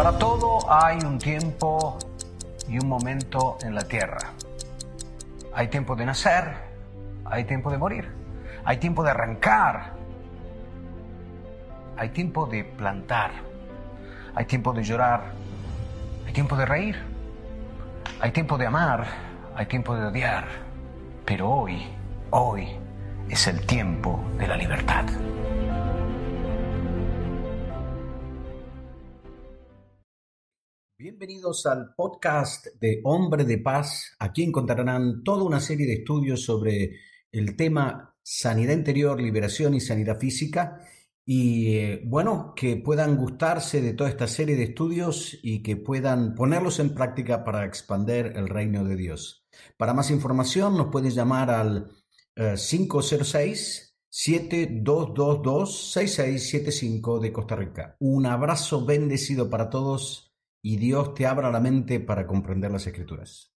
Para todo hay un tiempo y un momento en la tierra. Hay tiempo de nacer, hay tiempo de morir, hay tiempo de arrancar, hay tiempo de plantar, hay tiempo de llorar, hay tiempo de reír, hay tiempo de amar, hay tiempo de odiar, pero hoy, hoy es el tiempo de la libertad. Bienvenidos al podcast de Hombre de Paz. Aquí encontrarán toda una serie de estudios sobre el tema sanidad interior, liberación y sanidad física. Y eh, bueno, que puedan gustarse de toda esta serie de estudios y que puedan ponerlos en práctica para expandir el reino de Dios. Para más información nos pueden llamar al 506 7222 6675 de Costa Rica. Un abrazo bendecido para todos y Dios te abra la mente para comprender las escrituras.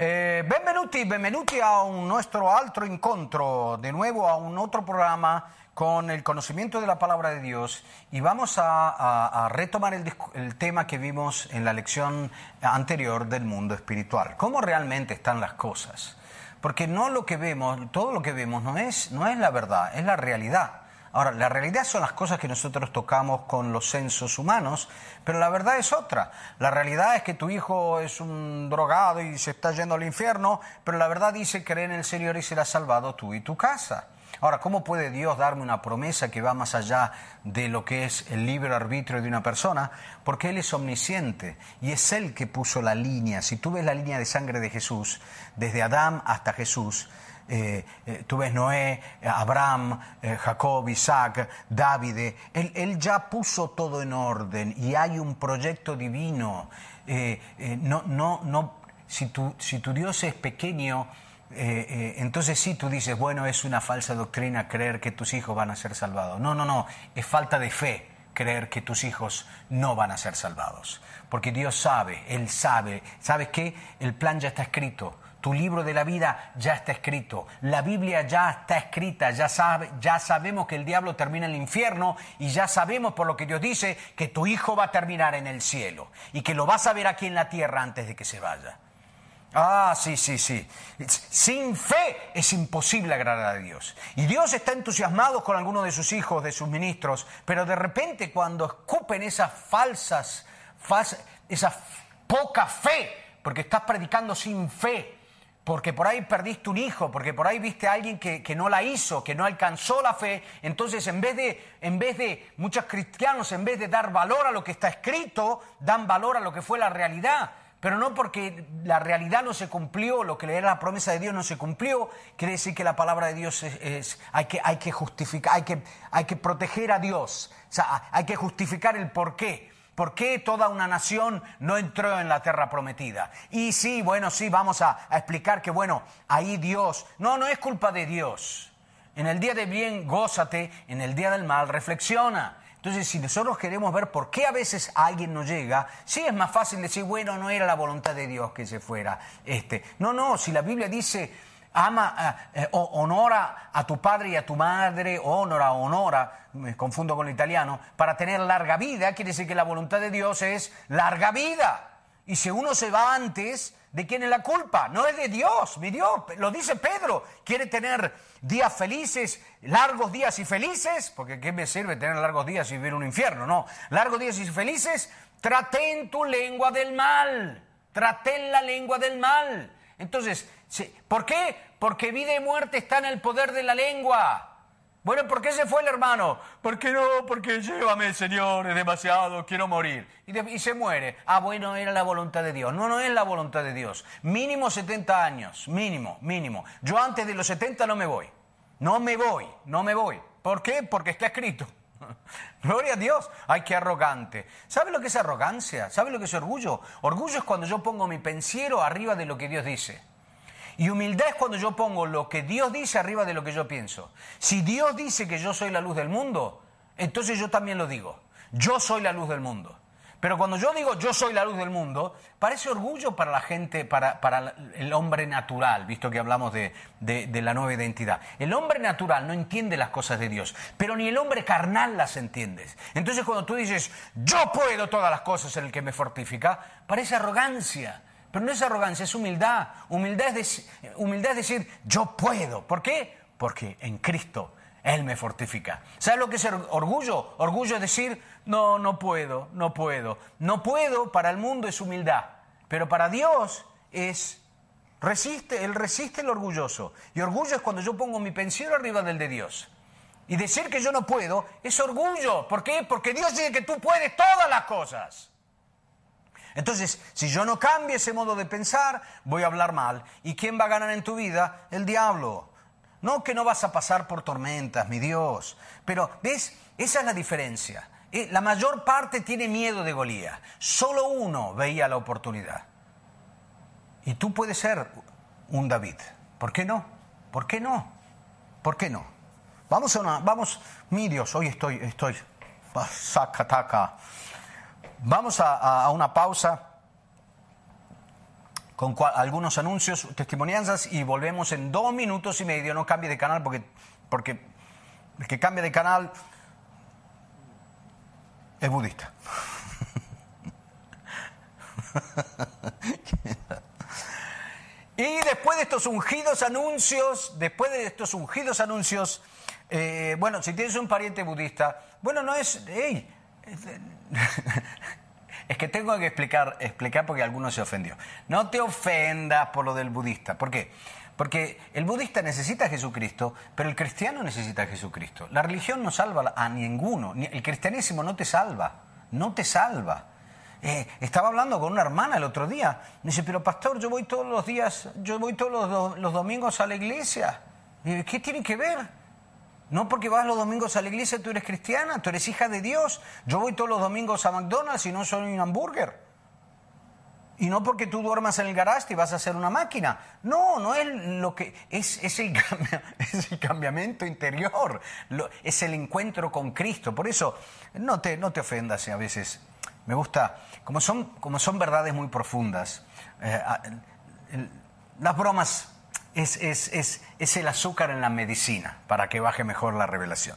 Eh, benvenuti, benvenuti a un nuestro altro incontro, de nuevo a un otro programa con el conocimiento de la palabra de Dios y vamos a, retomar el, el, tema que vimos en la lección anterior del mundo espiritual. ¿Cómo realmente están las cosas? Porque no lo que vemos, todo lo que vemos no es, no es la verdad, es la realidad. Ahora, la realidad son las cosas que nosotros tocamos con los censos humanos, pero la verdad es otra. La realidad es que tu hijo es un drogado y se está yendo al infierno, pero la verdad dice creer en el Señor y será salvado tú y tu casa. Ahora, ¿cómo puede Dios darme una promesa que va más allá de lo que es el libre arbitrio de una persona? Porque Él es omnisciente y es Él que puso la línea. Si tú ves la línea de sangre de Jesús, desde Adán hasta Jesús, eh, eh, tú ves Noé, Abraham, eh, Jacob, Isaac, David, él, ya puso todo en orden y hay un proyecto divino. no, no, no, si, tu, si tu Dios es pequeño, entonces sí tú dices, bueno, es una falsa doctrina creer que tus hijos van a ser salvados. No, no, no, es falta de fe creer que tus hijos no van a ser salvados. Porque Dios sabe, Él sabe, ¿sabes qué? El plan ya está escrito tu libro de la vida ya está escrito. La Biblia ya está escrita. Ya, sabe, ya sabemos que el diablo termina en el infierno y ya sabemos por lo que Dios dice que tu hijo va a terminar en el cielo y que lo vas a ver aquí en la tierra antes de que se vaya. Ah, sí, sí, sí. Sin fe es imposible agradar a Dios. Y Dios está entusiasmado con algunos de sus hijos, de sus ministros, pero de repente cuando escupen esas falsas, esa poca fe, porque estás predicando sin fe, porque por ahí perdiste un hijo, porque por ahí viste a alguien que, no la hizo, que no alcanzó la fe, entonces en vez, de, en vez de muchos cristianos, en vez de dar valor a lo que está escrito, dan valor a lo que fue la realidad. Pero no porque la realidad no se cumplió, lo que era la promesa de Dios no se cumplió, quiere decir que la palabra de Dios es, hay, que, hay que justificar, hay que, hay que proteger a Dios, o sea, hay que justificar el porqué. ¿Por qué toda una nación no entró en la tierra prometida? Y sí, bueno, sí, vamos a, explicar que, bueno, ahí Dios, no, no es culpa de Dios. En el día de bien, gózate, en el día del mal, reflexiona. Entonces, si nosotros queremos ver por qué a veces alguien no llega, sí es más fácil decir, bueno, no era la voluntad de Dios que se fuera este. No, no, si la Biblia dice, ama, eh, eh, honora a tu padre y a tu madre, honora, honora, me confundo con el italiano, para tener larga vida, quiere decir que la voluntad de Dios es larga vida. Y si uno se va antes, ¿de quién es la culpa? No es de Dios, mi Dios, lo dice Pedro, quiere tener días felices, largos días y felices, porque ¿qué me sirve tener largos días y vivir un infierno? No, largos días y felices, traten tu lengua del mal, traten la lengua del mal. Entonces, ¿por qué? Porque vida y muerte están en el poder de la lengua. Bueno, ¿por qué se fue el hermano? ¿Por qué no? Porque llévame, Señor, es demasiado, quiero morir. Y, se muere. Ah, bueno, era la voluntad de Dios. No, no es la voluntad de Dios. Mínimo 70 años, mínimo, mínimo. Yo antes de los 70 no me voy. No me voy, no me voy. ¿Por qué? Porque está escrito. Gloria a Dios. Ay, qué arrogante. ¿Sabe lo que es arrogancia? ¿Sabe lo que es orgullo? Orgullo es cuando yo pongo mi pensiero arriba de lo que Dios dice. Y humildad es cuando yo pongo lo que Dios dice arriba de lo que yo pienso. Si Dios dice que yo soy la luz del mundo, entonces yo también lo digo. Yo soy la luz del mundo. Pero cuando yo digo yo soy la luz del mundo, parece orgullo para la gente, para, para el hombre natural, visto que hablamos de, de, la nueva identidad. El hombre natural no entiende las cosas de Dios, pero ni el hombre carnal las entiende. Entonces cuando tú dices yo puedo todas las cosas en el que me fortifica, parece arrogancia. Pero no es arrogancia, es humildad. Humildad es, humildad decir yo puedo. ¿Por qué? Porque en Cristo él me fortifica. ¿Sabes lo que es orgullo? Orgullo es decir, no, no puedo, no puedo. No puedo para el mundo es humildad, pero para Dios es resiste, Él resiste el orgulloso. Y orgullo es cuando yo pongo mi pensión arriba del de Dios. Y decir que yo no puedo es orgullo. ¿Por qué? Porque Dios dice que tú puedes todas las cosas. Entonces, si yo no cambio ese modo de pensar, voy a hablar mal. ¿Y quién va a ganar en tu vida? El diablo. No que no vas a pasar por tormentas, mi Dios. Pero, ¿ves? Esa es la diferencia. Eh, la mayor parte tiene miedo de Golía. Solo uno veía la oportunidad. Y tú puedes ser un David. ¿Por qué no? ¿Por qué no? ¿Por qué no? Vamos a una, vamos, mi Dios, hoy estoy, estoy, saca, taca. Vamos a una pausa con algunos anuncios, testimonianzas y volvemos en dos minutos y medio. No cambie de canal porque, porque el que cambia de canal es budista. y después de estos ungidos anuncios, después de estos ungidos anuncios, eh, bueno, si tienes un pariente budista, bueno, no es, es que tengo que explicar, explicar porque alguno se ofendió. No te ofendas por lo del budista. ¿Por qué? Porque el budista necesita a Jesucristo, pero el cristiano necesita a Jesucristo. La religión no salva a ninguno. El cristianismo no te salva. No te salva. Eh, estaba hablando con una hermana el otro día. Me dice, pero pastor, yo voy todos los días, yo voy todos los, los domingos a la iglesia. ¿Qué tiene que ver? No porque vas los domingos a la iglesia, tú eres cristiana, tú eres hija de Dios. Yo voy todos los domingos a McDonald's y no soy un hamburger. Y no porque tú duermas en el garage y vas a hacer una máquina. No, no es lo que. Es, es, el, es el cambiamiento interior. es el encuentro con Cristo. Por eso, no te, no te ofendas a veces. Me gusta. Como son, como son verdades muy profundas, eh, las bromas es, el azúcar en la medicina para que baje mejor la revelación.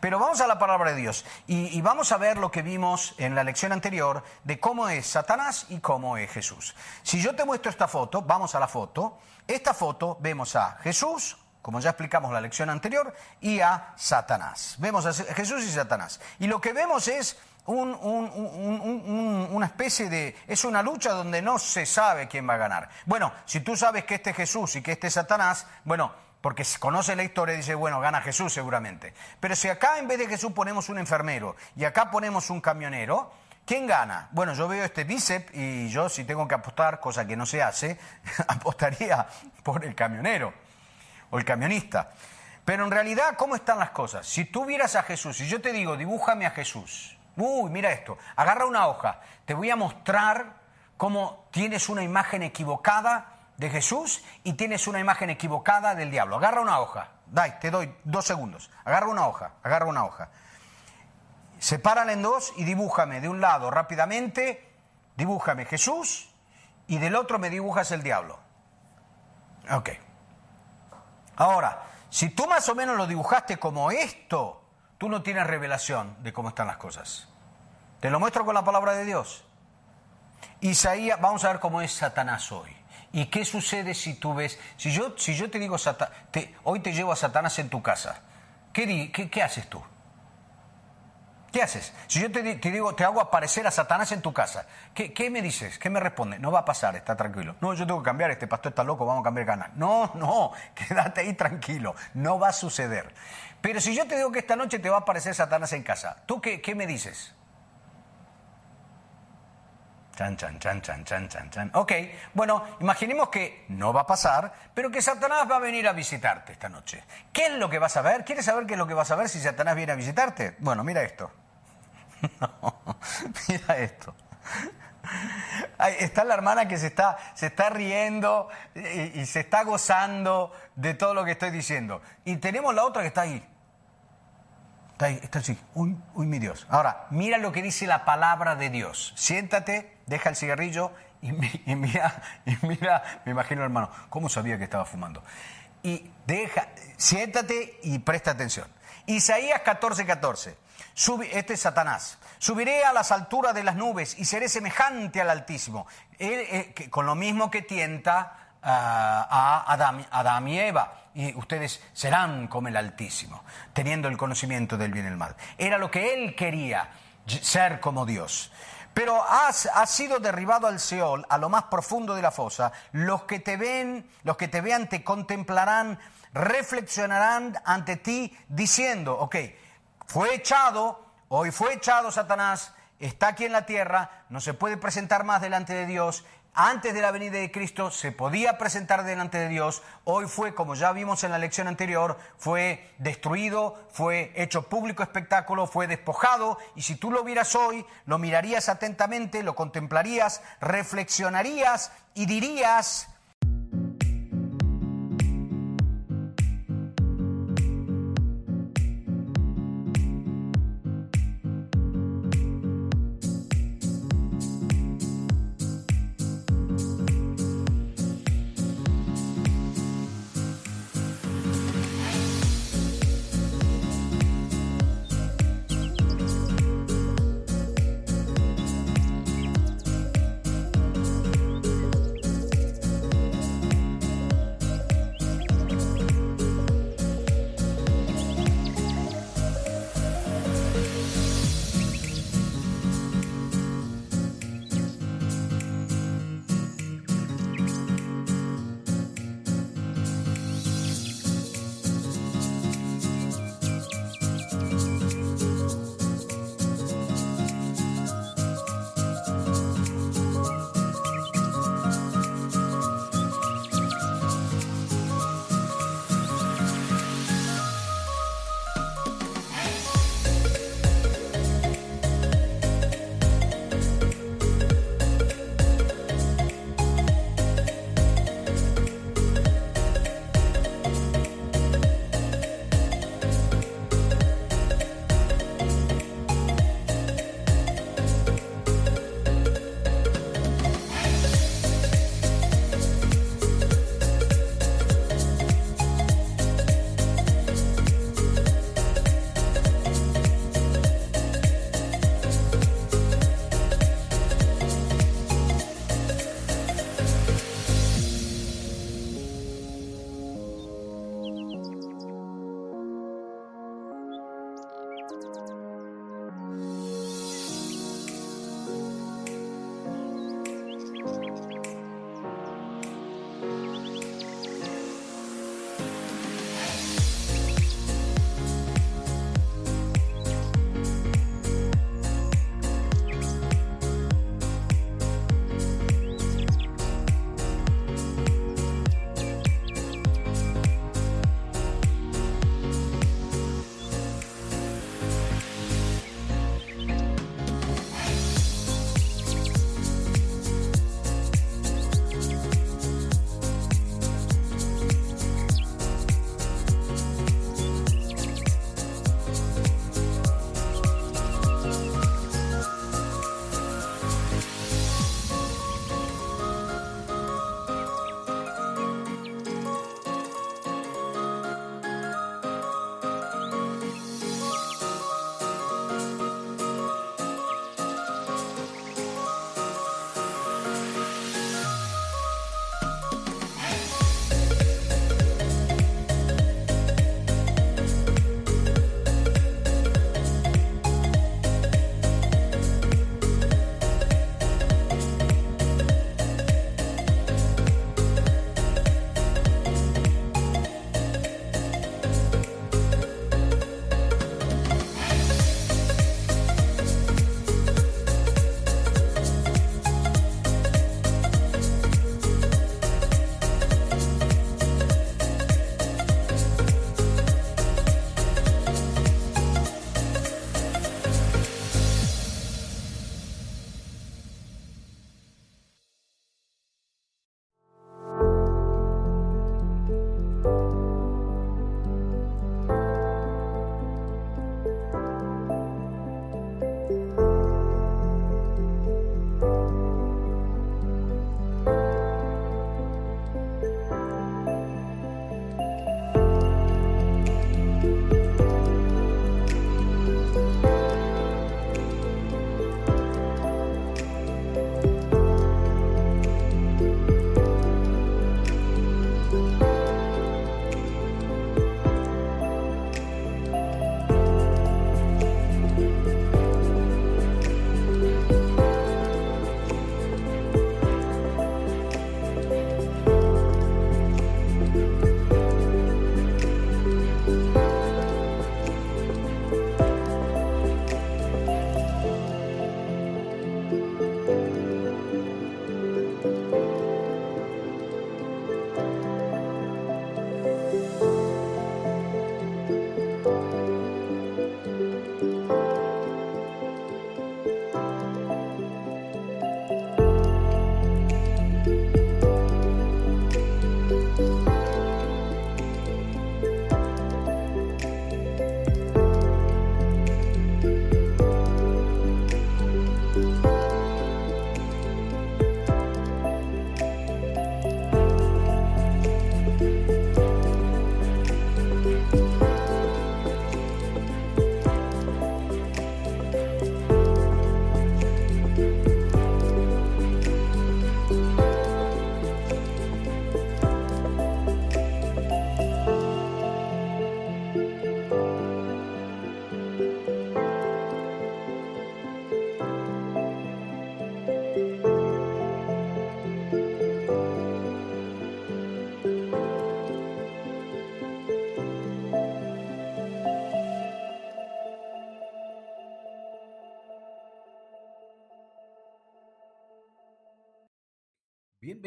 Pero vamos a la palabra de Dios y, vamos a ver lo que vimos en la lección anterior de cómo es Satanás y cómo es Jesús. Si yo te muestro esta foto, vamos a la foto, esta foto vemos a Jesús, como ya explicamos en la lección anterior, y a Satanás. Vemos a Jesús y Satanás. Y lo que vemos es una especie de... Es una lucha donde no se sabe quién va a ganar. Bueno, si tú sabes que este es Jesús y que este es Satanás, bueno, porque conoce la historia, dice, bueno, gana Jesús seguramente. Pero si acá en vez de Jesús ponemos un enfermero y acá ponemos un camionero, ¿quién gana? Bueno, yo veo este bíceps y yo si tengo que apostar, cosa que no se hace, apostaría por el camionero o el camionista. Pero en realidad, ¿cómo están las cosas? Si tú vieras a Jesús y yo te digo, dibújame a Jesús, Uy, mira esto. Agarra una hoja. Te voy a mostrar cómo tienes una imagen equivocada de Jesús y tienes una imagen equivocada del diablo. Agarra una hoja. Dai, te doy dos segundos. Agarra una hoja. Agarra una hoja. Sepárala en dos y dibújame de un lado rápidamente. Dibújame Jesús y del otro me dibujas el diablo. Ok. Ahora, si tú más o menos lo dibujaste como esto, tú no tienes revelación de cómo están las cosas. Te lo muestro con la palabra de Dios. Isaías, vamos a ver cómo es Satanás hoy. ¿Y qué sucede si tú ves, si yo, si yo te digo, hoy te llevo a Satanás en tu casa, ¿qué, qué, haces tú? ¿Qué haces? Si yo te, digo, te hago aparecer a Satanás en tu casa, ¿qué, ¿qué, me dices? ¿Qué me responde? No va a pasar, está tranquilo. No, yo tengo que cambiar, este pastor está loco, vamos a cambiar canal. No, no, quédate ahí tranquilo, no va a suceder. Pero si yo te digo que esta noche te va a aparecer Satanás en casa, ¿tú qué, qué me dices? Chan, chan, chan, chan, chan, chan, chan. Ok, bueno, imaginemos que no va a pasar, pero que Satanás va a venir a visitarte esta noche. ¿Qué es lo que vas a ver? ¿Quieres saber qué es lo que vas a ver si Satanás viene a visitarte? Bueno, mira esto. mira esto. está la hermana que se está, se está riendo y, se está gozando de todo lo que estoy diciendo. Y tenemos la otra que está ahí Está, ahí, está así. Uy, mi Dios. Ahora, mira lo que dice la palabra de Dios. Siéntate, deja el cigarrillo y mira, y mira, me imagino hermano, ¿cómo sabía que estaba fumando? Y deja, siéntate y presta atención. Isaías 14, 14. Este es Satanás. Subiré a las alturas de las nubes y seré semejante al Altísimo. Eh, con lo mismo que tienta ah, a Adán y Eva. Y ustedes serán como el Altísimo, teniendo el conocimiento del bien y el mal. Era lo que él quería, ser como Dios. Pero has, has sido derribado al Seol, a lo más profundo de la fosa. Los que te ven, los que te vean te contemplarán, reflexionarán ante ti, diciendo, ok, fue echado, hoy fue echado Satanás, está aquí en la tierra, no se puede presentar más delante de Dios. Antes de la venida de Cristo se podía presentar delante de Dios, hoy fue, como ya vimos en la lección anterior, fue destruido, fue hecho público espectáculo, fue despojado, y si tú lo vieras hoy, lo mirarías atentamente, lo contemplarías, reflexionarías y dirías,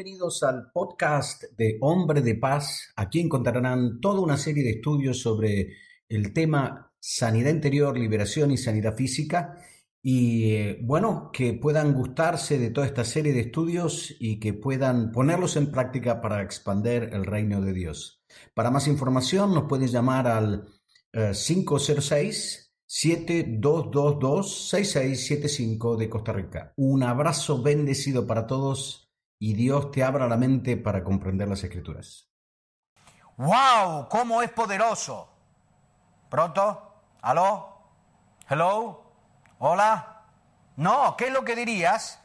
Bienvenidos al podcast de Hombre de Paz. Aquí encontrarán toda una serie de estudios sobre el tema sanidad interior, liberación y sanidad física. Y eh, bueno, que puedan gustarse de toda esta serie de estudios y que puedan ponerlos en práctica para expandir el reino de Dios. Para más información nos pueden llamar al 506 7222 6675 de Costa Rica. Un abrazo bendecido para todos y Dios te abra la mente para comprender las escrituras. ¡Wow! ¿Cómo es poderoso? ¿Pronto? ¿Aló? ¿Hello? ¿Hola? No, ¿qué es lo que dirías?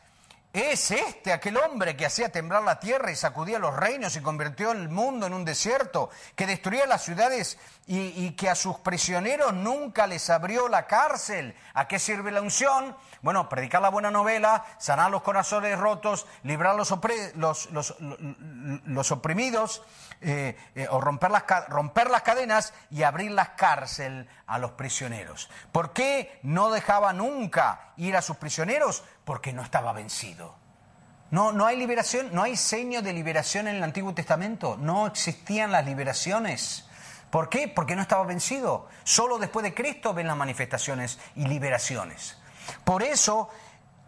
¿Es este aquel hombre que hacía temblar la tierra y sacudía los reinos y convirtió el mundo en un desierto, que destruía las ciudades y, que a sus prisioneros nunca les abrió la cárcel? ¿A qué sirve la unción? Bueno, predicar la buena novela, sanar los corazones rotos, librar los, los, oprimidos, eh, eh, o romper las, romper las cadenas y abrir la cárcel a los prisioneros. ¿Por qué no dejaba nunca ir a sus prisioneros? Porque no estaba vencido. No, no hay liberación, no hay seño de liberación en el Antiguo Testamento. No existían las liberaciones. ¿Por qué? Porque no estaba vencido. Solo después de Cristo ven las manifestaciones y liberaciones. Por eso,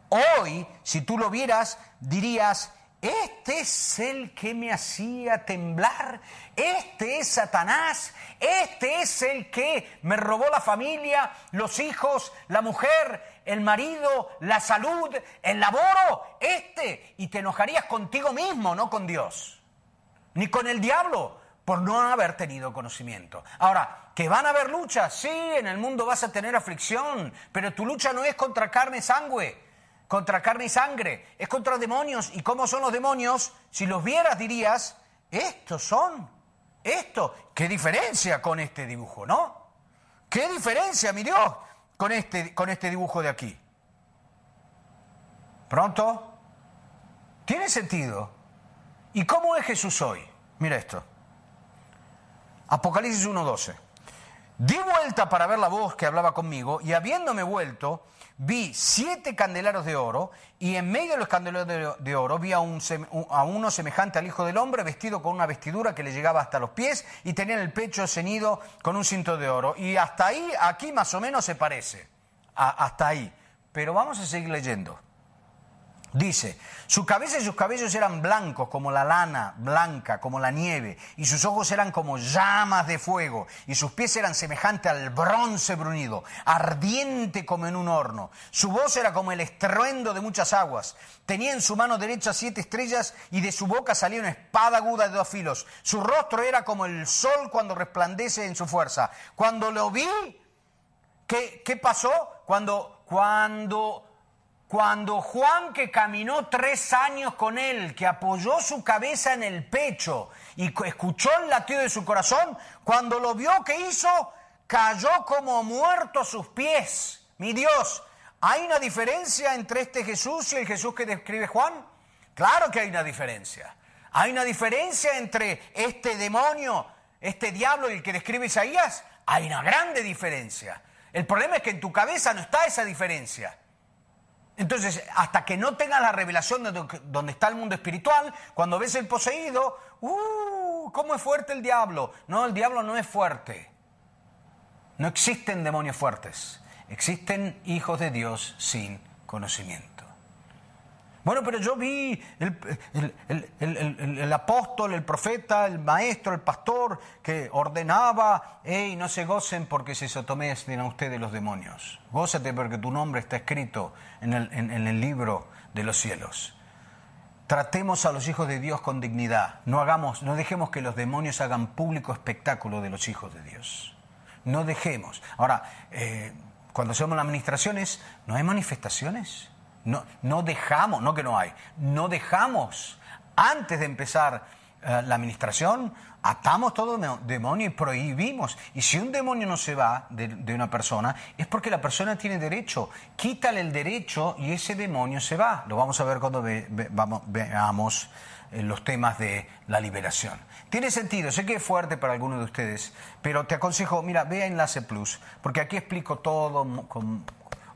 hoy, si tú lo vieras, dirías, este es el que me hacía temblar. Este es Satanás. Este es el que me robó la familia, los hijos, la mujer, el marido, la salud, el laboro. Este. Y te enojarías contigo mismo, no con Dios. Ni con el diablo, por no haber tenido conocimiento. Ahora, que van a haber luchas. Sí, en el mundo vas a tener aflicción. Pero tu lucha no es contra carne y sangre contra carne y sangre, es contra demonios. ¿Y cómo son los demonios? Si los vieras dirías, estos son, esto. ¿Qué diferencia con este dibujo, no? ¿Qué diferencia, mi Dios, con este, con este dibujo de aquí? ¿Pronto? ¿Tiene sentido? ¿Y cómo es Jesús hoy? Mira esto. Apocalipsis 1.12. Di vuelta para ver la voz que hablaba conmigo y habiéndome vuelto, vi siete candeleros de oro y en medio de los candeleros de, oro vi a, uno semejante al Hijo del Hombre vestido con una vestidura que le llegaba hasta los pies y tenía el pecho ceñido con un cinto de oro. Y hasta ahí, aquí más o menos se parece, hasta ahí. Pero vamos a seguir leyendo. Dice, su cabeza y sus cabellos eran blancos como la lana, blanca como la nieve, y sus ojos eran como llamas de fuego, y sus pies eran semejantes al bronce brunido, ardiente como en un horno. Su voz era como el estruendo de muchas aguas. Tenía en su mano derecha siete estrellas, y de su boca salía una espada aguda de dos filos. Su rostro era como el sol cuando resplandece en su fuerza. Cuando lo vi, ¿qué, qué pasó? Cuando, cuando cuando Juan, que caminó tres años con él, que apoyó su cabeza en el pecho y escuchó el latido de su corazón, cuando lo vio que hizo, cayó como muerto a sus pies. Mi Dios, ¿hay una diferencia entre este Jesús y el Jesús que describe Juan? Claro que hay una diferencia. Hay una diferencia entre este demonio, este diablo y el que describe Isaías. Hay una grande diferencia. El problema es que en tu cabeza no está esa diferencia. Entonces, hasta que no tengas la revelación de donde está el mundo espiritual, cuando ves el poseído, ¡uh! ¿Cómo es fuerte el diablo? No, el diablo no es fuerte. No existen demonios fuertes. Existen hijos de Dios sin conocimiento. Bueno, pero yo vi el, apóstol, el profeta, el maestro, el pastor que ordenaba, hey, no se gocen porque se sotometen a ustedes los demonios. Gózate porque tu nombre está escrito en el, en el libro de los cielos. Tratemos a los hijos de Dios con dignidad. No hagamos, no dejemos que los demonios hagan público espectáculo de los hijos de Dios. No dejemos. Ahora, eh, cuando hacemos las administraciones, ¿no hay manifestaciones? No, no dejamos, no que no hay, no dejamos, antes de empezar eh, la administración, atamos todo demonio y prohibimos. Y si un demonio no se va de, una persona, es porque la persona tiene derecho. Quítale el derecho y ese demonio se va. Lo vamos a ver cuando vamos, veamos eh, los temas de la liberación. Tiene sentido, sé que es fuerte para algunos de ustedes, pero te aconsejo, mira, ve a Enlace Plus, porque aquí explico todo con,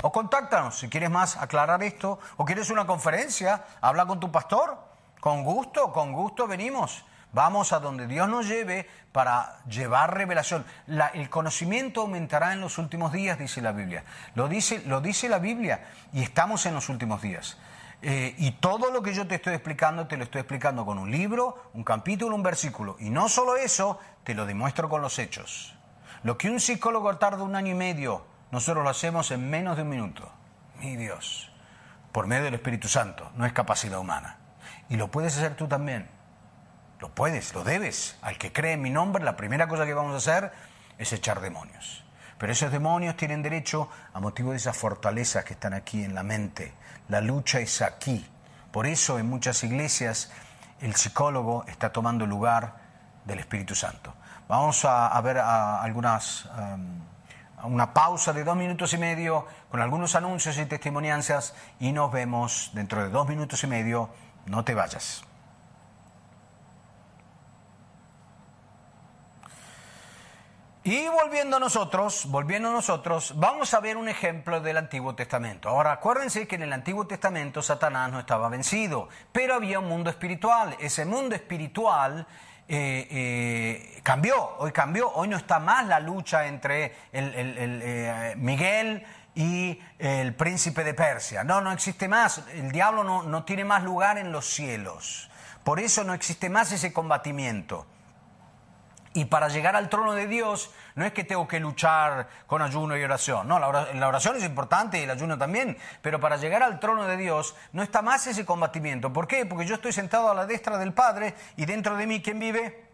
o contáctanos si quieres más aclarar esto, o quieres una conferencia, habla con tu pastor Con gusto, con gusto venimos. Vamos a donde Dios nos lleve para llevar revelación. el conocimiento aumentará en los últimos días, dice la Biblia. Lo dice, lo dice la Biblia y estamos en los últimos días. Eh, y todo lo que yo te estoy explicando, te lo estoy explicando con un libro, un capítulo, un versículo. Y no solo eso, te lo demuestro con los hechos. Lo que un psicólogo tarda un año y medio, nosotros lo hacemos en menos de un minuto. Mi Dios, por medio del Espíritu Santo, no es capacidad humana. Y lo puedes hacer tú también. Lo puedes, lo debes. Al que cree en mi nombre, la primera cosa que vamos a hacer es echar demonios. Pero esos demonios tienen derecho a motivo de esas fortalezas que están aquí en la mente. La lucha es aquí. Por eso en muchas iglesias el psicólogo está tomando lugar del Espíritu Santo. Vamos a, ver algunas, um, una pausa de dos minutos y medio con algunos anuncios y testimonianzas y nos vemos dentro de dos minutos y medio. No te vayas. Y volviendo a nosotros, volviendo a nosotros, vamos a ver un ejemplo del Antiguo Testamento. Ahora, acuérdense que en el Antiguo Testamento Satanás no estaba vencido, pero había un mundo espiritual. Ese mundo espiritual eh, eh, cambió, hoy cambió, hoy no está más la lucha entre el, eh, Miguel y el príncipe de Persia. No, no existe más. El diablo no, no tiene más lugar en los cielos. Por eso no existe más ese combatimiento. Y para llegar al trono de Dios no es que tengo que luchar con ayuno y oración. No, la oración, es importante y el ayuno también. Pero para llegar al trono de Dios no está más ese combatimiento. ¿Por qué? Porque yo estoy sentado a la destra del Padre y dentro de mí, ¿quién vive?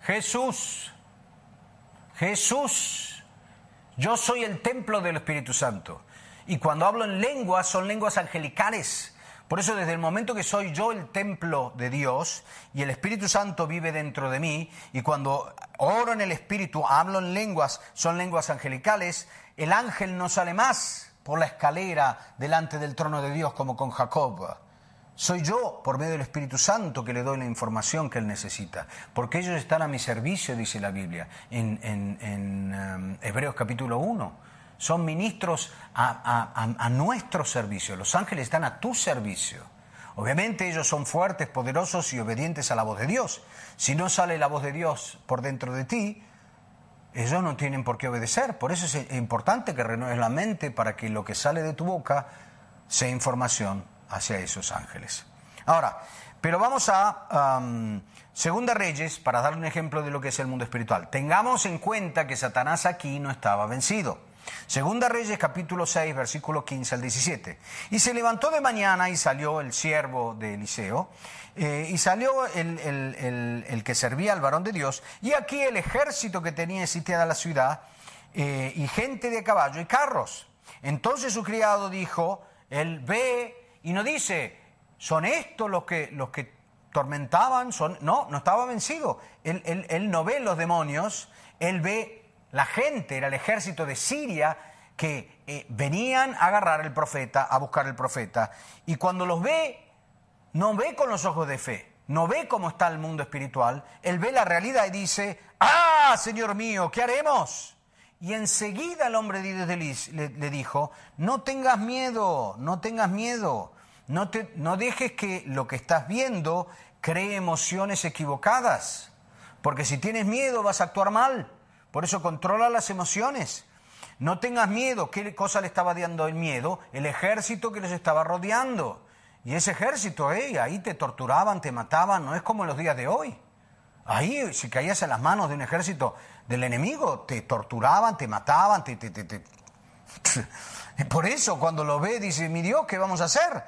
Jesús. Jesús. Yo soy el templo del Espíritu Santo. Y cuando hablo en lenguas, son lenguas angelicales. Por eso desde el momento que soy yo el templo de Dios y el Espíritu Santo vive dentro de mí, y cuando oro en el Espíritu, hablo en lenguas, son lenguas angelicales, el ángel no sale más por la escalera delante del trono de Dios como con Jacob. Soy yo, por medio del Espíritu Santo, que le doy la información que él necesita, porque ellos están a mi servicio, dice la Biblia en, um, Hebreos capítulo 1 son ministros a, nuestro servicio. Los ángeles están a tu servicio. Obviamente ellos son fuertes, poderosos y obedientes a la voz de Dios. Si no sale la voz de Dios por dentro de ti, ellos no tienen por qué obedecer. Por eso es importante que renueves la mente para que lo que sale de tu boca sea información hacia esos ángeles. Ahora, pero vamos a Segunda Reyes, para dar un ejemplo de lo que es el mundo espiritual. Tengamos en cuenta que Satanás aquí no estaba vencido. Segunda Reyes capítulo 6, versículo 15 al 17. Y se levantó de mañana y salió el siervo de Eliseo, eh, y salió el, que servía al varón de Dios, y aquí el ejército que tenía sitiada la ciudad, eh, y gente de caballo y carros. Entonces su criado dijo, él ve, y no dice, son estos los que, los que tormentaban, son, no, no estaba vencido. Él, él no ve los demonios, él ve la gente, era el ejército de Siria que eh, venían a agarrar el profeta, a buscar el profeta. Y cuando los ve, no ve con los ojos de fe, no ve cómo está el mundo espiritual, él ve la realidad y dice, ah, Señor mío, ¿qué haremos? Y enseguida el hombre de Dios le, le, dijo, no tengas miedo, no tengas miedo, no, te, no dejes que lo que estás viendo cree emociones equivocadas, porque si tienes miedo vas a actuar mal. Por eso controla las emociones. No tengas miedo. ¿Qué cosa le estaba dando el miedo? El ejército que les estaba rodeando. Y ese ejército, eh, ahí te torturaban, te mataban, no es como en los días de hoy. Ahí, si caías en las manos de un ejército del enemigo, te torturaban, te mataban, te, te, te, Por eso, cuando lo ve, dice, mi Dios, ¿qué vamos a hacer?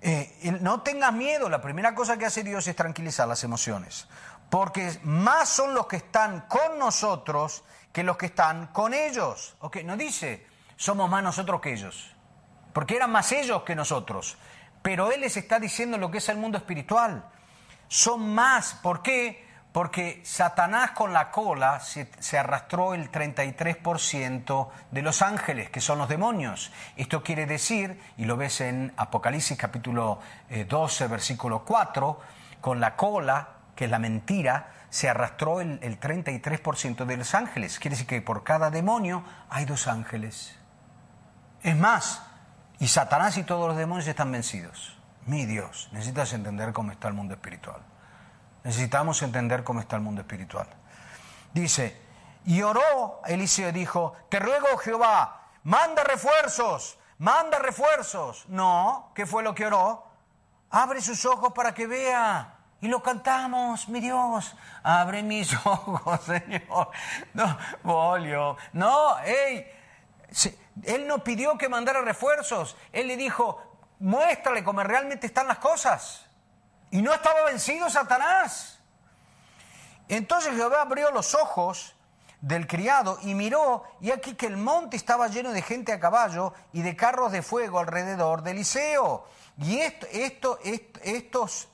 Eh, no tengas miedo, la primera cosa que hace Dios es tranquilizar las emociones porque más son los que están con nosotros que los que están con ellos. ¿Ok? No dice, somos más nosotros que ellos, porque eran más ellos que nosotros. Pero Él les está diciendo lo que es el mundo espiritual. Son más, ¿por qué? Porque Satanás con la cola se, arrastró el 33% de los ángeles, que son los demonios. Esto quiere decir, y lo ves en Apocalipsis capítulo 12, eh, versículo 4, con la cola que la mentira, se arrastró el, 33% de los ángeles. Quiere decir que por cada demonio hay dos ángeles. Es más, Y Satanás y todos los demonios están vencidos. Mi Dios, necesitas entender cómo está el mundo espiritual. Necesitamos entender cómo está el mundo espiritual. Dice, y oró Eliseo dijo, te ruego Jehová, manda refuerzos, manda refuerzos. No, ¿qué fue lo que oró? Abre sus ojos para que vea. Y lo cantamos, mi Dios, abre mis ojos, Señor. No, Bolio, no, hey, él no pidió que mandara refuerzos, él le dijo, muéstrale cómo realmente están las cosas. Y no estaba vencido Satanás. Entonces Jehová abrió los ojos del criado y miró, y aquí que el monte estaba lleno de gente a caballo y de carros de fuego alrededor de Eliseo. Y esto, esto, estos,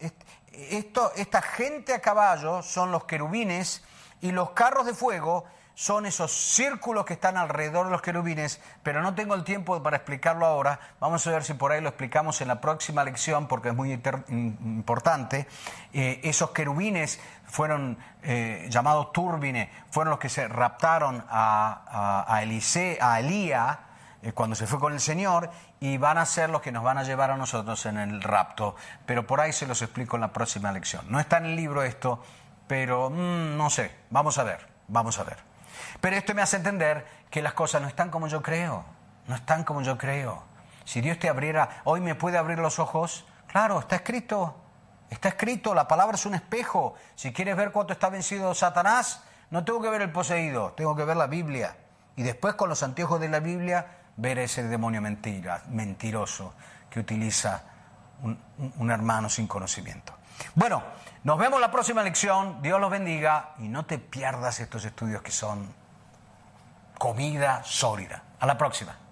esto, esta gente a caballo son los querubines y los carros de fuego son esos círculos que están alrededor de los querubines, pero no tengo el tiempo para explicarlo ahora. Vamos a ver si por ahí lo explicamos en la próxima lección porque es muy importante. Eh, esos querubines fueron eh, llamados turbines, fueron los que se raptaron a, a, a, a Elía eh, cuando se fue con el Señor y van a ser los que nos van a llevar a nosotros en el rapto. Pero por ahí se los explico en la próxima lección. No está en el libro esto, pero mm, no sé, vamos a ver, vamos a ver. Pero esto me hace entender que las cosas no están como yo creo, no están como yo creo. Si Dios te abriera, hoy me puede abrir los ojos, claro, está escrito, está escrito, la palabra es un espejo. Si quieres ver cuánto está vencido Satanás, no tengo que ver el poseído, tengo que ver la Biblia. Y después con los anteojos de la Biblia, ver ese demonio mentira, mentiroso que utiliza un, un hermano sin conocimiento. Bueno, nos vemos la próxima lección. Dios los bendiga y no te pierdas estos estudios que son comida sólida. A la próxima.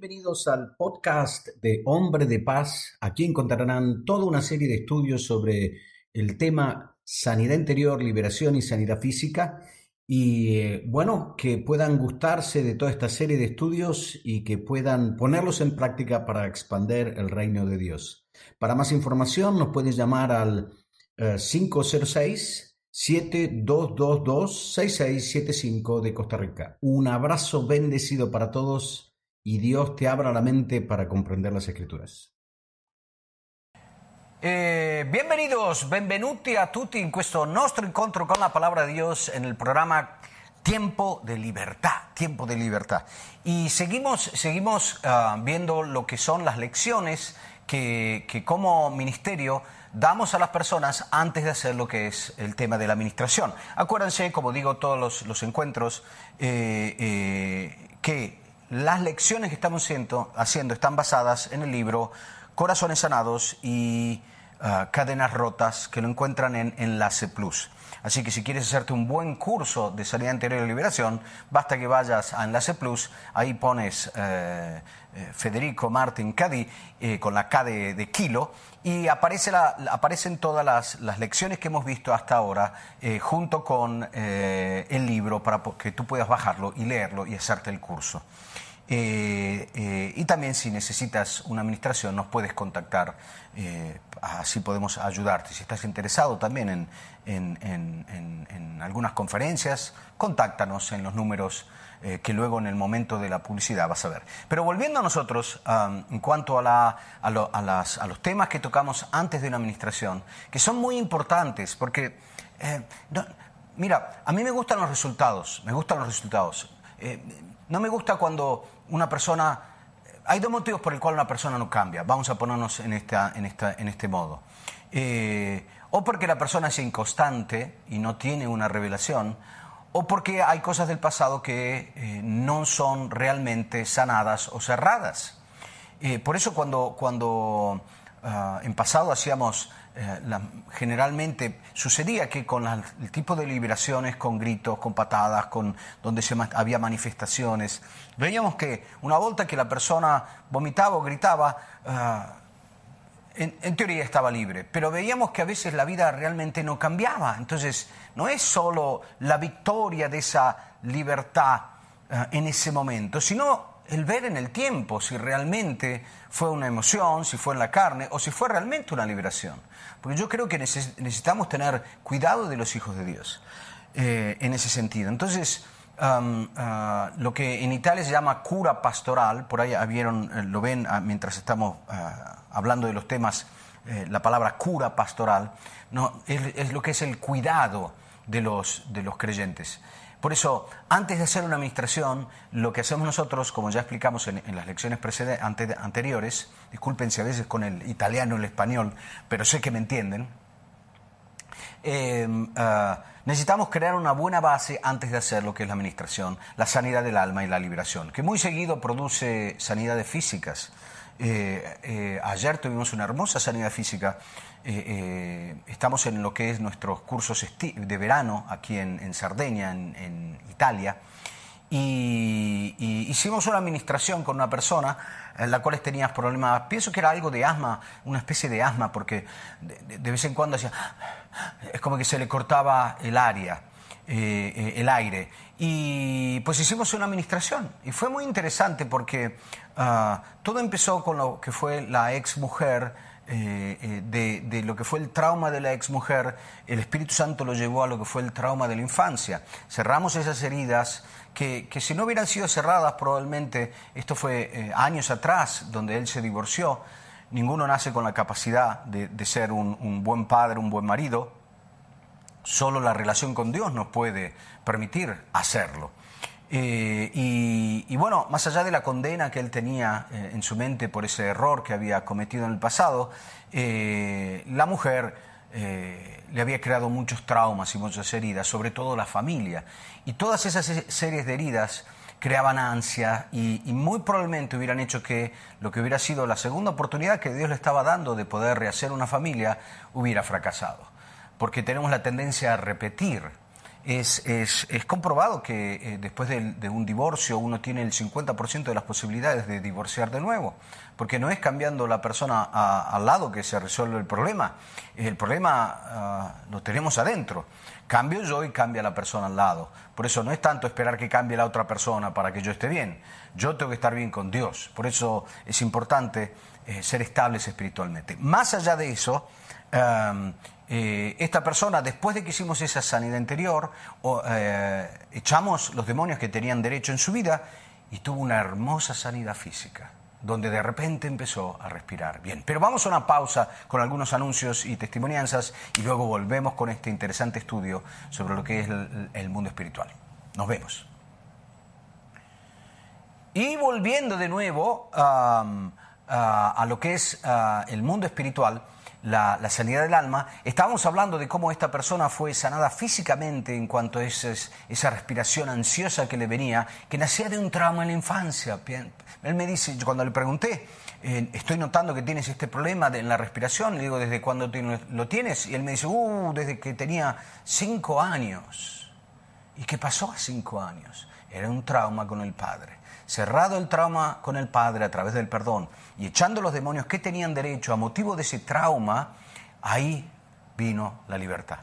Bienvenidos al podcast de Hombre de Paz. Aquí encontrarán toda una serie de estudios sobre el tema sanidad interior, liberación y sanidad física. Y eh, bueno, que puedan gustarse de toda esta serie de estudios y que puedan ponerlos en práctica para expandir el reino de Dios. Para más información nos pueden llamar al 506 7222 6675 de Costa Rica. Un abrazo bendecido para todos y Dios te abra la mente para comprender las escrituras. Eh, bienvenidos, benvenuti a tutti in questo nostro incontro con la palabra de Dios en el programa Tiempo de Libertad, Tiempo de Libertad. Y seguimos, seguimos ah, viendo lo que son las lecciones que, como ministerio damos a las personas antes de hacer lo que es el tema de la administración. Acuérdense, como digo, todos los, encuentros, eh, eh, que las lecciones que estamos haciendo, están basadas en el libro Corazones Sanados y ah, Cadenas Rotas, que lo encuentran en Enlace Plus. Así que si quieres hacerte un buen curso de sanidad interior y liberación, basta que vayas a Enlace Plus, ahí pones eh, eh, Federico Martin Cadi eh, con la K de, kilo y aparece aparecen todas las, lecciones que hemos visto hasta ahora junto con el libro para que tú puedas bajarlo y leerlo y hacerte el curso. Eh, eh, y también si necesitas una administración nos puedes contactar, eh, así podemos ayudarte. Si estás interesado también en, algunas conferencias, contáctanos en los números que luego en el momento de la publicidad vas a ver. Pero volviendo a nosotros, en cuanto a, a, los temas que tocamos antes de una administración, que son muy importantes, porque, mira, a mí me gustan los resultados, me gustan los resultados. no me gusta cuando una persona... Hay dos motivos por el cual una persona no cambia. Vamos a ponernos en, esta, en, esta, en este modo. Eh, o porque la persona es inconstante y no tiene una revelación, o porque hay cosas del pasado que eh, no son realmente sanadas o cerradas. Eh, por eso cuando, cuando ah, en pasado hacíamos eh, generalmente sucedía que con el tipo de liberaciones, con gritos, con patadas, con, donde se, había manifestaciones, veíamos que una vuelta que la persona vomitaba o gritaba, eh, en, teoría estaba libre, pero veíamos que a veces la vida realmente no cambiaba. Entonces, no es solo la victoria de esa libertad eh, en ese momento, sino el ver en el tiempo si realmente fue una emoción, si fue en la carne o si fue realmente una liberación. Porque yo creo que necesitamos tener cuidado de los hijos de Dios eh, en ese sentido. Entonces, ah, lo que en Italia se llama cura pastoral, por ahí vieron, eh, lo ven ah, mientras estamos ah, hablando de los temas, eh, la palabra cura pastoral, no, es, lo que es el cuidado de los, de los creyentes. Por eso, antes de hacer una administración, lo que hacemos nosotros, como ya explicamos en, las lecciones anteriores, disculpen si a veces con el italiano o el español, pero sé que me entienden, em, ah, necesitamos crear una buena base antes de hacer lo que es la administración, la sanidad del alma y la liberación, que muy seguido produce sanidades físicas. Eh, eh, ayer tuvimos una hermosa sanidad física eh, eh, estamos en lo que es nuestros cursos de verano aquí en, en Sardeña, en, Italia, y, hicimos una administración con una persona en la cual tenías problemas, pienso que era algo de asma, una especie de asma, porque de, vez en cuando hacía, es como que se le cortaba el área. Eh, el aire. Y pues hicimos una administración y fue muy interesante porque ah, todo empezó con lo que fue la ex mujer eh, eh, de, lo que fue el trauma de la exmujer, el Espíritu Santo lo llevó a lo que fue el trauma de la infancia. Cerramos esas heridas que, si no hubieran sido cerradas, probablemente, esto fue eh, años atrás, donde él se divorció, ninguno nace con la capacidad de, ser un, buen padre, un buen marido, solo la relación con Dios nos puede permitir hacerlo. Eh, y, bueno, más allá de la condena que él tenía eh, en su mente por ese error que había cometido en el pasado, eh, la mujer le había creado muchos traumas y muchas heridas, sobre todo la familia. Y todas esas series de heridas creaban ansia y, y, muy probablemente hubieran hecho que lo que hubiera sido la segunda oportunidad que Dios le estaba dando de poder rehacer una familia hubiera fracasado. Porque tenemos la tendencia a repetir es, es, es comprobado que eh, después de, de, un divorcio uno tiene el 50% de las posibilidades de divorciar de nuevo, porque no es cambiando la persona a, al lado que se resuelve el problema, el problema uh, lo tenemos adentro. Cambio yo y cambia la persona al lado. Por eso no es tanto esperar que cambie la otra persona para que yo esté bien. Yo tengo que estar bien con Dios. Por eso es importante eh, ser estables espiritualmente. Más allá de eso, um, eh, esta persona, después de que hicimos esa sanidad interior, eh, echamos los demonios que tenían derecho en su vida y tuvo una hermosa sanidad física, donde de repente empezó a respirar bien. Pero vamos a una pausa con algunos anuncios y testimonianzas y luego volvemos con este interesante estudio sobre lo que es el, mundo espiritual. Nos vemos. Y volviendo de nuevo a lo que es uh, el mundo espiritual, la, la, sanidad del alma, estábamos hablando de cómo esta persona fue sanada físicamente en cuanto a esa, esa respiración ansiosa que le venía, que nacía de un trauma en la infancia. Él me dice, cuando le pregunté, eh, estoy notando que tienes este problema en la respiración, le digo, ¿desde cuándo lo tienes? Y él me dice, uh, desde que tenía cinco años. ¿Y qué pasó a cinco años? Era un trauma con el padre cerrado el trauma con el Padre a través del perdón y echando los demonios que tenían derecho a motivo de ese trauma, ahí vino la libertad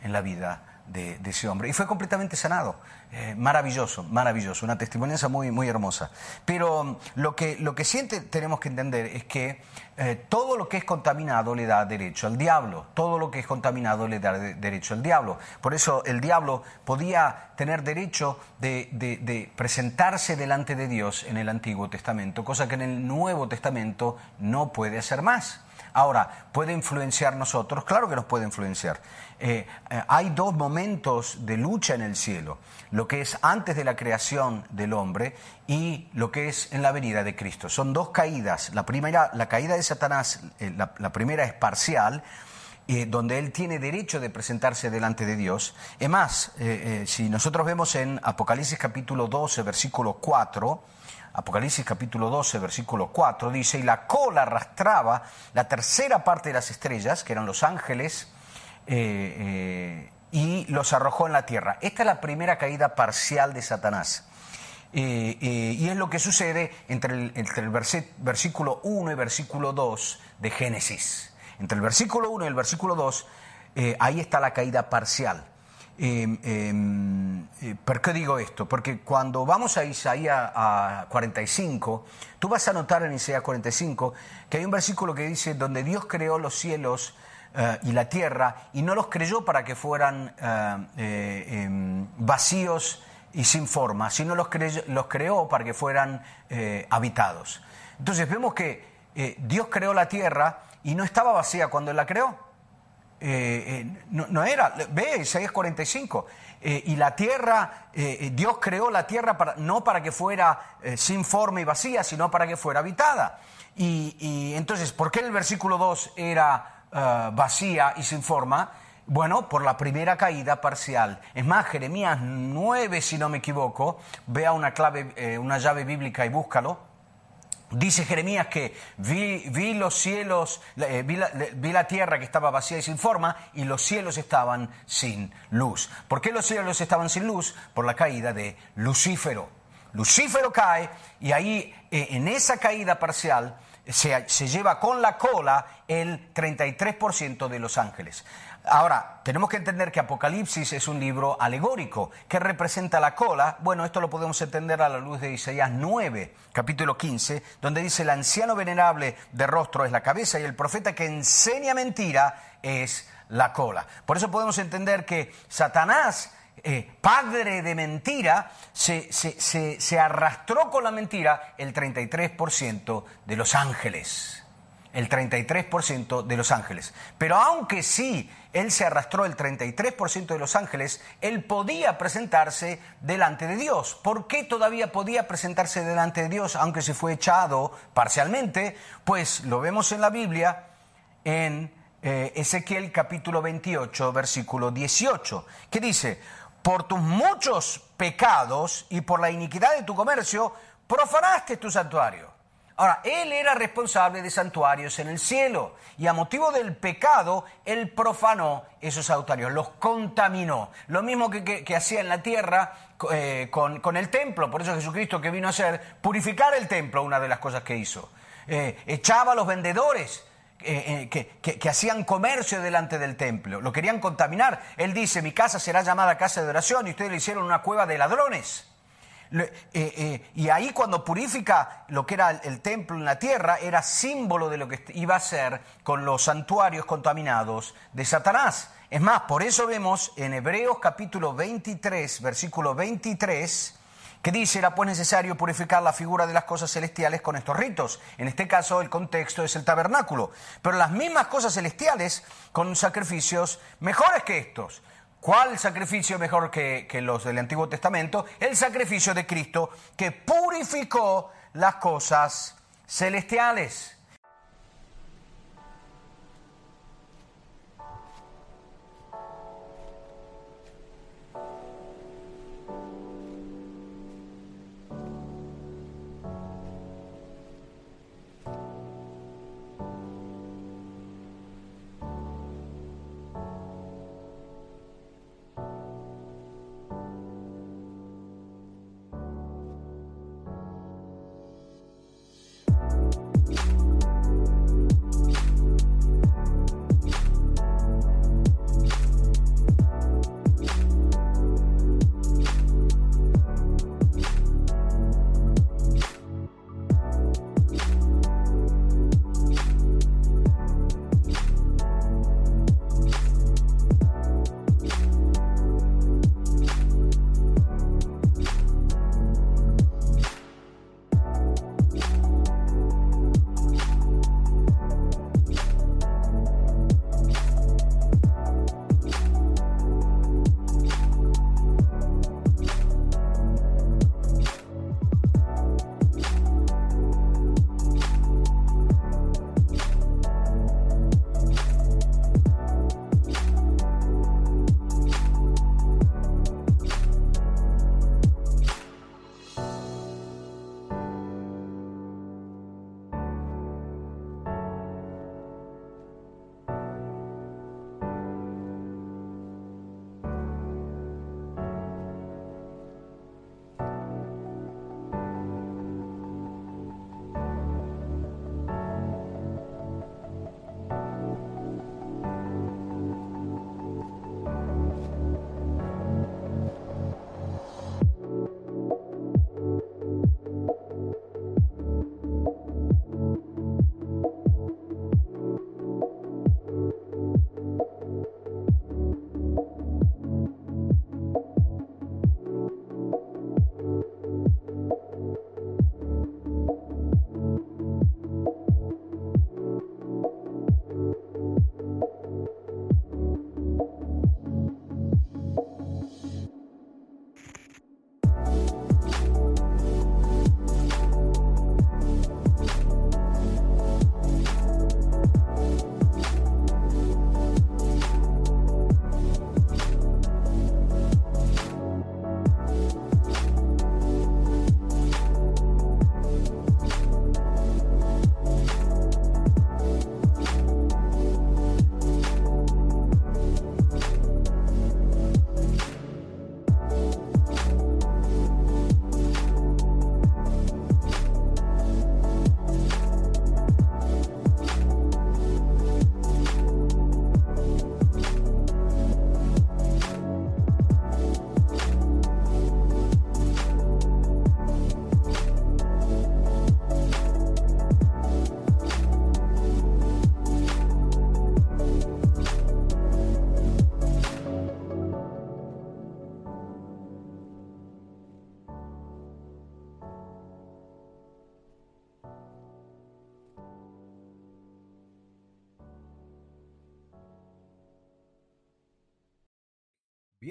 en la vida de, de ese hombre. Y fue completamente sanado. Eh, maravilloso, maravilloso, una testimonianza muy, muy hermosa. Pero um, lo que, lo que siente tenemos que entender es que eh, todo lo que es contaminado le da derecho al diablo, todo lo que es contaminado le da de, derecho al diablo. Por eso el diablo podía tener derecho de, de, de presentarse delante de Dios en el Antiguo Testamento, cosa que en el Nuevo Testamento no puede hacer más. Ahora, ¿puede influenciar nosotros? Claro que nos puede influenciar. Eh, eh, hay dos momentos de lucha en el cielo, lo que es antes de la creación del hombre y lo que es en la venida de Cristo. Son dos caídas. La primera, la caída de Satanás, eh, la, primera es parcial, donde él tiene derecho de presentarse delante de Dios. Es más, si nosotros vemos en Apocalipsis capítulo 12, versículo 4, Apocalipsis capítulo 12, versículo 4, dice, y la cola arrastraba la tercera parte de las estrellas, que eran los ángeles, eh, eh, y los arrojó en la tierra. Esta es la primera caída parcial de Satanás. Eh, y es lo que sucede entre el, entre el versículo 1 y versículo 2 de Génesis. Entre el versículo 1 y el versículo 2, ahí está la caída parcial. Eh, eh, ¿Por qué digo esto? Porque cuando vamos a Isaías a 45, tú vas a notar en Isaías 45 que hay un versículo que dice, donde Dios creó los cielos uh, y la tierra y no los creyó para que fueran eh, vacíos y sin forma, sino los, los creó para que fueran habitados. Entonces vemos que Dios creó la tierra y no estaba vacía cuando la creó. Eh, eh, no, era, ve Isaías 45, eh, y la tierra, Dios creó la tierra para, no para que fuera sin forma y vacía, sino para que fuera habitada. Y, y entonces, ¿por qué el versículo 2 era vacía y sin forma? Bueno, por la primera caída parcial. Es más, Jeremías 9, si no me equivoco, vea una clave, una llave bíblica y búscalo. Dice Jeremías que vi, vi los cielos, eh, vi, la, tierra que estaba vacía y sin forma y los cielos estaban sin luz. ¿Por qué los cielos estaban sin luz? Por la caída de Lucífero. Lucífero cae y ahí eh, en esa caída parcial se, se lleva con la cola el 33% de los ángeles. Ahora, tenemos que entender que Apocalipsis es un libro alegórico. que representa la cola? Bueno, esto lo podemos entender a la luz de Isaías 9, capítulo 15, donde dice, el anciano venerable de rostro es la cabeza y el profeta que enseña mentira es la cola. Por eso podemos entender que Satanás, eh, padre de mentira, se, se arrastró con la mentira el 33% de los ángeles el 33% de los ángeles. Pero aunque sí él se arrastró el 33% de los ángeles, él podía presentarse delante de Dios. ¿Por qué todavía podía presentarse delante de Dios, aunque se fue echado parcialmente? Pues lo vemos en la Biblia, en eh, Ezequiel capítulo 28, versículo 18, que dice, por tus muchos pecados y por la iniquidad de tu comercio, profanaste tu santuario Ahora, él era responsable de santuarios en el cielo y a motivo del pecado, él profanó esos santuarios, los contaminó. Lo mismo que, hacía en la tierra eh, con, el templo. Por eso Jesucristo que vino a hacer, purificar el templo, una de las cosas que hizo. Eh, echaba a los vendedores eh, que, hacían comercio delante del templo, lo querían contaminar. Él dice, mi casa será llamada casa de oración y ustedes le hicieron una cueva de ladrones. Eh, eh, y ahí cuando purifica lo que era el, templo en la tierra, era símbolo de lo que iba a ser con los santuarios contaminados de Satanás. Es más, por eso vemos en Hebreos capítulo 23, versículo 23, que dice, era pues necesario purificar la figura de las cosas celestiales con estos ritos. En este caso el contexto es el tabernáculo, pero las mismas cosas celestiales con sacrificios mejores que estos. ¿Cuál sacrificio mejor que, los del Antiguo Testamento? El sacrificio de Cristo que purificó las cosas celestiales.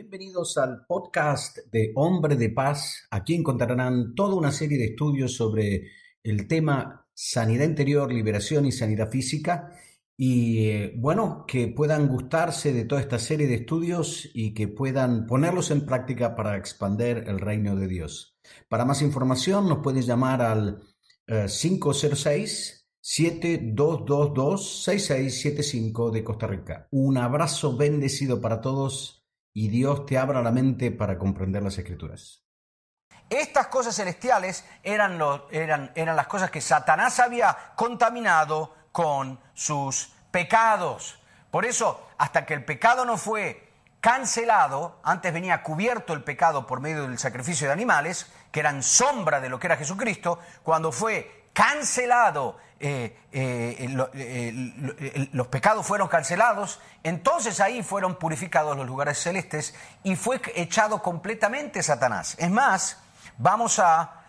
Bienvenidos al podcast de Hombre de Paz. Aquí encontrarán toda una serie de estudios sobre el tema sanidad interior, liberación y sanidad física. Y eh, bueno, que puedan gustarse de toda esta serie de estudios y que puedan ponerlos en práctica para expander el reino de Dios. Para más información nos puedes llamar al 506-7222-6675 de Costa Rica. Un abrazo bendecido para todos y Dios te abra la mente para comprender las escrituras. Estas cosas celestiales eran, las cosas que Satanás había contaminado con sus pecados. Por eso, hasta que el pecado no fue cancelado, antes venía cubierto el pecado por medio del sacrificio de animales, que eran sombra de lo que era Jesucristo, cuando fue cancelado, eh, eh, eh, los pecados fueron cancelados, entonces ahí fueron purificados los lugares celestes y fue echado completamente Satanás. Es más, Vamos a,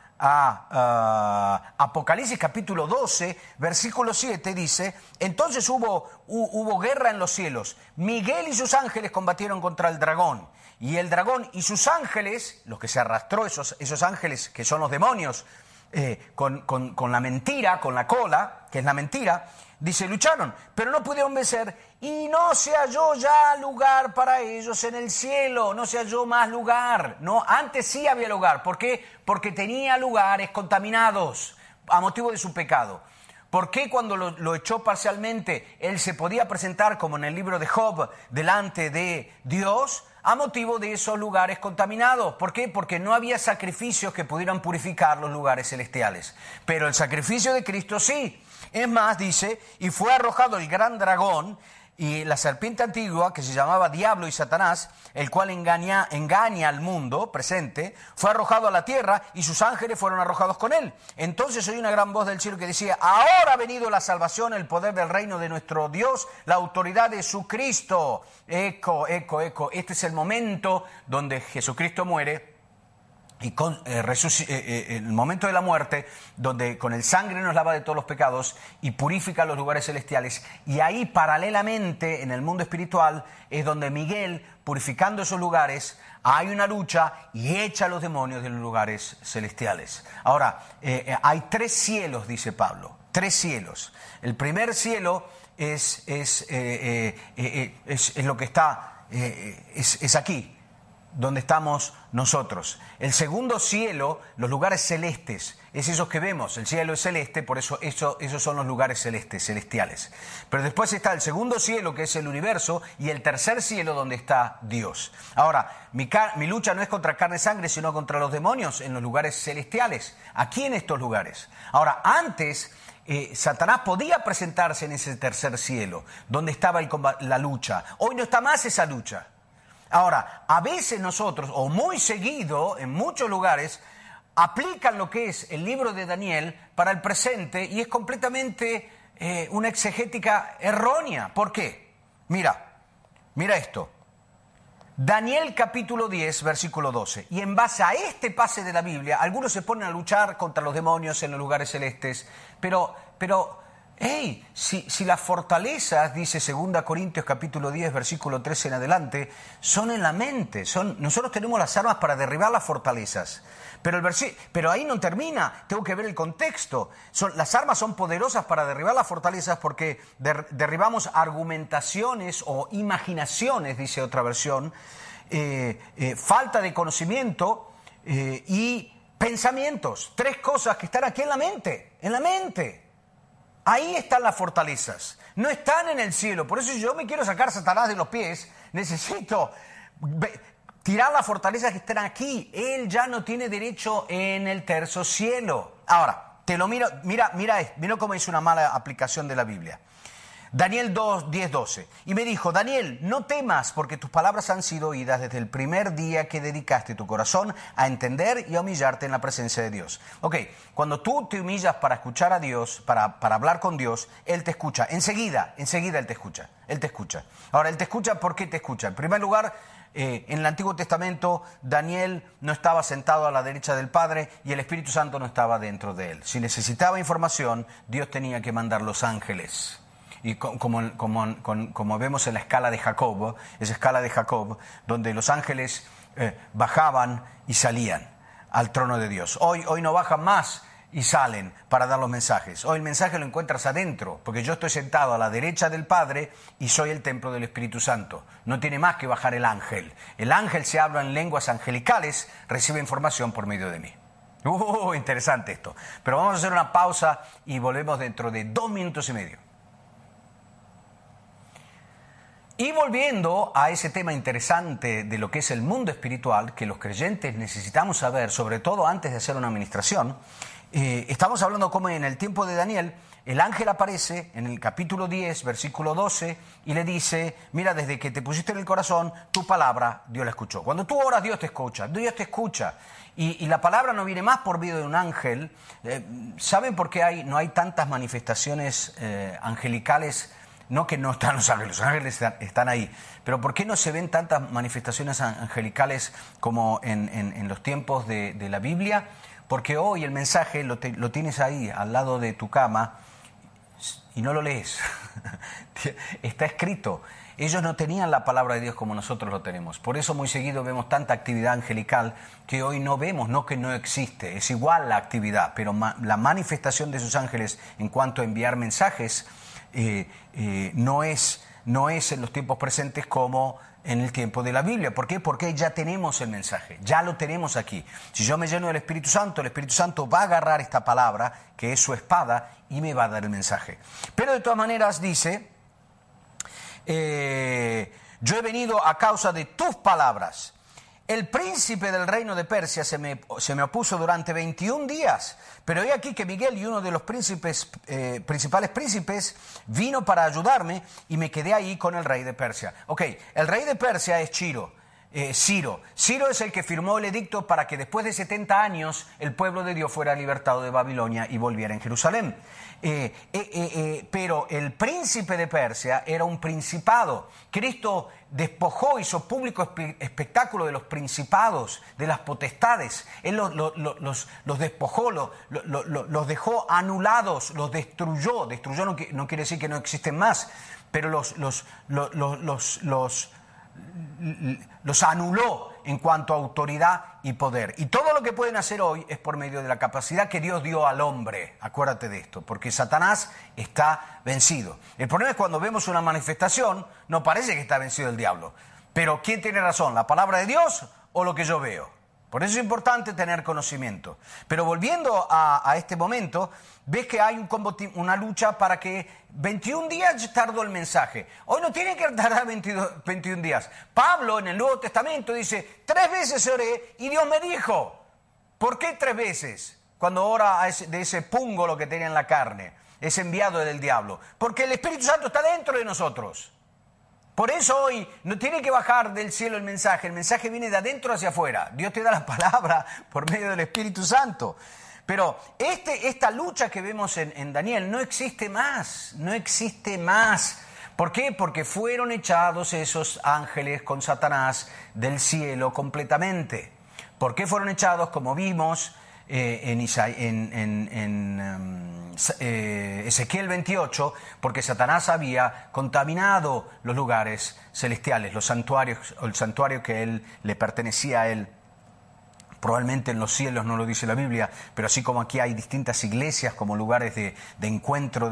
Apocalipsis capítulo 12, versículo 7 dice, entonces hubo, hubo guerra en los cielos. Miguel y sus ángeles combatieron contra el dragón. Y el dragón y sus ángeles, los que se arrastró, esos, esos ángeles que son los demonios, eh, con, con, la mentira, con la cola, que es la mentira, dice, lucharon, pero no pudieron vencer y no se halló ya lugar para ellos en el cielo, no se halló más lugar. No, antes sí había lugar. ¿Por qué? Porque tenía lugares contaminados a motivo de su pecado. ¿Por qué cuando lo, echó parcialmente él se podía presentar como en el libro de Job delante de Dios? A motivo de esos lugares contaminados. ¿Por qué? Porque no había sacrificios que pudieran purificar los lugares celestiales. Pero el sacrificio de Cristo sí. Es más, dice, y fue arrojado el gran dragón y la serpiente antigua, que se llamaba Diablo y Satanás, el cual engaña, engaña al mundo presente, fue arrojado a la tierra y sus ángeles fueron arrojados con él. Entonces oí una gran voz del cielo que decía, ahora ha venido la salvación, el poder del reino de nuestro Dios, la autoridad de su Cristo. Eco, eco, eco. Este es el momento donde Jesucristo muere y con eh, eh, eh, el momento de la muerte, donde con el sangre nos lava de todos los pecados y purifica los lugares celestiales. Y ahí paralelamente, en el mundo espiritual, es donde Miguel, purificando esos lugares, hay una lucha y echa a los demonios de los lugares celestiales. Ahora, hay tres cielos, dice Pablo, tres cielos. El primer cielo es, es, es, lo que está, es aquí, donde estamos nosotros. El segundo cielo, los lugares celestes, es esos que vemos. El cielo es celeste, por eso, esos son los lugares celestes, celestiales. Pero después está el segundo cielo, que es el universo, y el tercer cielo, donde está Dios. Ahora, mi, lucha no es contra carne y sangre, sino contra los demonios en los lugares celestiales, aquí en estos lugares. Ahora, antes... Eh, Satanás podía presentarse en ese tercer cielo, donde estaba la lucha. Hoy no está más esa lucha. Ahora, a veces nosotros, o muy seguido, en muchos lugares, aplican lo que es el libro de Daniel para el presente y es completamente eh, una exegética errónea. ¿Por qué? Mira, mira esto. Daniel capítulo 10, versículo 12. Y en base a este pase de la Biblia, algunos se ponen a luchar contra los demonios en los lugares celestes, pero, pero Hey, si, las fortalezas, dice 2 Corintios capítulo 10, versículo 13 en adelante, son en la mente. Son, nosotros tenemos las armas para derribar las fortalezas. Pero, el pero ahí no termina, tengo que ver el contexto. Son, las armas son poderosas para derribar las fortalezas porque derribamos argumentaciones o imaginaciones, dice otra versión, eh, eh, falta de conocimiento eh, y pensamientos. Tres cosas que están aquí en la mente, en la mente. Ahí están las fortalezas. No están en el cielo. Por eso si yo me quiero sacar Satanás de los pies, necesito tirar las fortalezas que están aquí. Él ya no tiene derecho en el tercer cielo. Ahora, te lo miro, mira, mira, mira cómo es una mala aplicación de la Biblia. Daniel 2, 10, 12. Y me dijo, Daniel, no temas porque tus palabras han sido oídas desde el primer día que dedicaste tu corazón a entender y a humillarte en la presencia de Dios. Ok, cuando tú te humillas para escuchar a Dios, para, para hablar con Dios, Él te escucha. Enseguida, enseguida Él te escucha. Él te escucha. Ahora, Él te escucha, ¿por qué te escucha? En primer lugar, eh, en el Antiguo Testamento Daniel no estaba sentado a la derecha del Padre y el Espíritu Santo no estaba dentro de él. Si necesitaba información, Dios tenía que mandar los ángeles y como, como, vemos en la escala de Jacob, esa escala de Jacob, donde los ángeles eh, bajaban y salían al trono de Dios. Hoy, hoy no bajan más y salen para dar los mensajes. Hoy el mensaje lo encuentras adentro, porque yo estoy sentado a la derecha del Padre y soy el templo del Espíritu Santo. No tiene más que bajar el ángel. El ángel se habla en lenguas angelicales, recibe información por medio de mí. Uh, interesante esto. Pero vamos a hacer una pausa y volvemos dentro de dos minutos y medio. Y volviendo a ese tema interesante de lo que es el mundo espiritual, que los creyentes necesitamos saber, sobre todo antes de hacer una administración, eh, estamos hablando como en el tiempo de Daniel, el ángel aparece en el capítulo 10, versículo 12, y le dice, mira, desde que te pusiste en el corazón, tu palabra Dios la escuchó. Cuando tú oras, Dios te escucha, Dios te escucha. Y, la palabra no viene más por medio de un ángel. Eh, ¿Saben por qué hay, no hay tantas manifestaciones eh, angelicales? No que no están los ángeles, los ángeles están, ahí, pero ¿por qué no se ven tantas manifestaciones angelicales como en, los tiempos de, la Biblia? Porque hoy el mensaje lo, tienes ahí, al lado de tu cama, y no lo lees. Está escrito. Ellos no tenían la palabra de Dios como nosotros lo tenemos. Por eso muy seguido vemos tanta actividad angelical que hoy no vemos, no que no existe. Es igual la actividad, pero la manifestación de sus ángeles en cuanto a enviar mensajes eh, eh, no, es, no es en los tiempos presentes como en el tiempo de la Biblia. ¿Por qué? Porque ya tenemos el mensaje, ya lo tenemos aquí. Si yo me lleno del Espíritu Santo, el Espíritu Santo va a agarrar esta palabra, que es su espada, y me va a dar el mensaje. Pero de todas maneras dice, eh, yo he venido a causa de tus palabras el príncipe del reino de Persia se me, se me, opuso durante 21 días, pero he aquí que Miguel y uno de los eh, principales príncipes vino para ayudarme y me quedé ahí con el rey de Persia. Ok, el rey de Persia es Chiro. Eh, Ciro. Ciro es el que firmó el edicto para que después de 70 años el pueblo de Dios fuera libertado de Babilonia y volviera en Jerusalén. Eh, eh, pero el príncipe de Persia era un principado. Cristo despojó, hizo público espectáculo de los principados, de las potestades. Él los, despojó, los, dejó anulados, los destruyó. Destruyó no, no quiere decir que no existen más, pero los, los, anuló en cuanto a autoridad y poder. Y todo lo que pueden hacer hoy es por medio de la capacidad que Dios dio al hombre. Acuérdate de esto, porque Satanás está vencido. El problema es cuando vemos una manifestación, no parece que está vencido el diablo. Pero ¿quién tiene razón? ¿La palabra de Dios o lo que yo veo? Por eso es importante tener conocimiento. Pero volviendo a, este momento, ves que hay un una lucha para que 21 días tardó el mensaje. Hoy no tiene que tardar 21 días. Pablo en el Nuevo Testamento dice, tres veces oré y Dios me dijo. ¿Por qué tres veces? Cuando ora de ese pungo que tenía en la carne, es enviado del diablo. Porque el Espíritu Santo está dentro de nosotros. Por eso hoy no tiene que bajar del cielo el mensaje, el mensaje viene de adentro hacia afuera. Dios te da la palabra por medio del Espíritu Santo. Pero este, esta lucha que vemos en, en Daniel no existe más, no existe más. ¿Por qué? Porque fueron echados esos ángeles con Satanás del cielo completamente. ¿Por qué fueron echados? Como vimos eh, en, en, em, eh, Ezequiel 28, porque Satanás había contaminado los lugares celestiales, los santuarios, el santuario que él le pertenecía a él. Probablemente en los cielos no lo dice la Biblia, pero así como aquí hay distintas iglesias como lugares de, encuentro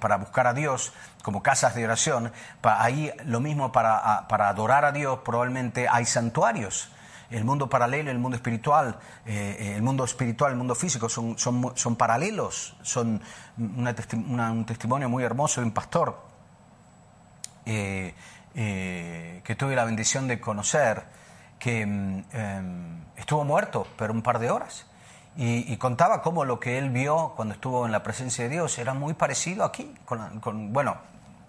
para buscar a Dios, como casas de oración, ahí lo mismo para, para adorar a Dios, probablemente hay santuarios el mundo paralelo, el mundo espiritual, eh, eh, el mundo espiritual, el mundo físico son, son, son paralelos, son un testimonio muy hermoso de un pastor eh, que tuve la bendición de conocer, que mm, em, estuvo muerto pero un par de horas. Y, contaba cómo lo que él vio cuando estuvo en la presencia de Dios era muy parecido aquí, con bueno,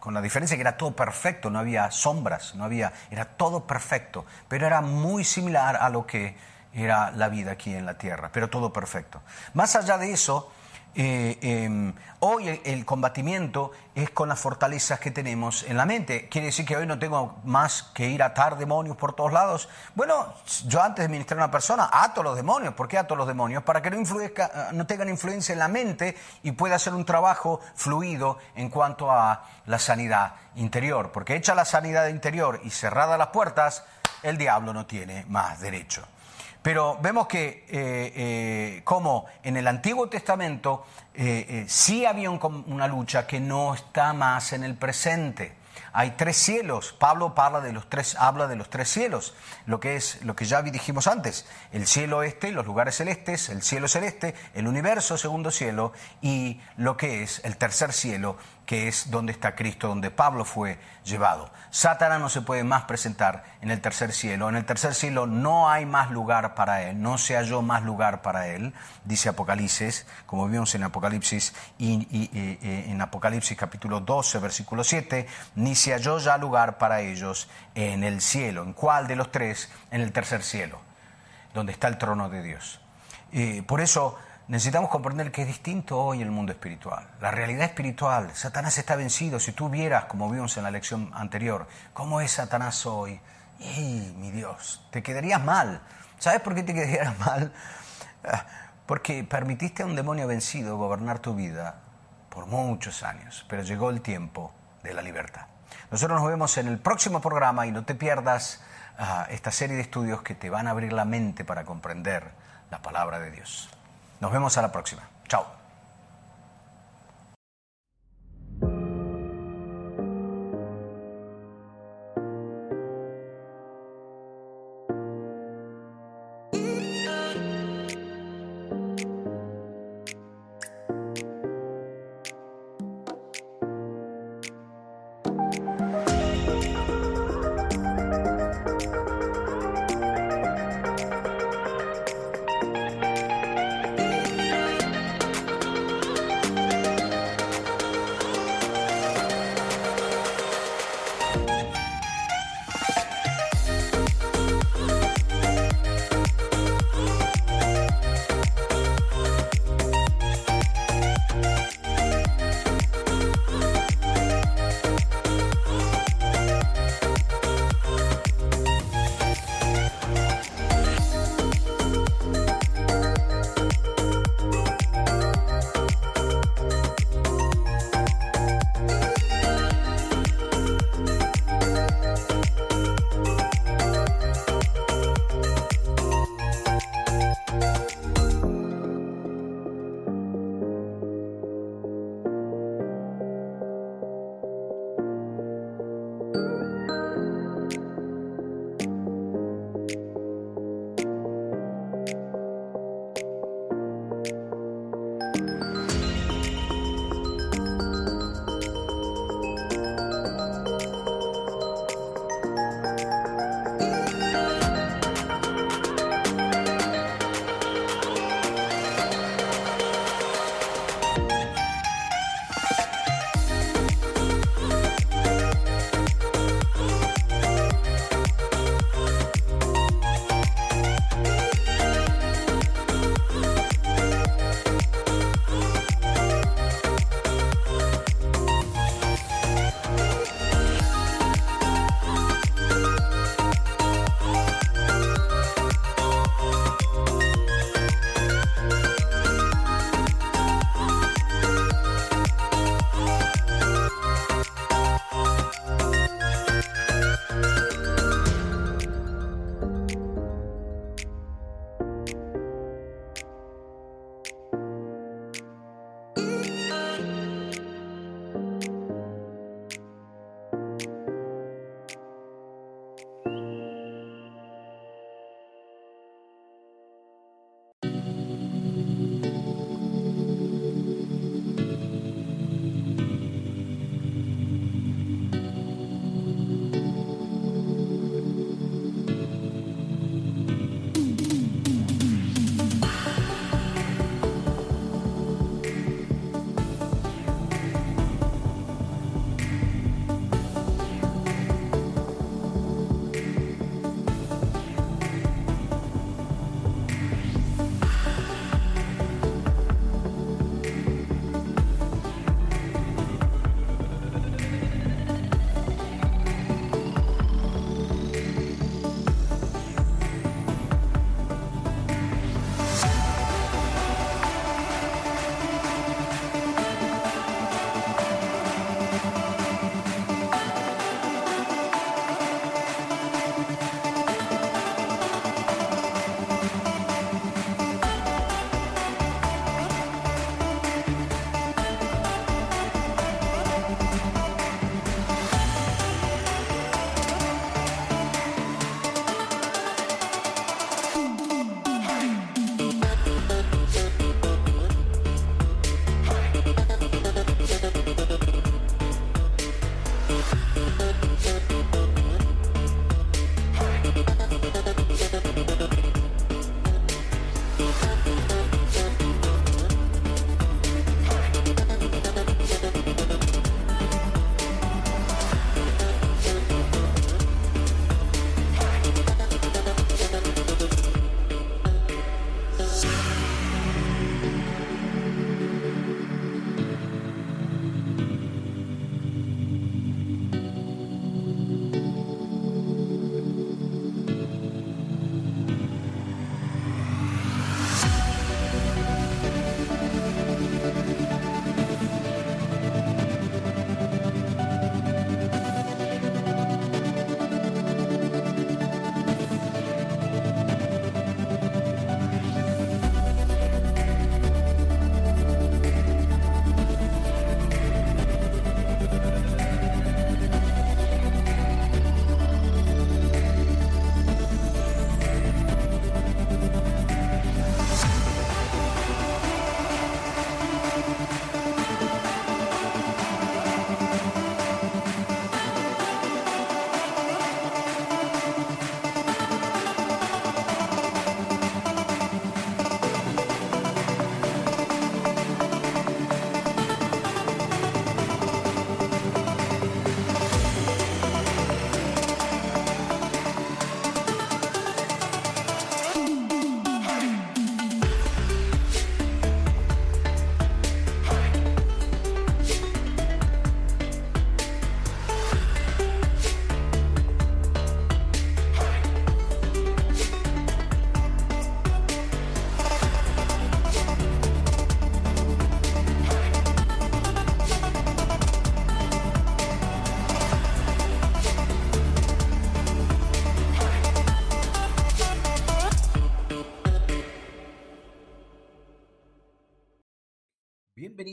con la diferencia que era todo perfecto, no había sombras, no había, era todo perfecto, pero era muy similar a lo que era la vida aquí en la tierra, pero todo perfecto. Más allá de eso, eh, em, hoy el, combatimiento es con las fortalezas que tenemos en la mente. ¿Quiere decir que hoy no tengo más que ir a atar demonios por todos lados? Bueno, yo antes de ministrar a una persona ato los demonios. ¿Por qué ato los demonios? Para que no, no tengan influencia en la mente y pueda hacer un trabajo fluido en cuanto a la sanidad interior. Porque hecha la sanidad interior y cerradas las puertas, el diablo no tiene más derecho. Pero vemos que eh, eh, como en el Antiguo Testamento eh, sí había una lucha que no está más en el presente. Hay tres cielos. Pablo habla de los tres, habla de los tres cielos, lo que es lo que ya dijimos antes, el cielo este, los lugares celestes, el cielo celeste, el universo, segundo cielo, y lo que es el tercer cielo, que es donde está Cristo, donde Pablo fue llevado. Satanás no se puede más presentar en el tercer cielo. En el tercer cielo no hay más lugar para él, no se halló más lugar para él, dice Apocalipsis, como vimos en Apocalipsis y, en Apocalipsis capítulo 12, versículo 7, ni se halló ya lugar para ellos en el cielo. ¿En cuál de los tres? En el tercer cielo, donde está el trono de Dios. Y por eso necesitamos comprender que es distinto hoy el mundo espiritual. La realidad espiritual, Satanás está vencido. Si tú vieras, como vimos en la lección anterior, cómo es Satanás hoy, ¡y mi Dios! Te quedarías mal. ¿Sabes por qué te quedarías mal? Ah, porque permitiste a un demonio vencido gobernar tu vida por muchos años, pero llegó el tiempo de la libertad. Nosotros nos vemos en el próximo programa y no te pierdas ah, esta serie de estudios que te van a abrir la mente para comprender la palabra de Dios. Nos vemos a la próxima. Chao.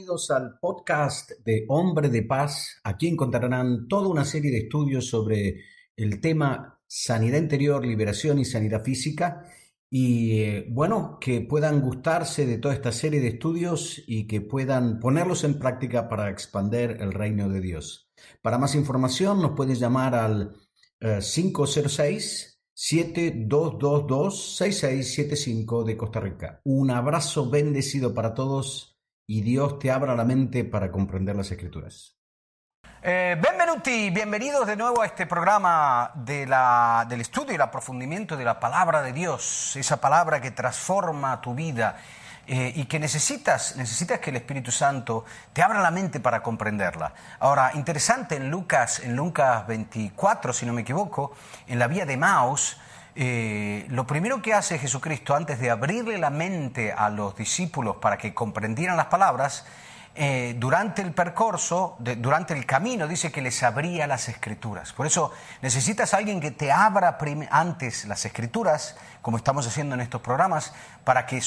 Al podcast de Hombre de Paz. Aquí encontrarán toda una serie de estudios sobre el tema sanidad interior, liberación y sanidad física. Y eh, bueno, que puedan gustarse de toda esta serie de estudios y que puedan ponerlos en práctica para expandir el reino de Dios. Para más información nos pueden llamar al 506 7222 6675 de Costa Rica. Un abrazo bendecido para todos y Dios te abra la mente para comprender las escrituras. Eh, benvenuti, bienvenidos de nuevo a este programa de la, del estudio y el aprofundimiento de la palabra de Dios, esa palabra que transforma tu vida eh, y que necesitas, necesitas que el Espíritu Santo te abra la mente para comprenderla. Ahora, interesante en Lucas, en Lucas 24, si no me equivoco, en la vía de Maus, eh, lo primero que hace Jesucristo antes de abrirle la mente a los discípulos para que comprendieran las palabras, eh, durante el percurso, durante el camino, dice que les abría las escrituras. Por eso necesitas a alguien que te abra antes las escrituras, como estamos haciendo en estos programas, para que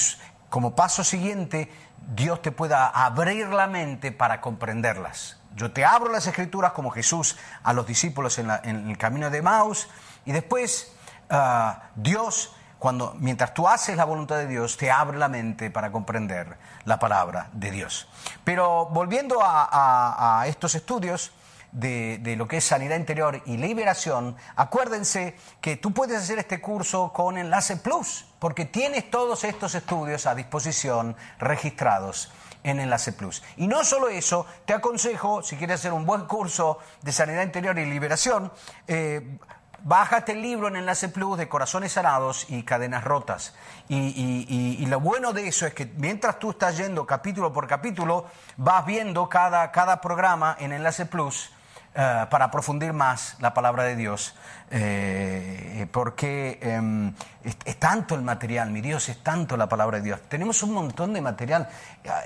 como paso siguiente Dios te pueda abrir la mente para comprenderlas. Yo te abro las escrituras como Jesús a los discípulos en el camino de Maus y después Ah, Dios, cuando, mientras tú haces la voluntad de Dios, te abre la mente para comprender la palabra de Dios. Pero volviendo a, estos estudios, de, lo que es sanidad interior y liberación, acuérdense que tú puedes hacer este curso con Enlace Plus, porque tienes todos estos estudios a disposición registrados en Enlace Plus. Y no solo eso, te aconsejo, si quieres hacer un buen curso de sanidad interior y liberación, eh, Bájate el libro en Enlace Plus de Corazones Sanados y Cadenas Rotas. Y, lo bueno de eso es que mientras tú estás yendo capítulo por capítulo, vas viendo cada, cada programa en Enlace Plus eh, para aprofundir más la palabra de Dios. Eh, porque em, es, tanto el material, mi Dios, es tanto la palabra de Dios. Tenemos un montón de material.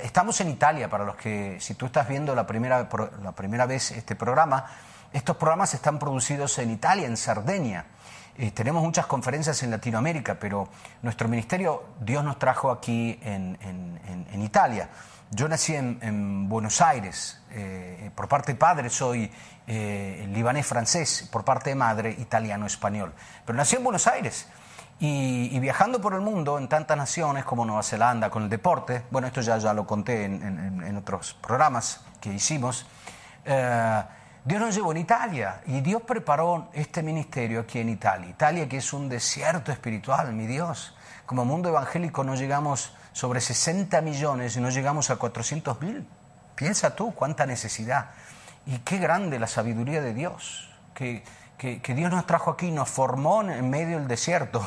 Estamos en Italia, para los que, si tú estás viendo la primera, la primera vez este programa, estos programas están producidos en Italia, en Sardenia. Eh, tenemos muchas conferencias en Latinoamérica, pero nuestro ministerio, Dios nos trajo aquí en, Italia. Yo nací en, Buenos Aires, eh, por parte de padre soy eh, libanés francés, por parte de madre italiano español, pero nací en Buenos Aires. Y, viajando por el mundo en tantas naciones como Nueva Zelanda con el deporte, bueno, esto ya, ya lo conté en, otros programas que hicimos, Dios nos llevó en Italia y Dios preparó este ministerio aquí en Italia. Italia que es un desierto espiritual, mi Dios. Como mundo evangélico no llegamos sobre 60 millones y no llegamos a 400 mil. Piensa tú cuánta necesidad. Y qué grande la sabiduría de Dios. Que, que, Dios nos trajo aquí, nos formó en medio del desierto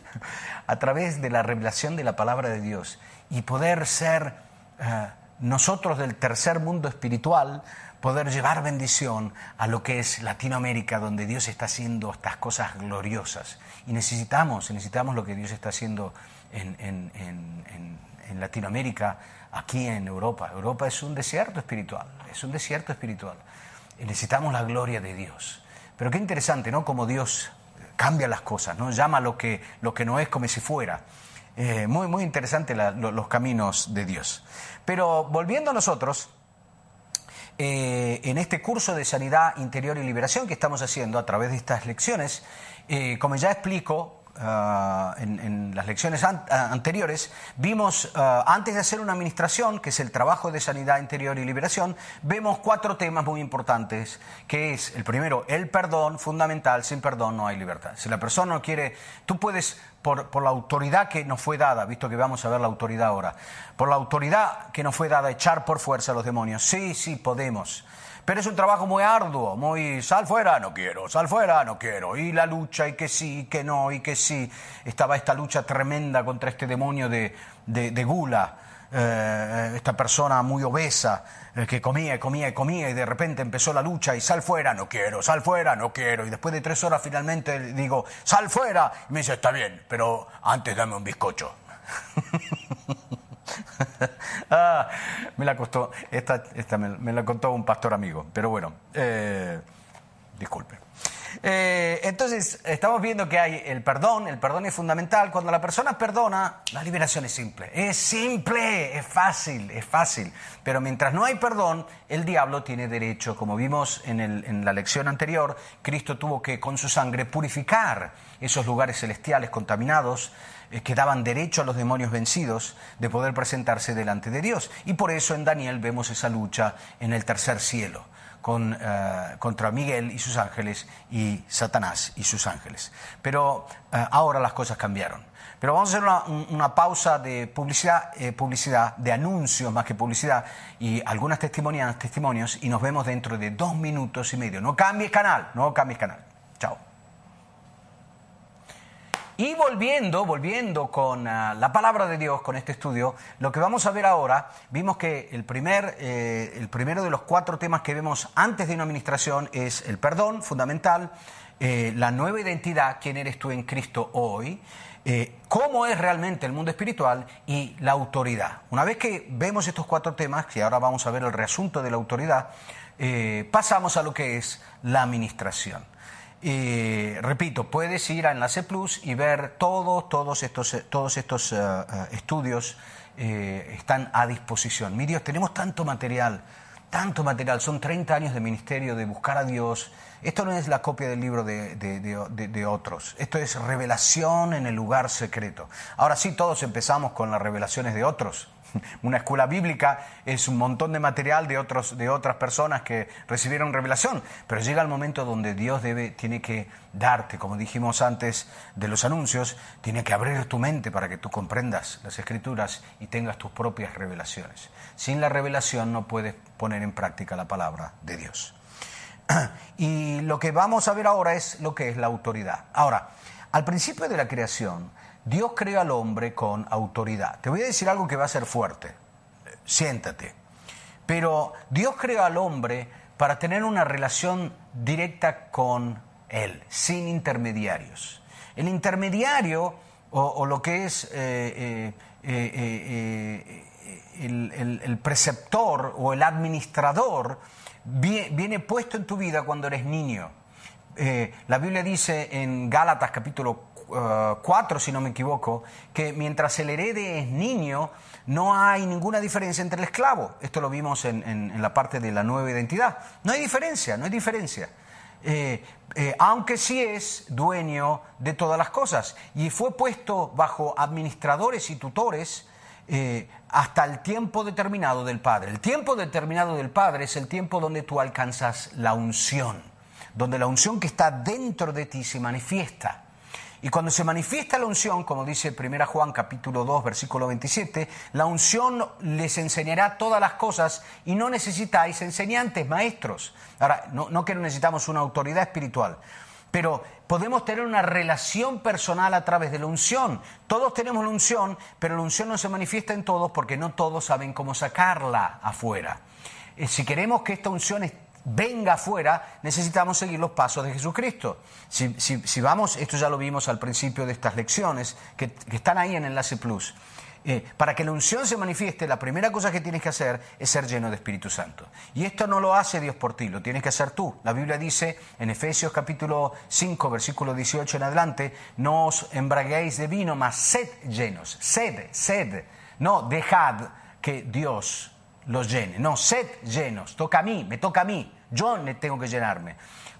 a través de la revelación de la palabra de Dios. Y poder ser eh, nosotros del tercer mundo espiritual, poder llevar bendición a lo que es Latinoamérica, donde Dios está haciendo estas cosas gloriosas. Y necesitamos, necesitamos lo que Dios está haciendo en, en Latinoamérica, aquí en Europa. Europa es un desierto espiritual, es un desierto espiritual. Y necesitamos la gloria de Dios. Pero qué interesante, ¿no? Como Dios cambia las cosas, ¿no? Llama lo que, lo que no es como si fuera. Eh, muy, muy interesante los caminos de Dios. Pero volviendo a nosotros, eh, en este curso de sanidad interior y liberación que estamos haciendo a través de estas lecciones, eh, como ya explico, Ah, en, las lecciones ah, anteriores, vimos, ah, antes de hacer una administración, que es el trabajo de sanidad interior y liberación, vemos cuatro temas muy importantes, que es, el primero, el perdón fundamental, sin perdón no hay libertad. Si la persona no quiere, tú puedes, por, la autoridad que nos fue dada, visto que vamos a ver la autoridad ahora, por la autoridad que nos fue dada, echar por fuerza a los demonios, sí, sí, podemos. Pero es un trabajo muy arduo, muy sal fuera, no quiero, sal fuera, no quiero. Y la lucha, y que sí, y que no, y que sí. Estaba esta lucha tremenda contra este demonio de, gula, eh, esta persona muy obesa eh, que comía y comía y comía y de repente empezó la lucha y sal fuera, no quiero, sal fuera, no quiero. Y después de tres horas finalmente digo, sal fuera. Y me dice, está bien, pero antes dame un bizcocho. ah, me la costó, esta, esta me, la contó un pastor amigo, pero bueno, eh, disculpe. Eh, entonces, estamos viendo que hay el perdón, el perdón es fundamental. Cuando la persona perdona, la liberación es simple. Es simple, es fácil, es fácil. Pero mientras no hay perdón, el diablo tiene derecho. Como vimos en, la lección anterior, Cristo tuvo que con su sangre purificar esos lugares celestiales contaminados eh, que daban derecho a los demonios vencidos de poder presentarse delante de Dios. Y por eso en Daniel vemos esa lucha en el tercer cielo. Con, eh, contra Miguel y sus ángeles y Satanás y sus ángeles. Pero eh, ahora las cosas cambiaron. Pero vamos a hacer una, pausa de publicidad, publicidad, de anuncios más que publicidad y algunas testimonias, testimonios y nos vemos dentro de dos minutos y medio. No cambies canal, no cambies canal. Chao. Y volviendo, volviendo con ah, la palabra de Dios, con este estudio, lo que vamos a ver ahora, vimos que el, primer, eh, el primero de los cuatro temas que vemos antes de una administración es el perdón, fundamental, eh, la nueva identidad, quién eres tú en Cristo hoy, eh, cómo es realmente el mundo espiritual y la autoridad. Una vez que vemos estos cuatro temas, que ahora vamos a ver el reasunto de la autoridad, pasamos a lo que es la administración. Y repito, puedes ir a Enlace Plus y ver todos, todos estos, todos estos eh, eh, estudios eh, están a disposición. Mi Dios, tenemos tanto material, tanto material, son 30 años de ministerio, de buscar a Dios. Esto no es la copia del libro de, de, otros, esto es revelación en el lugar secreto. Ahora sí, todos empezamos con las revelaciones de otros, una escuela bíblica es un montón de material de, otros, de otras personas que recibieron revelación, pero llega el momento donde Dios debe, tiene que darte, como dijimos antes de los anuncios, tiene que abrir tu mente para que tú comprendas las escrituras y tengas tus propias revelaciones. Sin la revelación no puedes poner en práctica la palabra de Dios. Y lo que vamos a ver ahora es lo que es la autoridad. Ahora, al principio de la creación, Dios creó al hombre con autoridad. Te voy a decir algo que va a ser fuerte. Siéntate. Pero Dios creó al hombre para tener una relación directa con Él, sin intermediarios. El intermediario, o, lo que es eh, eh, eh, el, preceptor o el administrador, viene puesto en tu vida cuando eres niño. la Biblia dice en Gálatas capítulo 4, si no me equivoco, que mientras el herede es niño, no hay ninguna diferencia entre el esclavo. Esto lo vimos en, la parte de la nueva identidad. No hay diferencia, no hay diferencia. Eh, eh, aunque sí es dueño de todas las cosas y fue puesto bajo administradores y tutores eh, hasta el tiempo determinado del Padre. El tiempo determinado del Padre es el tiempo donde tú alcanzas la unción, donde la unción que está dentro de ti se manifiesta. Y cuando se manifiesta la unción, como dice 1 Juan capítulo 2, versículo 27, la unción les enseñará todas las cosas y no necesitáis enseñantes, maestros. Ahora, no, no que no necesitamos una autoridad espiritual, pero podemos tener una relación personal a través de la unción. Todos tenemos la unción, pero la unción no se manifiesta en todos porque no todos saben cómo sacarla afuera. Eh, si queremos que esta unción venga afuera, necesitamos seguir los pasos de Jesucristo. Si, vamos, esto ya lo vimos al principio de estas lecciones, que, que están ahí en Enlace Plus. Eh, para que la unción se manifieste, la primera cosa que tienes que hacer es ser lleno de Espíritu Santo. Y esto no lo hace Dios por ti, lo tienes que hacer tú. La Biblia dice en Efesios capítulo 5, versículo 18 en adelante, no os embraguéis de vino, mas sed llenos. Sed, sed. No, dejad que Dios los llene. No, sed llenos. Toca a mí, me toca a mí. Yo tengo que llenarme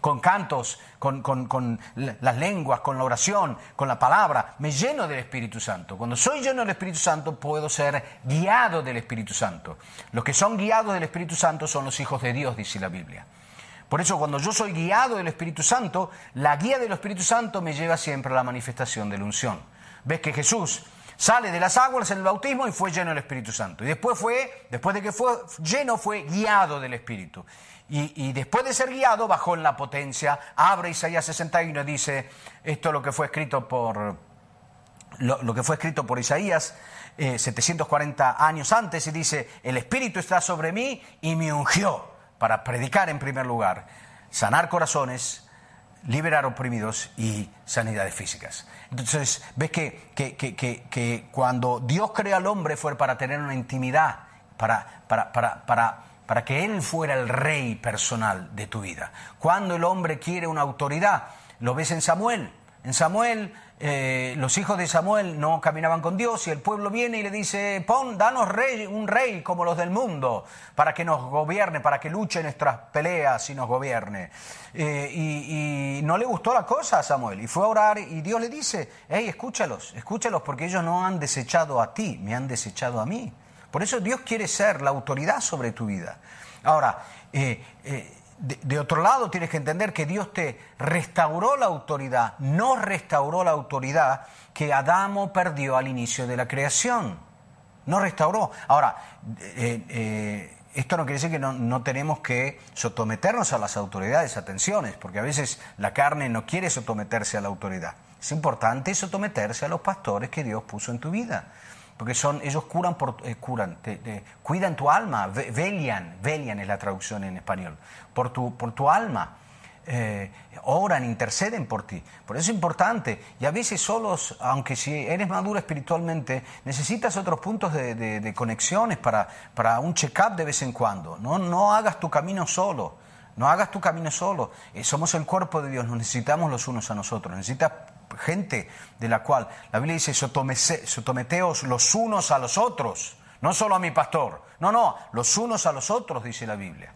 con cantos, con, las lenguas, con la oración, con la palabra, me lleno del Espíritu Santo. Cuando soy lleno del Espíritu Santo puedo ser guiado del Espíritu Santo. Los que son guiados del Espíritu Santo son los hijos de Dios, dice la Biblia. Por eso cuando yo soy guiado del Espíritu Santo, la guía del Espíritu Santo me lleva siempre a la manifestación de la unción. Ves que Jesús sale de las aguas en el bautismo y fue lleno del Espíritu Santo. Y después fue, después de que fue lleno, fue guiado del Espíritu. Y, después de ser guiado, bajó en la potencia. Abre Isaías 61 y dice, esto es lo que fue escrito por, lo, que fue escrito por Isaías 740 eh, años antes y dice, el Espíritu está sobre mí y me ungió para predicar en primer lugar, sanar corazones, liberar oprimidos y sanidades físicas. Entonces, ves que, que, que, que cuando Dios crea al hombre fue para tener una intimidad, para, para, para, para para que Él fuera el rey personal de tu vida. Cuando el hombre quiere una autoridad, lo ves en Samuel. En Samuel, eh, los hijos de Samuel no caminaban con Dios y el pueblo viene y le dice, pon, danos rey, un rey como los del mundo, para que nos gobierne, para que luche nuestras peleas y nos gobierne. Eh, y, y, no le gustó la cosa a Samuel y fue a orar y Dios le dice, hey, escúchalos, escúchalos porque ellos no han desechado a ti, me han desechado a mí. Por eso Dios quiere ser la autoridad sobre tu vida. Ahora, eh, eh, de, otro lado tienes que entender que Dios te restauró la autoridad, no restauró la autoridad que Adamo perdió al inicio de la creación. No restauró. Ahora, eh, esto no quiere decir que no, no, tenemos que someternos a las autoridades, atenciones, porque a veces la carne no quiere someterse a la autoridad. Es importante someterse a los pastores que Dios puso en tu vida porque son, ellos curan, por, eh, curan te, cuidan tu alma, velian, velian es la traducción en español, por tu, por tu alma. Eh, oran, interceden por ti. Por eso es importante. Y a veces solos, aunque si eres maduro espiritualmente, necesitas otros puntos de, de, conexiones para, para un check-up de vez en cuando. No, no hagas tu camino solo. No hagas tu camino solo. Eh, somos el cuerpo de Dios, nos necesitamos los unos a nosotros. Necesitas gente de la cual la Biblia dice, sotometeos los unos a los otros, no solo a mi pastor, no, no, los unos a los otros, dice la Biblia.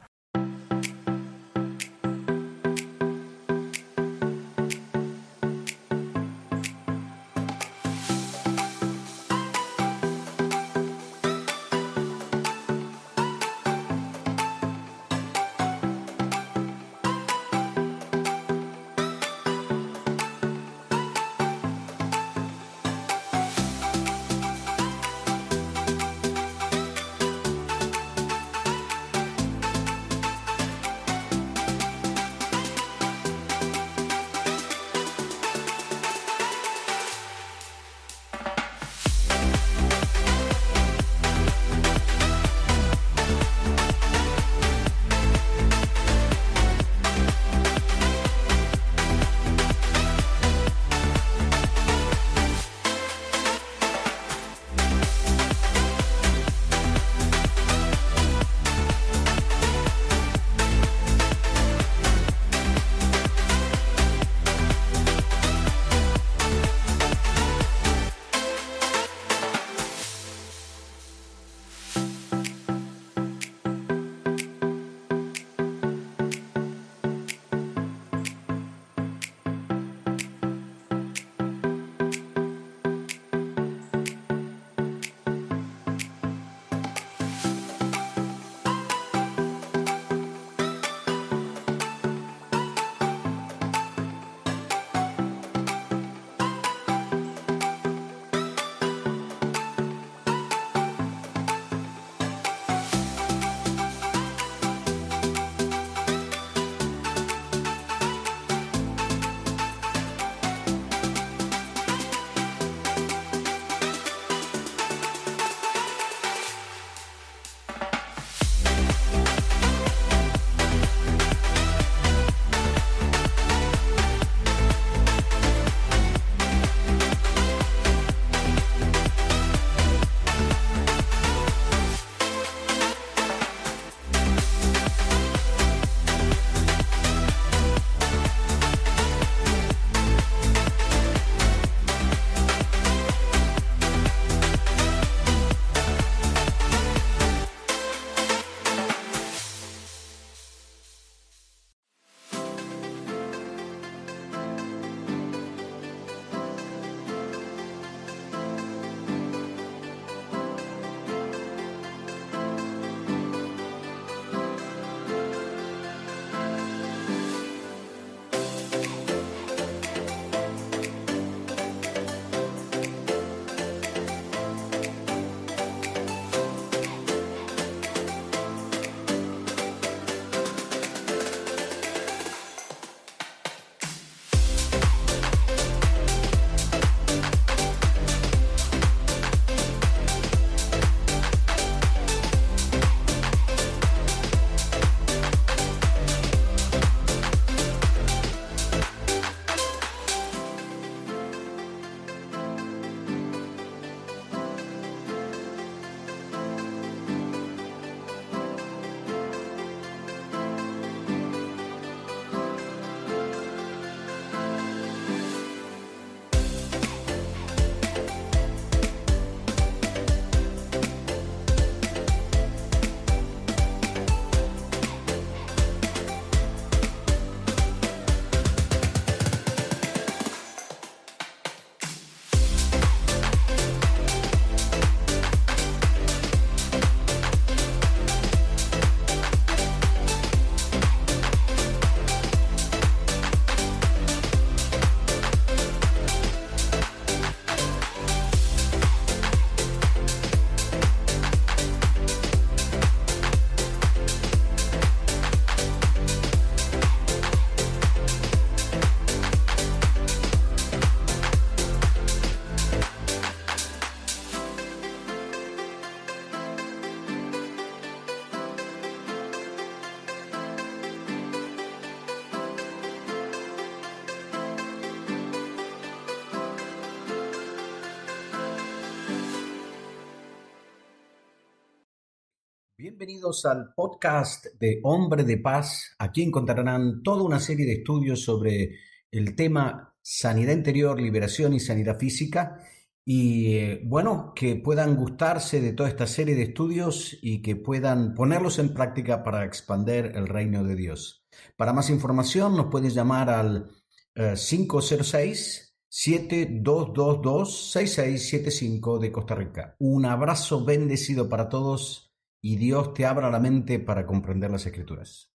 Bienvenidos al podcast de Hombre de Paz. Aquí encontrarán toda una serie de estudios sobre el tema sanidad interior, liberación y sanidad física. Y eh, bueno, que puedan gustarse de toda esta serie de estudios y que puedan ponerlos en práctica para expandir el reino de Dios. Para más información nos puedes llamar al 506 7222 6675 de Costa Rica. Un abrazo bendecido para todos y Dios te abra la mente para comprender las escrituras.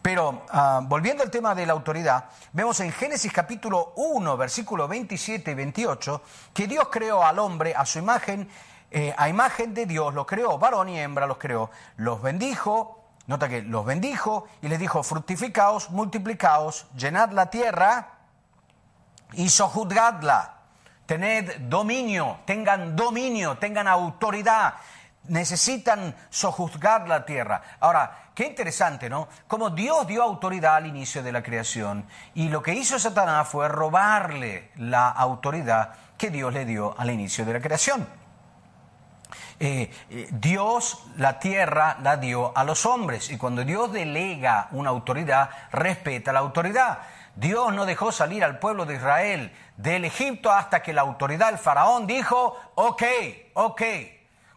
Pero ah, volviendo al tema de la autoridad, vemos en Génesis capítulo 1, versículos 27 y 28, que Dios creó al hombre a su imagen, eh, a imagen de Dios, lo creó, varón y hembra los creó, los bendijo, nota que los bendijo y les dijo, fructificaos, multiplicaos, llenad la tierra y sojuzgadla, tened dominio, tengan dominio, tengan autoridad necesitan sojuzgar la tierra. Ahora, qué interesante, ¿no? Como Dios dio autoridad al inicio de la creación y lo que hizo Satanás fue robarle la autoridad que Dios le dio al inicio de la creación. Eh, eh, Dios la tierra la dio a los hombres y cuando Dios delega una autoridad, respeta la autoridad. Dios no dejó salir al pueblo de Israel del Egipto hasta que la autoridad del faraón dijo, ok, ok,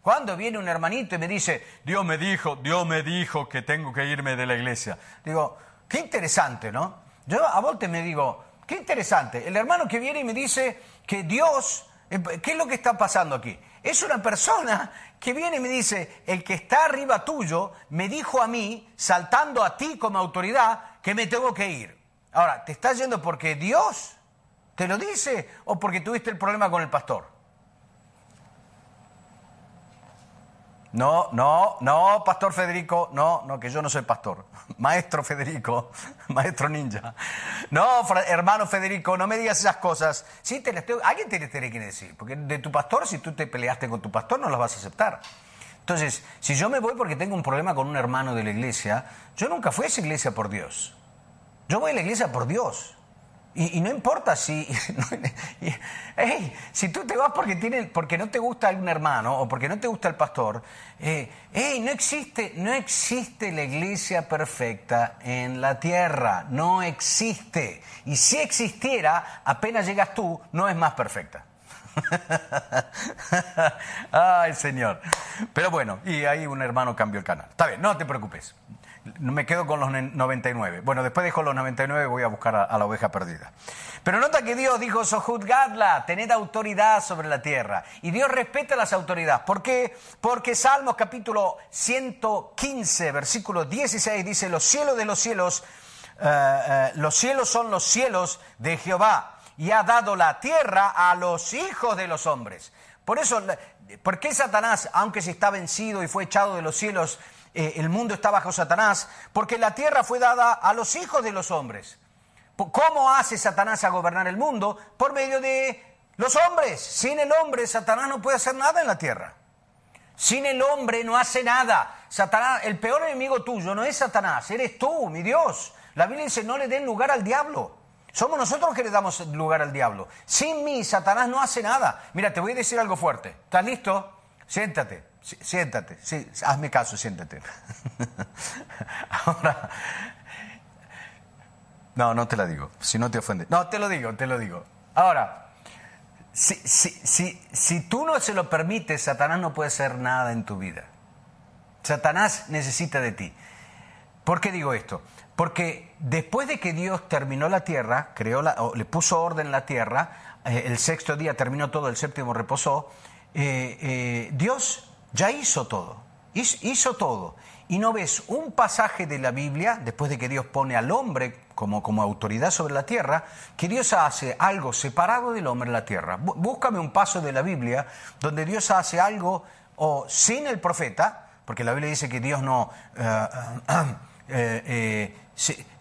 cuando viene un hermanito y me dice, Dios me dijo, Dios me dijo que tengo que irme de la iglesia. Digo, qué interesante, ¿no? Yo a volte me digo, qué interesante. El hermano que viene y me dice que Dios, eh, ¿qué es lo que está pasando aquí? Es una persona que viene y me dice, el que está arriba tuyo me dijo a mí, saltando a ti como autoridad, que me tengo que ir. Ahora, ¿te estás yendo porque Dios te lo dice o porque tuviste el problema con el pastor? No, no, no, Pastor Federico, no, no, que yo no soy pastor. Maestro Federico, maestro ninja. No, hermano Federico, no me digas esas cosas. Sí, te las tengo, alguien te las tiene que decir, porque de tu pastor, si tú te peleaste con tu pastor, no las vas a aceptar. Entonces, si yo me voy porque tengo un problema con un hermano de la iglesia, yo nunca fui a esa iglesia por Dios. Yo voy a la iglesia por Dios. Y, no importa si, si tú te vas porque, tiene, porque no te gusta algún hermano o porque no te gusta el pastor, eh, no, existe, no existe la iglesia perfecta en la tierra, no existe. Y si existiera, apenas llegas tú, no es más perfecta. Ay, Señor. Pero bueno, y ahí un hermano cambió el canal. Está bien, no te preocupes me quedo con los 99. Bueno, después dejo los 99 voy a buscar a, la oveja perdida. Pero nota que Dios dijo, sojuzgadla, tened autoridad sobre la tierra. Y Dios respeta las autoridades. ¿Por qué? Porque Salmos capítulo 115, versículo 16 dice, los cielos de los cielos, eh, eh, los cielos son los cielos de Jehová y ha dado la tierra a los hijos de los hombres. Por eso, ¿por qué Satanás, aunque se está vencido y fue echado de los cielos, eh, el mundo está bajo Satanás, porque la tierra fue dada a los hijos de los hombres. ¿Cómo hace Satanás a gobernar el mundo? Por medio de los hombres. Sin el hombre, Satanás no puede hacer nada en la tierra. Sin el hombre no hace nada. Satanás, el peor enemigo tuyo no es Satanás, eres tú, mi Dios. La Biblia dice, no le den lugar al diablo. Somos nosotros que le damos lugar al diablo. Sin mí, Satanás no hace nada. Mira, te voy a decir algo fuerte. ¿Estás listo? Siéntate. Siéntate, hazme caso, siéntate. Ahora, no, no te la digo, si no te ofende. No, te lo digo, te lo digo. Ahora, si, si, si, si tú no se lo permites, Satanás no puede hacer nada en tu vida. Satanás necesita de ti. ¿Por qué digo esto? Porque después de que Dios terminó la tierra, creó o le puso orden en la tierra, eh, el sexto día terminó todo, el séptimo reposó, eh, eh, Dios ya hizo todo, hizo todo. Y no ves un pasaje de la Biblia, después de que Dios pone al hombre como, como autoridad sobre la tierra, que Dios hace algo separado del hombre en la tierra. Búscame un paso de la Biblia donde Dios hace algo o sin el profeta, porque la Biblia dice que Dios no, eh, eh,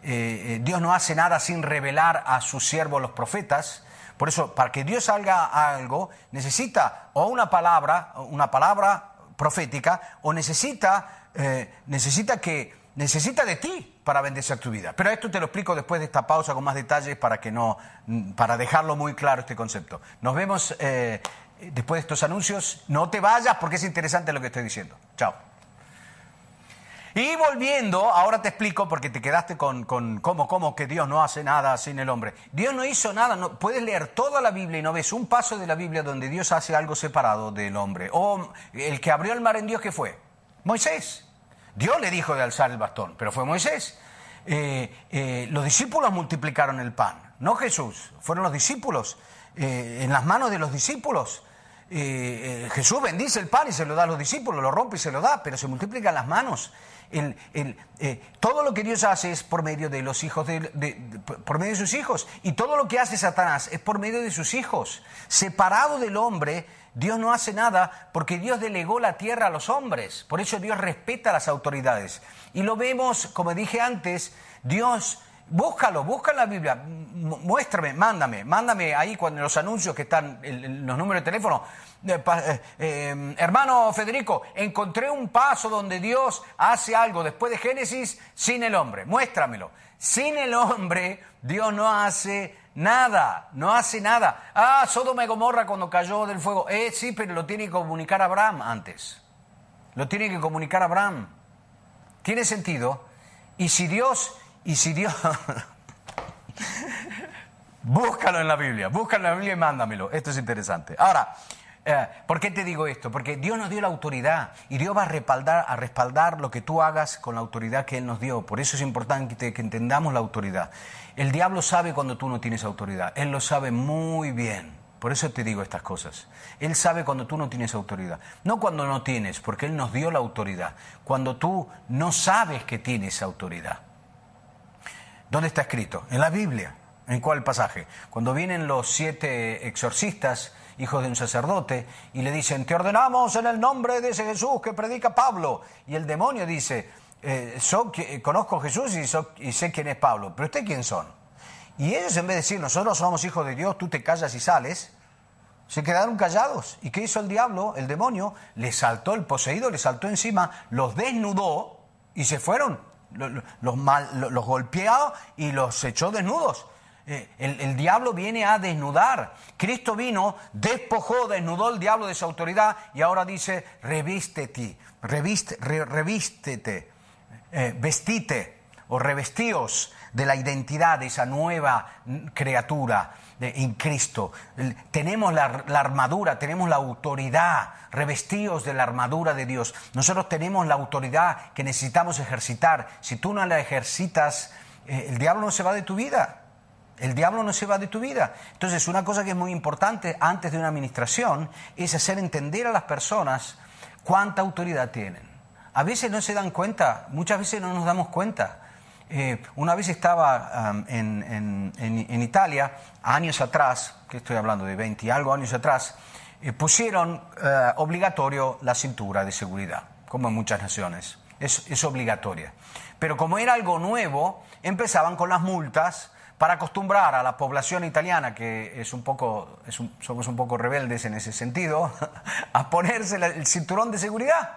eh, Dios no hace nada sin revelar a sus siervos los profetas. Por eso, para que Dios haga algo, necesita o una palabra, una palabra profética o necesita, eh, necesita, que, necesita de ti para bendecir tu vida. Pero esto te lo explico después de esta pausa con más detalles para, que no, para dejarlo muy claro este concepto. Nos vemos eh, después de estos anuncios. No te vayas porque es interesante lo que estoy diciendo. Chao. Y volviendo, ahora te explico porque te quedaste con, con cómo, cómo que Dios no hace nada sin el hombre. Dios no hizo nada, no, puedes leer toda la Biblia y no ves un paso de la Biblia donde Dios hace algo separado del hombre. O el que abrió el mar en Dios, ¿qué fue? Moisés. Dios le dijo de alzar el bastón, pero fue Moisés. Eh, eh, los discípulos multiplicaron el pan, no Jesús, fueron los discípulos, eh, en las manos de los discípulos. Jesús bendice el pan y se lo da a los discípulos, lo rompe y se lo da, pero se multiplican las manos eh, todo lo que Dios hace es por medio de los hijos, de, por medio de sus hijos. Y todo lo que hace Satanás es por medio de sus hijos. Separado del hombre, Dios no hace nada porque Dios delegó la tierra a los hombres. Por eso Dios respeta a las autoridades. Y lo vemos, como dije antes, Dios Búscalo, busca en la Biblia, muéstrame, mándame, mándame ahí cuando los anuncios que están, en los números de teléfono. Eh, eh, eh, hermano Federico, encontré un paso donde Dios hace algo después de Génesis sin el hombre, muéstramelo. Sin el hombre, Dios no hace nada, no hace nada. Ah, Sodoma y Gomorra cuando cayó del fuego. Eh, sí, pero lo tiene que comunicar Abraham antes. Lo tiene que comunicar Abraham. ¿Tiene sentido? Y si Dios y si Dios... búscalo en la Biblia, búscalo en la Biblia y mándamelo. Esto es interesante. Ahora, eh, ¿por qué te digo esto? Porque Dios nos dio la autoridad y Dios va a respaldar, a respaldar lo que tú hagas con la autoridad que Él nos dio. Por eso es importante que entendamos la autoridad. El diablo sabe cuando tú no tienes autoridad. Él lo sabe muy bien. Por eso te digo estas cosas. Él sabe cuando tú no tienes autoridad. No cuando no tienes, porque Él nos dio la autoridad. Cuando tú no sabes que tienes autoridad. ¿Dónde está escrito? En la Biblia. ¿En cuál pasaje? Cuando vienen los siete exorcistas, hijos de un sacerdote, y le dicen, te ordenamos en el nombre de ese Jesús que predica Pablo. Y el demonio dice, eh, conozco a Jesús y, sé quién es Pablo, pero ¿usted quién son? Y ellos en vez de decir, nosotros somos hijos de Dios, tú te callas y sales, se quedaron callados. ¿Y qué hizo el diablo, el demonio? Le saltó el poseído, le saltó encima, los desnudó y se fueron los, mal, los golpeó y los echó desnudos. Eh, el, diablo viene a desnudar. Cristo vino, despojó, desnudó el diablo de su autoridad y ahora dice, revístete, revístete, eh, vestite o revestíos de la identidad de esa nueva criatura en Cristo. Tenemos la, armadura, tenemos la autoridad, revestidos de la armadura de Dios. Nosotros tenemos la autoridad que necesitamos ejercitar. Si tú no la ejercitas, eh, el diablo no se va de tu vida. El diablo no se va de tu vida. Entonces, una cosa que es muy importante antes de una administración es hacer entender a las personas cuánta autoridad tienen. A veces no se dan cuenta, muchas veces no nos damos cuenta. Eh, una vez estaba en, Italia, años atrás, que estoy hablando de 20 y algo años atrás, eh, pusieron eh, obligatorio la cintura de seguridad, como en muchas naciones. Es, obligatoria. Pero como era algo nuevo, empezaban con las multas para acostumbrar a la población italiana, que es un poco, somos un poco rebeldes en ese sentido, a ponerse el cinturón de seguridad.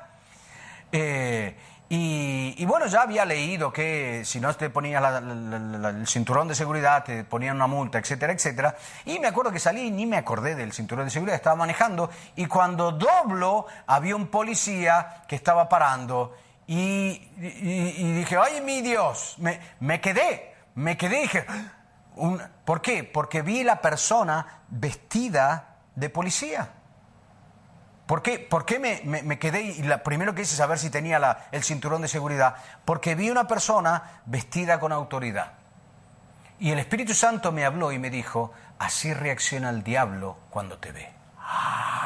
Y, bueno, ya había leído que si no te ponías el cinturón de seguridad, te ponían una multa, etcétera, etcétera. Y me acuerdo que salí y ni me acordé del cinturón de seguridad, estaba manejando y cuando doblo había un policía que estaba parando y, dije, ay mi Dios, me, me quedé, me quedé y dije, ¿por qué? Porque vi la persona vestida de policía. ¿Por qué, me, quedé y lo primero que hice saber si tenía el cinturón de seguridad? Porque vi una persona vestida con autoridad. Y el Espíritu Santo me habló y me dijo, así reacciona el diablo cuando te ve. ¡Ah!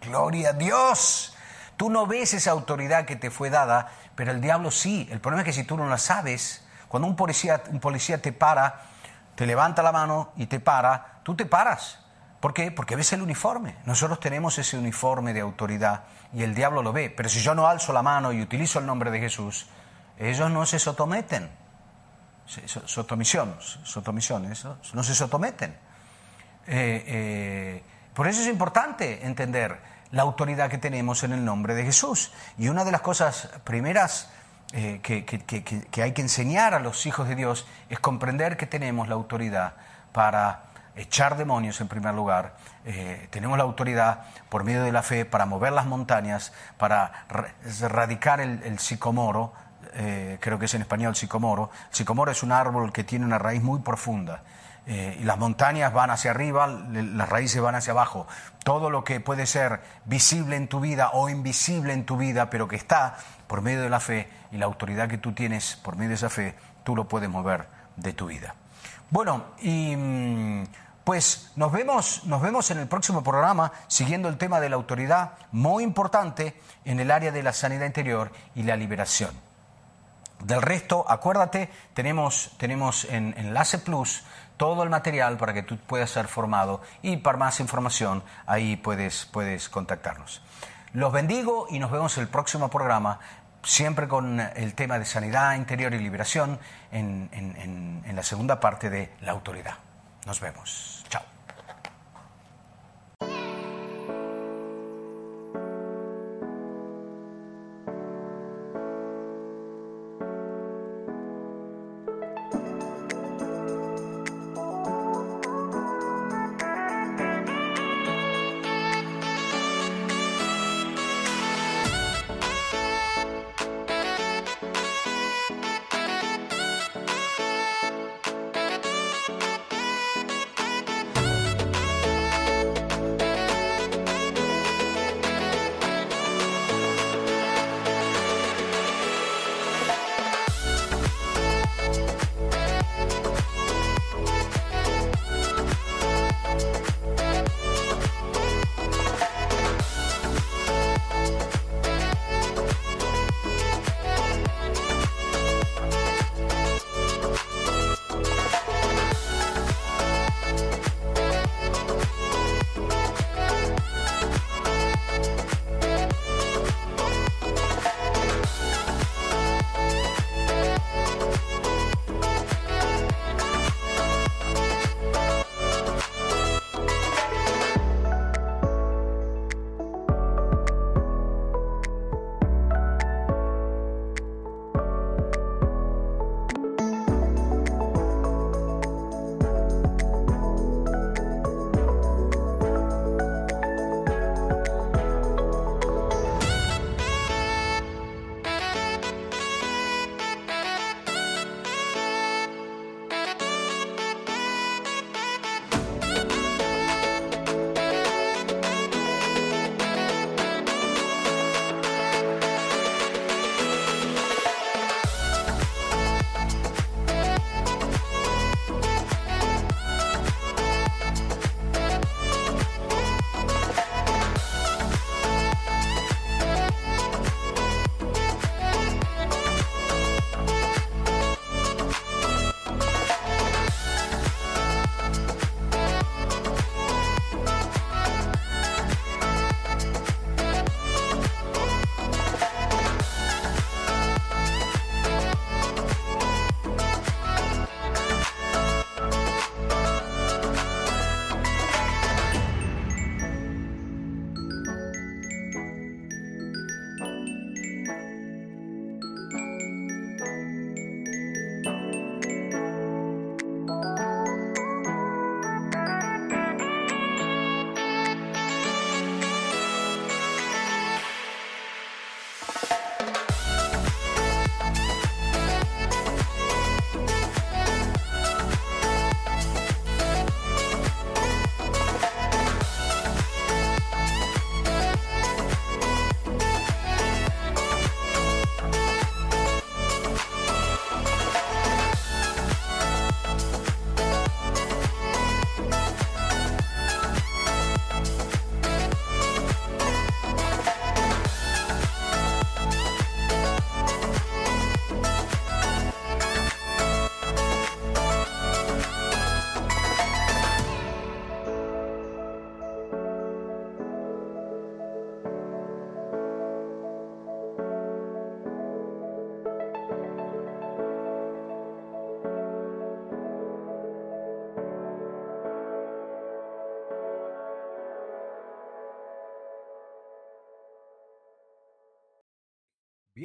Gloria a Dios. Tú no ves esa autoridad que te fue dada, pero el diablo sí. El problema es que si tú no la sabes, cuando un policía, un policía te para, te levanta la mano y te para, tú te paras. ¿Por qué? Porque ves el uniforme. Nosotros tenemos ese uniforme de autoridad y el diablo lo ve. Pero si yo no alzo la mano y utilizo el nombre de Jesús, ellos no se sotometen. Sotomisión, sotomisión, eso, no se sotometen. Eh, eh, por eso es importante entender la autoridad que tenemos en el nombre de Jesús. Y una de las cosas primeras eh, que, hay que enseñar a los hijos de Dios es comprender que tenemos la autoridad para echar demonios en primer lugar, eh, tenemos la autoridad por medio de la fe para mover las montañas, para erradicar el, sicomoro, eh, creo que es en español sicomoro. El sicomoro es un árbol que tiene una raíz muy profunda. Y las montañas van hacia arriba, las raíces van hacia abajo. Todo lo que puede ser visible en tu vida o invisible en tu vida, pero que está por medio de la fe y la autoridad que tú tienes por medio de esa fe, tú lo puedes mover de tu vida. Bueno, y mm, pues nos vemos, nos vemos en el próximo programa siguiendo el tema de la autoridad, muy importante en el área de la sanidad interior y la liberación. Del resto, acuérdate, tenemos, tenemos en Enlace Plus todo el material para que tú puedas ser formado y para más información ahí puedes, puedes contactarnos. Los bendigo y nos vemos en el próximo programa, siempre con el tema de sanidad interior y liberación en, en la segunda parte de la autoridad. Nos vemos.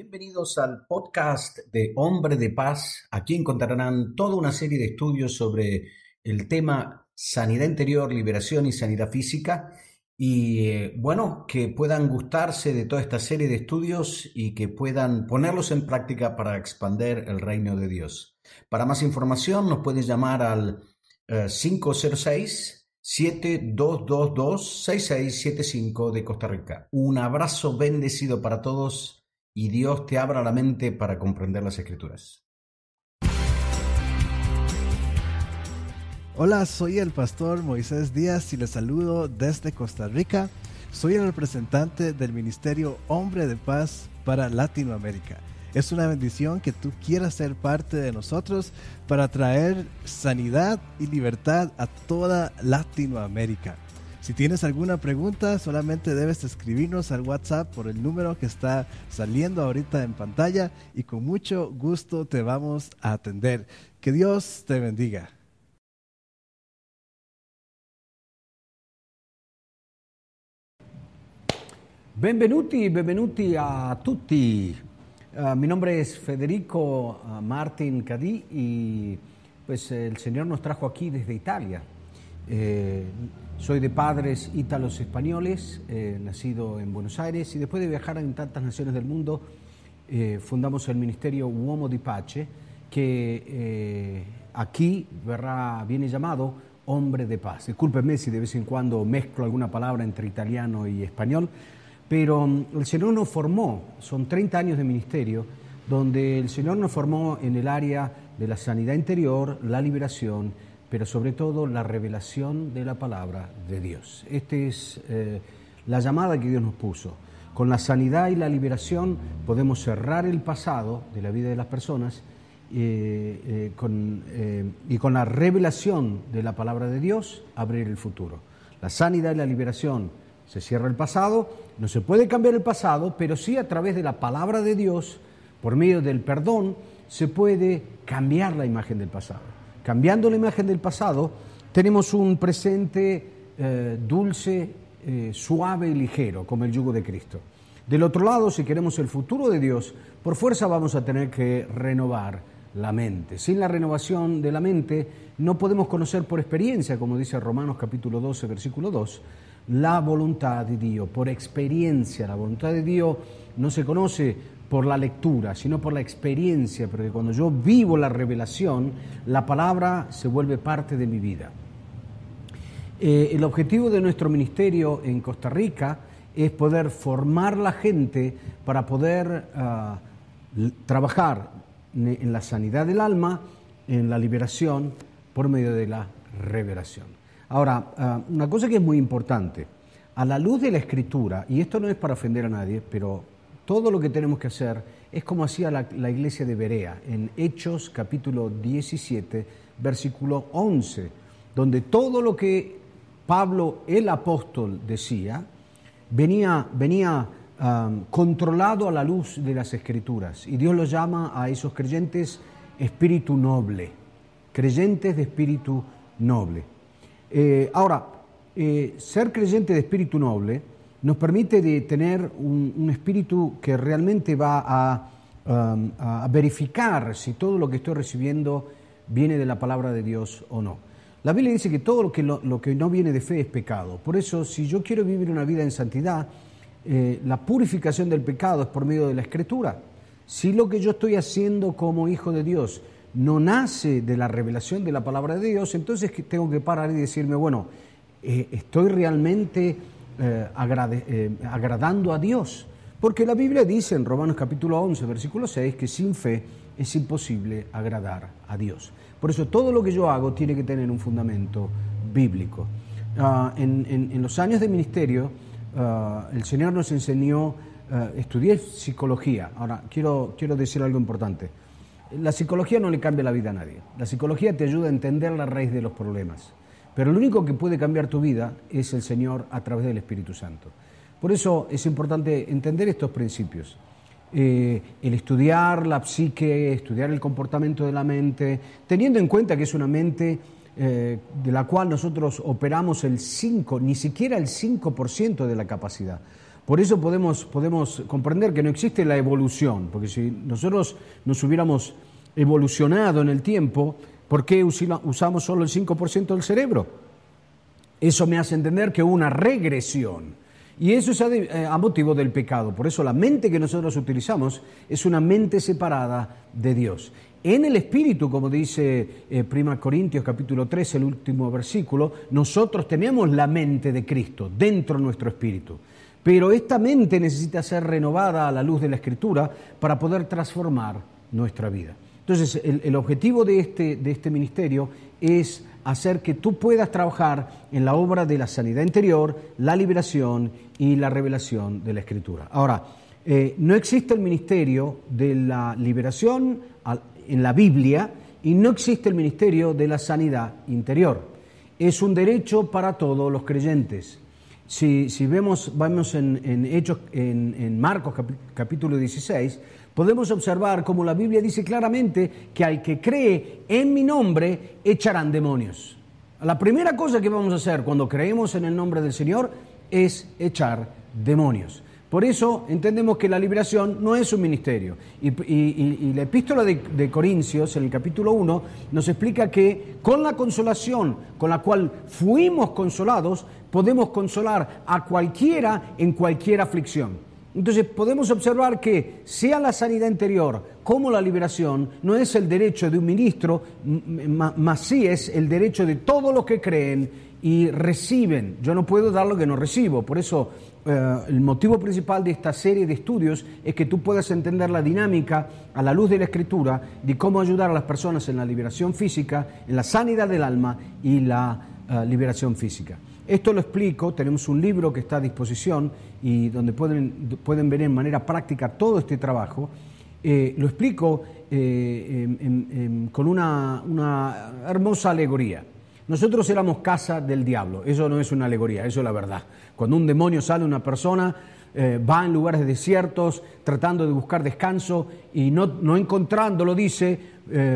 Bienvenidos al podcast de Hombre de Paz. Aquí encontrarán toda una serie de estudios sobre el tema sanidad interior, liberación y sanidad física. Y eh, bueno, que puedan gustarse de toda esta serie de estudios y que puedan ponerlos en práctica para expandir el reino de Dios. Para más información nos puedes llamar al 506 7222 6675 de Costa Rica. Un abrazo bendecido para todos y Dios te abra la mente para comprender las escrituras. Hola, soy el pastor Moisés Díaz y les saludo desde Costa Rica. Soy el representante del Ministerio Hombre de Paz para Latinoamérica. Es una bendición que tú quieras ser parte de nosotros para traer sanidad y libertad a toda Latinoamérica. Si tienes alguna pregunta, solamente debes escribirnos al WhatsApp por el número que está saliendo ahorita en pantalla y con mucho gusto te vamos a atender. Que Dios te bendiga. Benvenuti, benvenuti a tutti. Uh, mi nombre es Federico uh, Martin Cadí y pues el Señor nos trajo aquí desde Italia. Eh, soy de padres ítalos españoles, eh, nacido en Buenos Aires y después de viajar en tantas naciones del mundo, eh, fundamos el Ministerio Uomo di Pace, que eh, aquí verrá, viene llamado Hombre de Paz. Discúlpenme si de vez en cuando mezclo alguna palabra entre italiano y español, pero mm, el Señor nos formó, son 30 años de ministerio, donde el Señor nos formó en el área de la sanidad interior, la liberación, pero sobre todo la revelación de la palabra de Dios. Esta es eh, la llamada que Dios nos puso. Con la sanidad y la liberación podemos cerrar el pasado de la vida de las personas eh, eh, y con la revelación de la palabra de Dios abrir el futuro. La sanidad y la liberación se cierra el pasado, no se puede cambiar el pasado, pero sí a través de la palabra de Dios, por medio del perdón, se puede cambiar la imagen del pasado. Cambiando la imagen del pasado, tenemos un presente eh, dulce, eh, suave y ligero, como el yugo de Cristo. Del otro lado, si queremos el futuro de Dios, por fuerza vamos a tener que renovar la mente. Sin la renovación de la mente, no podemos conocer por experiencia, como dice Romanos capítulo 12, versículo 2, la voluntad de Dios, por experiencia. La voluntad de Dios no se conoce por la lectura, sino por la experiencia, porque cuando yo vivo la revelación, la palabra se vuelve parte de mi vida. Eh, el objetivo de nuestro ministerio en Costa Rica es poder formar la gente para poder ah, trabajar en la sanidad del alma, en la liberación, por medio de la revelación. Ahora, ah, una cosa que es muy importante, a la luz de la escritura, y esto no es para ofender a nadie, pero todo lo que tenemos que hacer es como hacía la, iglesia de Berea, en Hechos capítulo 17, versículo 11, donde todo lo que Pablo el apóstol decía venía, venía ah, controlado a la luz de las escrituras. Y Dios los llama a esos creyentes espíritu noble, creyentes de espíritu noble. Eh, ahora, eh, ser creyente de espíritu noble nos permite de tener un, espíritu que realmente va um, a, verificar si todo lo que estoy recibiendo viene de la palabra de Dios o no. La Biblia dice que todo lo que, no viene de fe es pecado. Por eso, si yo quiero vivir una vida en santidad, eh, la purificación del pecado es por medio de la escritura. Si lo que yo estoy haciendo como hijo de Dios no nace de la revelación de la palabra de Dios, entonces tengo que parar y decirme, bueno, eh, estoy realmente eh, eh, agradando a Dios. Porque la Biblia dice en Romanos capítulo 11, versículo 6, que sin fe es imposible agradar a Dios. Por eso todo lo que yo hago tiene que tener un fundamento bíblico. Ah, en, los años de ministerio, ah, el Señor nos enseñó, estudié psicología. Ahora, quiero, quiero decir algo importante. La psicología no le cambia la vida a nadie. La psicología te ayuda a entender la raíz de los problemas. Pero lo único que puede cambiar tu vida es el Señor a través del Espíritu Santo. Por eso es importante entender estos principios. Eh, el estudiar la psique, estudiar el comportamiento de la mente, teniendo en cuenta que es una mente eh, de la cual nosotros operamos el 5, ni siquiera el 5% de la capacidad. Por eso podemos, podemos comprender que no existe la evolución, porque si nosotros nos hubiéramos evolucionado en el tiempo, ¿por qué usamos solo el 5% del cerebro? Eso me hace entender que hubo una regresión. Y eso es eh, a, motivo del pecado. Por eso la mente que nosotros utilizamos es una mente separada de Dios. En el Espíritu, como dice eh, Prima Corintios capítulo 3, el último versículo, nosotros tenemos la mente de Cristo dentro de nuestro Espíritu. Pero esta mente necesita ser renovada a la luz de la Escritura para poder transformar nuestra vida. Entonces, el, objetivo de este, de este ministerio es hacer que tú puedas trabajar en la obra de la sanidad interior, la liberación y la revelación de la Escritura. Ahora, eh, no existe el ministerio de la liberación en la Biblia y no existe el ministerio de la sanidad interior. Es un derecho para todos los creyentes. Si, vemos, vamos en, Hechos, en, Marcos capítulo 16, podemos observar como la Biblia dice claramente que al que cree en mi nombre echarán demonios. La primera cosa que vamos a hacer cuando creemos en el nombre del Señor es echar demonios. Por eso entendemos que la liberación no es un ministerio. Y, la epístola de, de, Corintios, en el capítulo 1, nos explica que con la consolación con la cual fuimos consolados, podemos consolar a cualquiera en cualquier aflicción. Entonces podemos observar que sea la sanidad interior como la liberación no es el derecho de un ministro, más sí es el derecho de todos los que creen y reciben. Yo no puedo dar lo que no recibo. Por eso eh, el motivo principal de esta serie de estudios es que tú puedas entender la dinámica a la luz de la escritura de cómo ayudar a las personas en la liberación física, en la sanidad del alma y la eh, liberación física. Esto lo explico, tenemos un libro que está a disposición y donde pueden, pueden ver en manera práctica todo este trabajo. Eh, lo explico eh, con una, una, hermosa alegoría. Nosotros éramos casa del diablo, eso no es una alegoría, eso es la verdad. Cuando un demonio sale una persona, eh, va en lugares desiertos tratando de buscar descanso y no, no encontrándolo dice,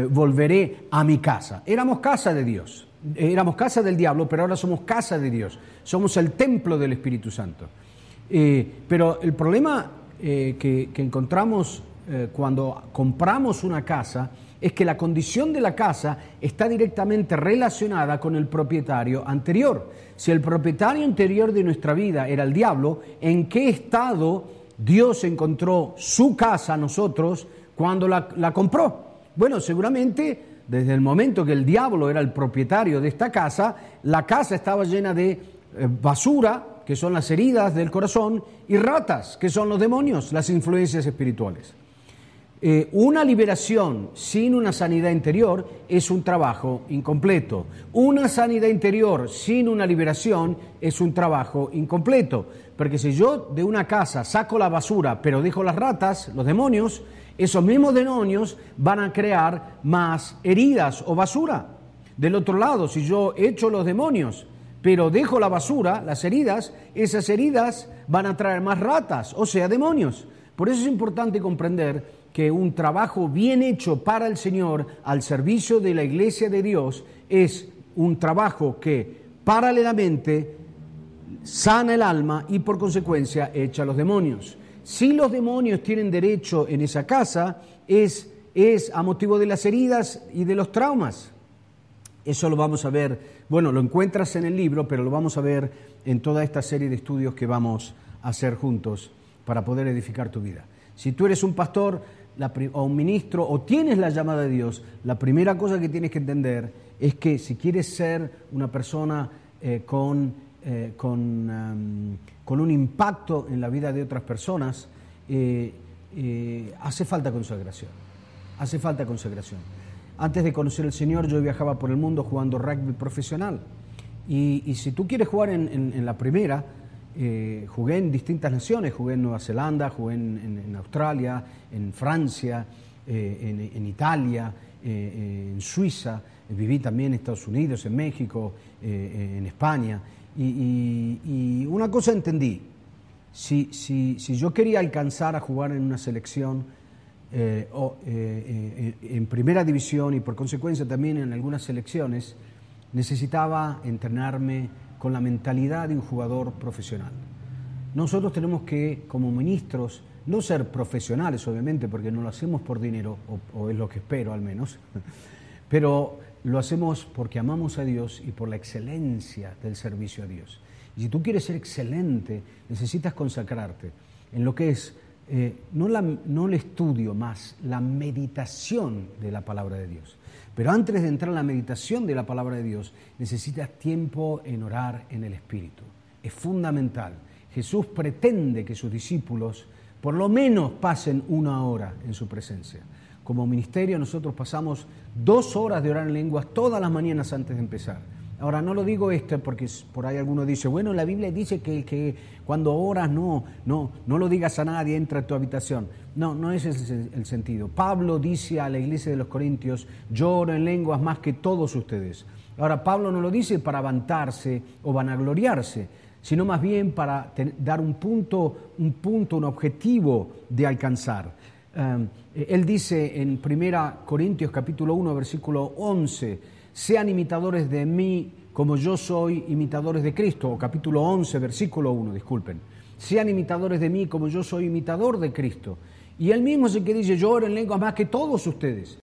volveré a mi casa. Éramos casa de Dios éramos casa del diablo, pero ahora somos casa de Dios, somos el templo del Espíritu Santo. Eh, pero el problema eh, que, encontramos eh, cuando compramos una casa es que la condición de la casa está directamente relacionada con el propietario anterior. Si el propietario anterior de nuestra vida era el diablo, ¿en qué estado Dios encontró su casa a nosotros cuando la, la compró? Bueno, seguramente desde el momento que el diablo era el propietario de esta casa, la casa estaba llena de eh, basura, que son las heridas del corazón, y ratas, que son los demonios, las influencias espirituales. Eh, una liberación sin una sanidad interior es un trabajo incompleto. Una sanidad interior sin una liberación es un trabajo incompleto. Porque si yo de una casa saco la basura, pero dejo las ratas, los demonios, esos mismos demonios van a crear más heridas o basura. Del otro lado, si yo echo los demonios, pero dejo la basura, las heridas, esas heridas van a traer más ratas, o sea, demonios. Por eso es importante comprender que un trabajo bien hecho para el Señor al servicio de la iglesia de Dios es un trabajo que paralelamente sana el alma y por consecuencia echa los demonios. Si los demonios tienen derecho en esa casa, es, es a motivo de las heridas y de los traumas. Eso lo vamos a ver, bueno, lo encuentras en el libro, pero lo vamos a ver en toda esta serie de estudios que vamos a hacer juntos para poder edificar tu vida. Si tú eres un pastor o un ministro o tienes la llamada de Dios, la primera cosa que tienes que entender es que si quieres ser una persona eh, con eh, con, con, un impacto en la vida de otras personas, eh, eh, hace falta consagración. Hace falta consagración. Antes de conocer al Señor yo viajaba por el mundo jugando rugby profesional. Y, si tú quieres jugar en, la primera, jugué en distintas naciones, jugué en Nueva Zelanda, jugué en, Australia, en Francia, en, Italia, en Suiza, viví también en Estados Unidos, en México, en España. Y, una cosa entendí, si, si, si, yo quería alcanzar a jugar en una selección eh, o, eh, eh, en primera división y por consecuencia también en algunas selecciones, necesitaba entrenarme con la mentalidad de un jugador profesional. Nosotros tenemos que, como ministros, no ser profesionales, obviamente, porque no lo hacemos por dinero, o, o es lo que espero al menos, pero lo hacemos porque amamos a Dios y por la excelencia del servicio a Dios. Y si tú quieres ser excelente, necesitas consacrarte en lo que es eh, no, no el estudio más, la meditación de la palabra de Dios. Pero antes de entrar en la meditación de la palabra de Dios, necesitas tiempo en orar en el Espíritu. Es fundamental. Jesús pretende que sus discípulos por lo menos pasen una hora en su presencia. Como ministerio nosotros pasamos dos horas de orar en lenguas todas las mañanas antes de empezar. Ahora, no lo digo esto porque por ahí alguno dice, bueno, la Biblia dice que, cuando oras no, no, no lo digas a nadie, entra a tu habitación. No, no ese es el sentido. Pablo dice a la iglesia de los Corintios, yo oro en lenguas más que todos ustedes. Ahora, Pablo no lo dice para vantarse o vanagloriarse, sino más bien para dar un punto, un punto, un objetivo de alcanzar. Um, él dice en 1 Corintios capítulo 1, versículo 11, sean imitadores de mí como yo soy imitadores de Cristo, capítulo 11, versículo 1, disculpen. Sean imitadores de mí como yo soy imitador de Cristo. Y él mismo es el que dice, yo oro en lenguas más que todos ustedes.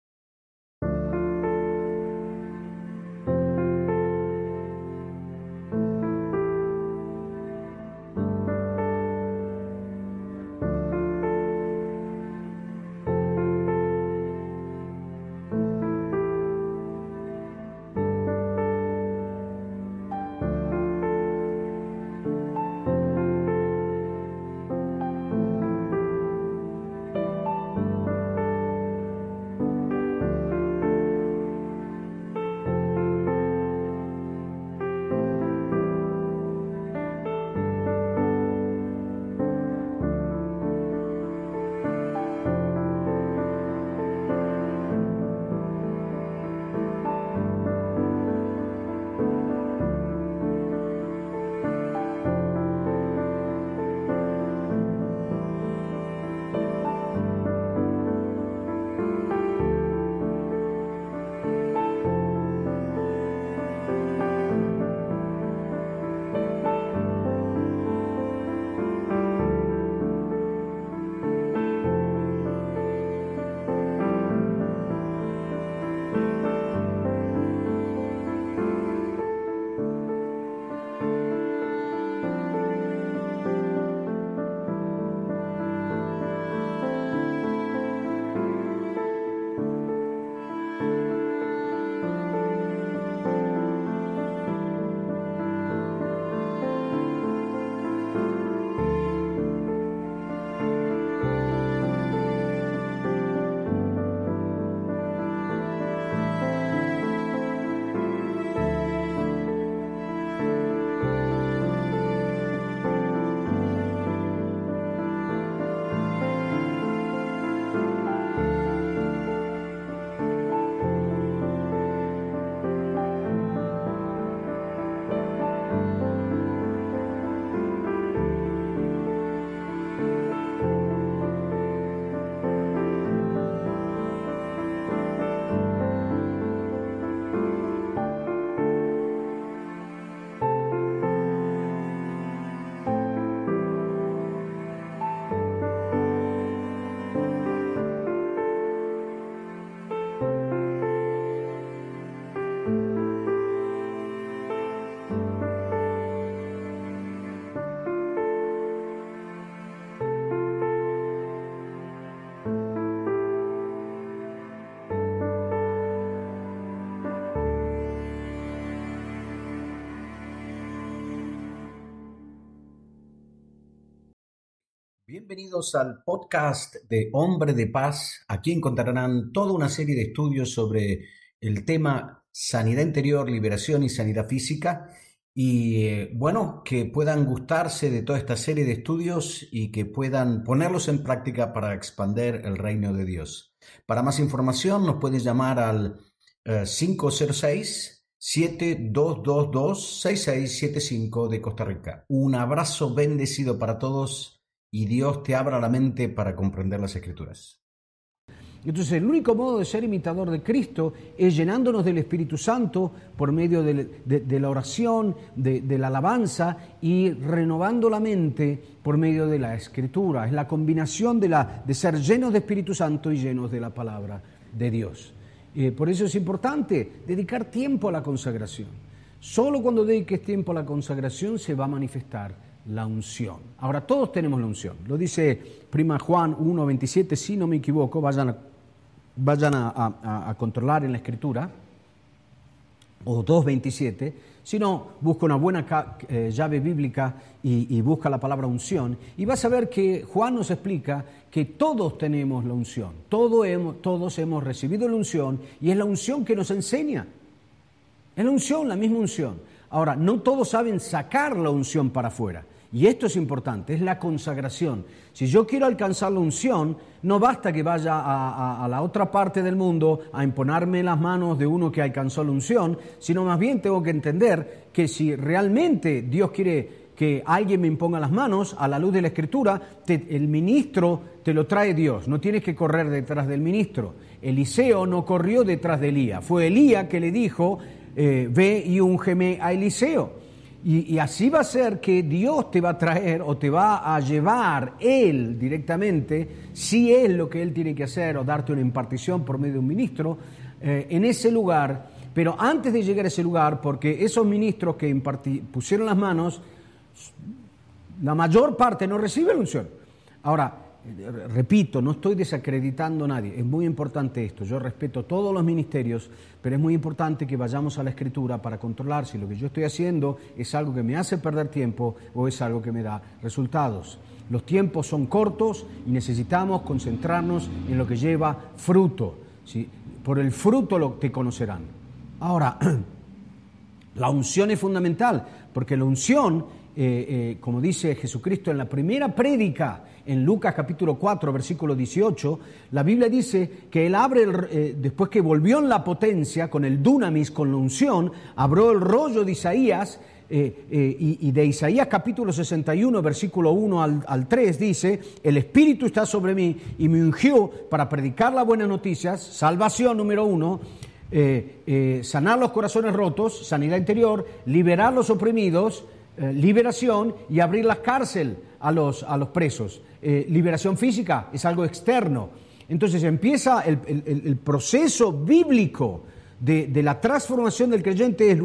Bienvenidos al podcast de Hombre de Paz. Aquí encontrarán toda una serie de estudios sobre el tema sanidad interior, liberación y sanidad física. Y eh, bueno, que puedan gustarse de toda esta serie de estudios y que puedan ponerlos en práctica para expandir el reino de Dios. Para más información nos puedes llamar al 506 7222 6675 de Costa Rica. Un abrazo bendecido para todos y Dios te abra la mente para comprender las escrituras. Entonces el único modo de ser imitador de Cristo es llenándonos del Espíritu Santo por medio de, la oración, de, la alabanza y renovando la mente por medio de la Escritura. Es la combinación de, ser llenos de Espíritu Santo y llenos de la palabra de Dios. Eh, por eso es importante dedicar tiempo a la consagración. Solo cuando dediques tiempo a la consagración se va a manifestar la unción. Ahora, todos tenemos la unción. Lo dice Prima Juan 1.27, si no me equivoco, vayan a, vayan a controlar en la escritura, o 2.27, sino busca una buena eh, llave bíblica y, busca la palabra unción, y vas a ver que Juan nos explica que todos tenemos la unción, hemos, todos hemos recibido la unción, y es la unción que nos enseña. Es la unción, la misma unción. Ahora, no todos saben sacar la unción para afuera. Y esto es importante, es la consagración. Si yo quiero alcanzar la unción, no basta que vaya a, la otra parte del mundo a imponerme las manos de uno que alcanzó la unción, sino más bien tengo que entender que si realmente Dios quiere que alguien me imponga las manos, a la luz de la Escritura, el ministro te lo trae Dios, no tienes que correr detrás del ministro. Eliseo no corrió detrás de Elías, fue Elías que le dijo, eh, ve y ungeme a Eliseo. Y, así va a ser que Dios te va a traer o te va a llevar Él directamente, si es lo que Él tiene que hacer o darte una impartición por medio de un ministro, eh, en ese lugar. Pero antes de llegar a ese lugar, porque esos ministros que pusieron las manos, la mayor parte no recibe la unción. Ahora, repito, no estoy desacreditando a nadie, es muy importante esto, yo respeto todos los ministerios, pero es muy importante que vayamos a la escritura para controlar si lo que yo estoy haciendo es algo que me hace perder tiempo o es algo que me da resultados. Los tiempos son cortos y necesitamos concentrarnos en lo que lleva fruto. Por el fruto lo te conocerán. Ahora, la unción es fundamental, porque la unción, eh, eh, como dice Jesucristo en la primera prédica, en Lucas capítulo 4, versículo 18, la Biblia dice que él abre, eh, después que volvió en la potencia, con el dunamis, con la unción, abrió el rollo de Isaías, eh, eh, y, de Isaías capítulo 61, versículo 1 al, 3, dice, el Espíritu está sobre mí y me ungió para predicar las buenas noticias, salvación número uno, sanar los corazones rotos, sanidad interior, liberar los oprimidos, liberación y abrir la cárcel a los, a los presos. Eh, liberación física es algo externo. Entonces empieza el, proceso bíblico de, la transformación del creyente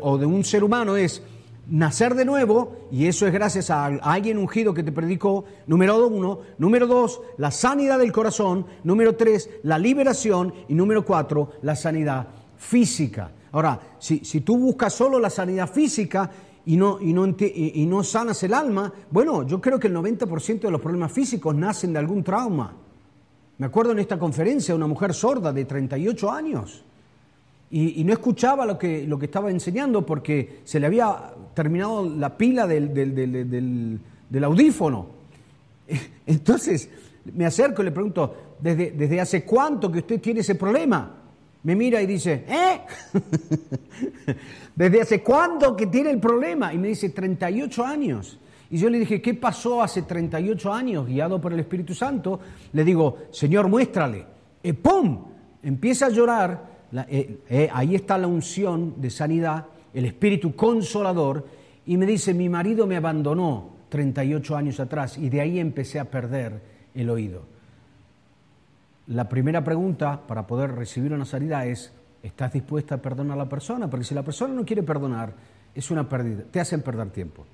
o de un ser humano es nacer de nuevo, y eso es gracias a alguien ungido que te predicó, número uno, número dos, la sanidad del corazón, número tres, la liberación, y número cuatro, la sanidad física. Ahora, si, si tú buscas solo la sanidad física, y no, y no, y no sanas el alma, bueno, yo creo que el 90% de los problemas físicos nacen de algún trauma. Me acuerdo en esta conferencia una mujer sorda de 38 años y, no escuchaba lo que, lo que estaba enseñando porque se le había terminado la pila del, del, del, audífono. Entonces me acerco y le pregunto, ¿desde, ¿desde hace cuánto que usted tiene ese problema? Me mira y dice, ¿eh? ¿Desde hace cuándo que tiene el problema? Y me dice, 38 años. Y yo le dije, ¿qué pasó hace 38 años? Guiado por el Espíritu Santo, le digo, Señor, muéstrale. Y ¡Pum! Empieza a llorar. Eh, eh, ahí está la unción de sanidad, el Espíritu consolador. Y me dice, mi marido me abandonó 38 años atrás y de ahí empecé a perder el oído. La primera pregunta para poder recibir una sanidad es, ¿Estás dispuesta a perdonar a la persona? Porque si la persona no quiere perdonar, es una pérdida, te hacen perder tiempo.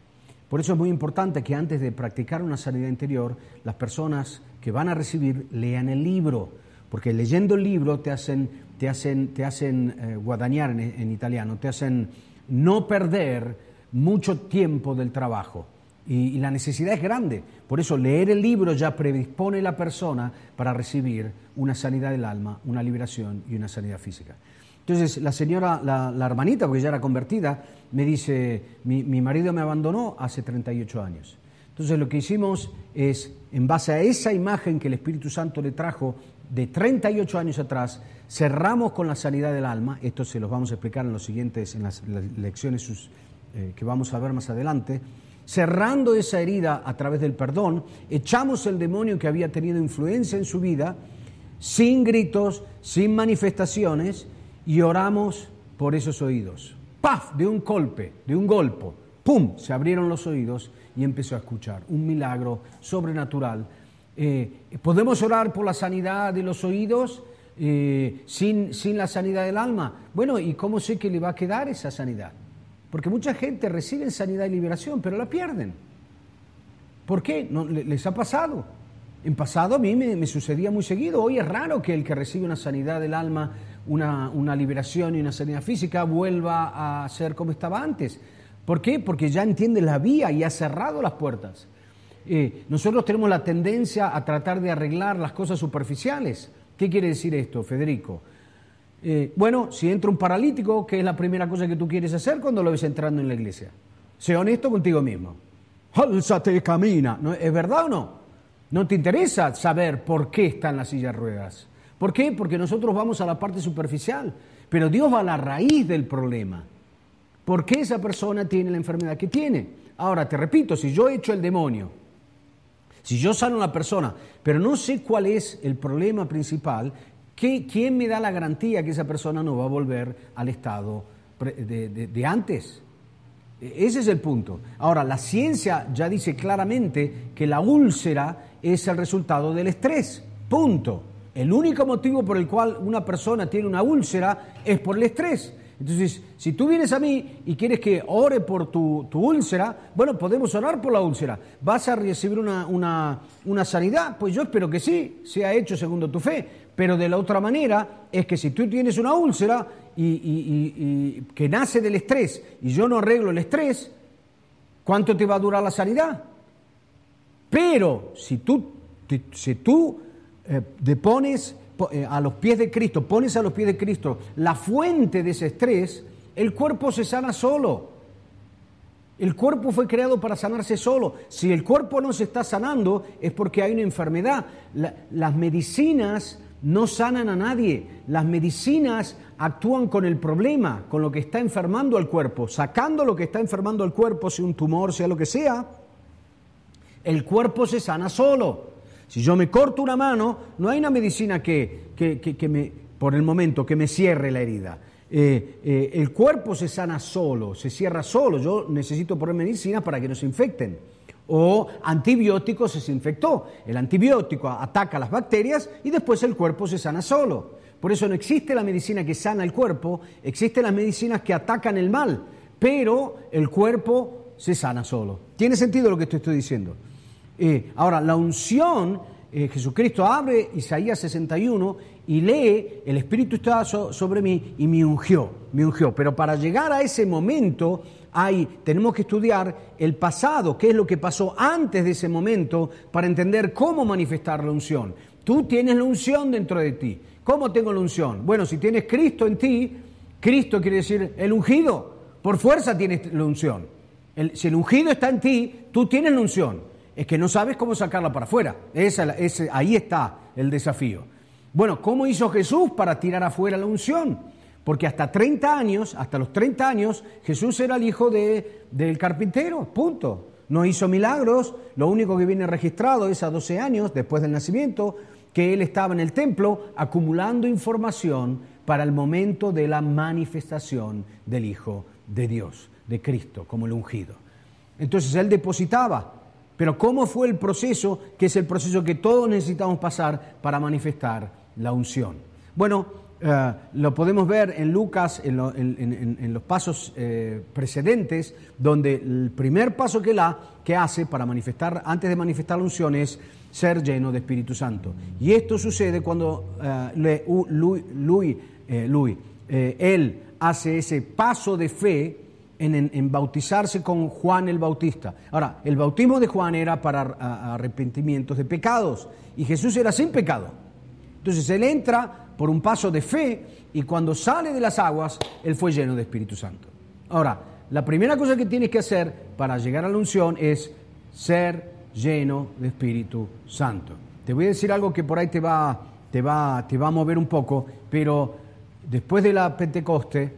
Por eso es muy importante que antes de practicar una sanidad interior, las personas que van a recibir lean el libro, porque leyendo el libro te hacen, te hacen, te hacen eh, en italiano, te hacen no perder mucho tiempo del trabajo. Y, la necesidad es grande. Por eso leer el libro ya predispone a la persona para recibir una sanidad del alma, una liberación y una sanidad física. Entonces la señora, la, hermanita, porque ya era convertida, me dice, mi, marido me abandonó hace 38 años. Entonces lo que hicimos es, en base a esa imagen que el Espíritu Santo le trajo de 38 años atrás, cerramos con la sanidad del alma, esto se los vamos a explicar en los siguientes, en las, lecciones eh, que vamos a ver más adelante, cerrando esa herida a través del perdón, echamos el demonio que había tenido influencia en su vida, sin gritos, sin manifestaciones, y oramos por esos oídos. ¡Paf! De un golpe, de un golpe, ¡pum! Se abrieron los oídos y empezó a escuchar. Un milagro sobrenatural. Eh, ¿Podemos orar por la sanidad de los oídos? eh, sin, sin la sanidad del alma. Bueno, ¿y cómo sé que le va a quedar esa sanidad? Porque mucha gente recibe sanidad y liberación, pero la pierden. ¿Por qué? No, les ha pasado. En pasado a mí me, sucedía muy seguido. Hoy es raro que el que recibe una sanidad del alma, una, liberación y una sanidad física vuelva a ser como estaba antes. ¿Por qué? Porque ya entiende la vía y ha cerrado las puertas. Eh, nosotros tenemos la tendencia a tratar de arreglar las cosas superficiales. ¿Qué quiere decir esto, Federico? Eh, bueno, si entra un paralítico, ¿qué es la primera cosa que tú quieres hacer cuando lo ves entrando en la iglesia? Sé honesto contigo mismo. Álzate camina. ¿No, ¿Es verdad o no? No te interesa saber por qué está en la silla de ruedas. ¿Por qué? Porque nosotros vamos a la parte superficial, pero Dios va a la raíz del problema. ¿Por qué esa persona tiene la enfermedad que tiene? Ahora, te repito, si yo echo el demonio, si yo sano a una persona, pero no sé cuál es el problema principal, ¿quién me da la garantía que esa persona no va a volver al estado de antes? Ese es el punto. Ahora, la ciencia ya dice claramente que la úlcera es el resultado del estrés. Punto. El único motivo por el cual una persona tiene una úlcera es por el estrés. Entonces, si tú vienes a mí y quieres que ore por tu, úlcera, bueno, podemos orar por la úlcera. ¿Vas a recibir una, una, sanidad? Pues yo espero que sí, sea hecho según tu fe. Pero de la otra manera es que si tú tienes una úlcera y, que nace del estrés y yo no arreglo el estrés, ¿cuánto te va a durar la sanidad? Pero si tú, si tú eh, pones eh, a los pies de Cristo, pones a los pies de Cristo la fuente de ese estrés, el cuerpo se sana solo. El cuerpo fue creado para sanarse solo. Si el cuerpo no se está sanando es porque hay una enfermedad. las medicinas no sanan a nadie. Las medicinas actúan con el problema, con lo que está enfermando al cuerpo, sacando lo que está enfermando al cuerpo, sea un tumor, sea lo que sea. El cuerpo se sana solo. Si yo me corto una mano, no hay una medicina que, que, me, por el momento, que me cierre la herida. Eh, eh, el cuerpo se sana solo, se cierra solo. Yo necesito poner medicina para que no se infecten. O antibióticos se infectó. El antibiótico ataca las bacterias y después el cuerpo se sana solo. Por eso no existe la medicina que sana el cuerpo, existen las medicinas que atacan el mal, pero el cuerpo se sana solo. ¿Tiene sentido lo que te estoy diciendo? Eh, ahora, la unción, eh, Jesucristo abre Isaías 61 y lee, el Espíritu está sobre mí y me ungió, me ungió. Pero para llegar a ese momento, hay, tenemos que estudiar el pasado, qué es lo que pasó antes de ese momento, para entender cómo manifestar la unción. Tú tienes la unción dentro de ti. ¿Cómo tengo la unción? Bueno, si tienes Cristo en ti, Cristo quiere decir el ungido. Por fuerza tienes la unción. si el ungido está en ti, tú tienes la unción es que no sabes cómo sacarla para afuera. Ahí está el desafío. Bueno, ¿cómo hizo Jesús para tirar afuera la unción? Porque hasta 30 años, hasta los 30 años, Jesús era el hijo de, del carpintero, punto. No hizo milagros, lo único que viene registrado es a 12 años después del nacimiento, que él estaba en el templo acumulando información para el momento de la manifestación del Hijo de Dios, de Cristo, como el ungido. Entonces él depositaba pero ¿cómo fue el proceso, que es el proceso que todos necesitamos pasar para manifestar la unción? Bueno, eh, lo podemos ver en Lucas, en, los pasos eh, precedentes, donde el primer paso que, la, que hace para manifestar, antes de manifestar la unción, es ser lleno de Espíritu Santo. Y esto sucede cuando eh, Louis, él hace ese paso de fe en, bautizarse con Juan el Bautista. Ahora, el bautismo de Juan era para arrepentimientos de pecados y Jesús era sin pecado. Entonces él entra por un paso de fe y cuando sale de las aguas, él fue lleno de Espíritu Santo. Ahora, la primera cosa que tienes que hacer para llegar a la unción es ser lleno de Espíritu Santo. Te voy a decir algo que por ahí te va, te va, te va a mover un poco, pero después de la Pentecoste,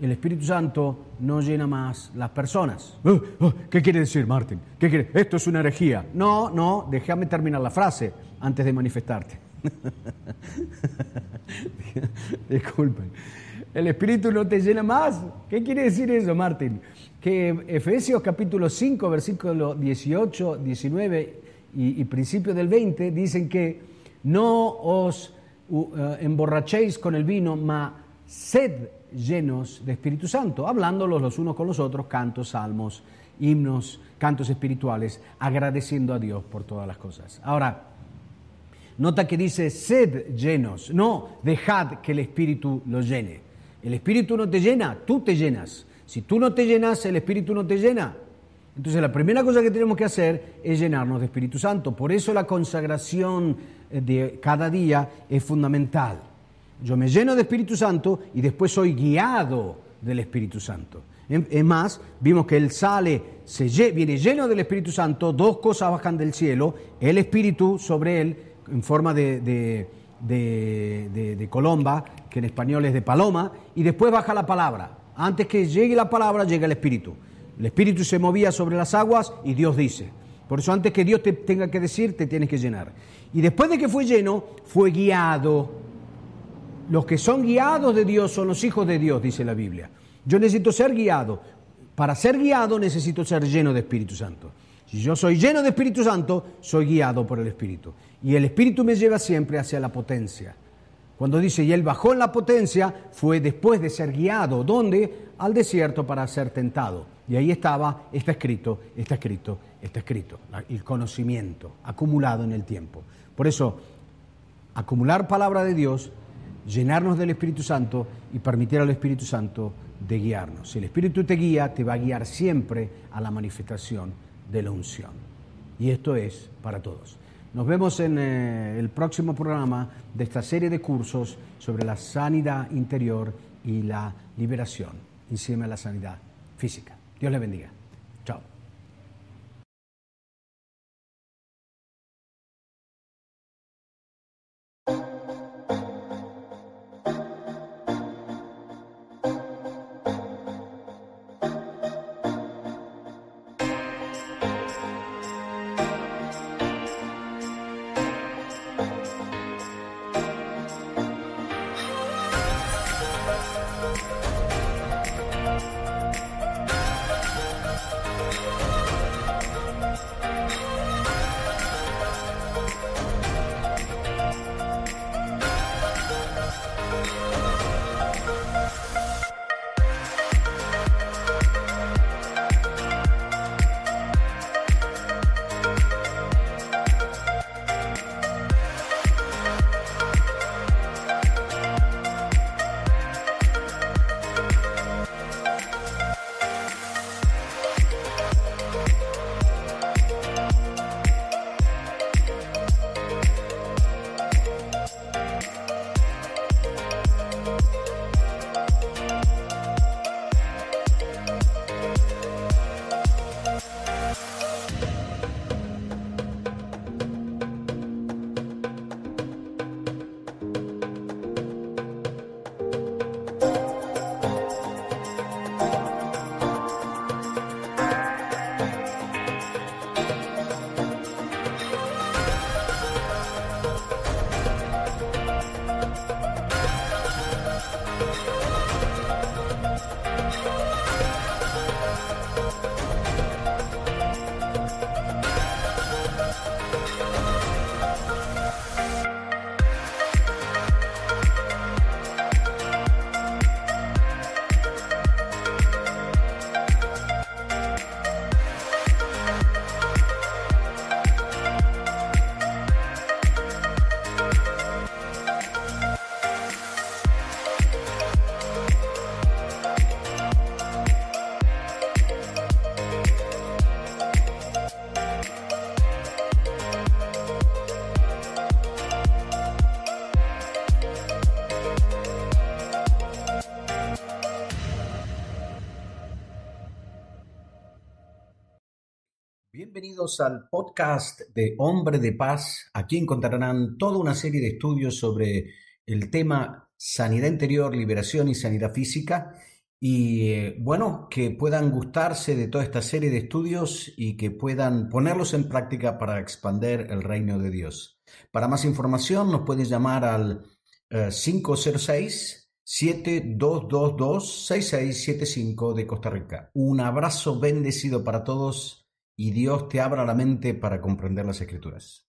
el Espíritu Santo no llena más las personas. Oh, oh, ¿Qué quiere decir, Martín? ¿Qué quiere? Esto es una herejía. No, no, déjame terminar la frase antes de manifestarte. Disculpen. El Espíritu no te llena más. ¿Qué quiere decir eso, Martín? Que Efesios capítulo 5, versículo 18, 19 y, principio del 20 dicen que no os eh, emborrachéis con el vino, ma sed llenos de Espíritu Santo, hablándolos los unos con los otros, cantos, salmos, himnos, cantos espirituales, agradeciendo a Dios por todas las cosas. Ahora, nota que dice sed llenos, no dejad que el Espíritu los llene. El Espíritu no te llena, tú te llenas. Si tú no te llenas, el Espíritu no te llena. Entonces la primera cosa que tenemos que hacer es llenarnos de Espíritu Santo. Por eso la consagración eh, de cada día es fundamental. Yo me lleno de Espíritu Santo y después soy guiado del Espíritu Santo. Es más, vimos que Él sale, se, viene lleno del Espíritu Santo, dos cosas bajan del cielo, el Espíritu sobre Él en forma de, de, colomba, que en español es de paloma, y después baja la palabra. Antes que llegue la palabra, llega el Espíritu. El Espíritu se movía sobre las aguas y Dios dice. Por eso antes que Dios te tenga que decir, te tienes que llenar. Y después de que fue lleno, fue guiado. Los que son guiados de Dios son los hijos de Dios, dice la Biblia. Yo necesito ser guiado. Para ser guiado necesito ser lleno de Espíritu Santo. Si yo soy lleno de Espíritu Santo, soy guiado por el Espíritu. Y el Espíritu me lleva siempre hacia la potencia. Cuando dice, y él bajó en la potencia, fue después de ser guiado. ¿Dónde? Al desierto para ser tentado. Y ahí estaba, está escrito, está escrito, está escrito. El conocimiento acumulado en el tiempo. Por eso, acumular palabra de Dios, llenarnos del Espíritu Santo y permitir al Espíritu Santo de guiarnos. Si el Espíritu te guía, te va a guiar siempre a la manifestación de la unción. Y esto es para todos. Nos vemos en eh, el próximo programa de esta serie de cursos sobre la sanidad interior y la liberación encima de la sanidad física. Dios le bendiga. Al podcast de Hombre de Paz. Aquí encontrarán toda una serie de estudios sobre el tema sanidad interior, liberación y sanidad física. Y eh, bueno, que puedan gustarse de toda esta serie de estudios y que puedan ponerlos en práctica para expandir el reino de Dios. Para más información nos pueden llamar al 506 7222 6675 de Costa Rica. Un abrazo bendecido para todos y Dios te abra la mente para comprender las escrituras.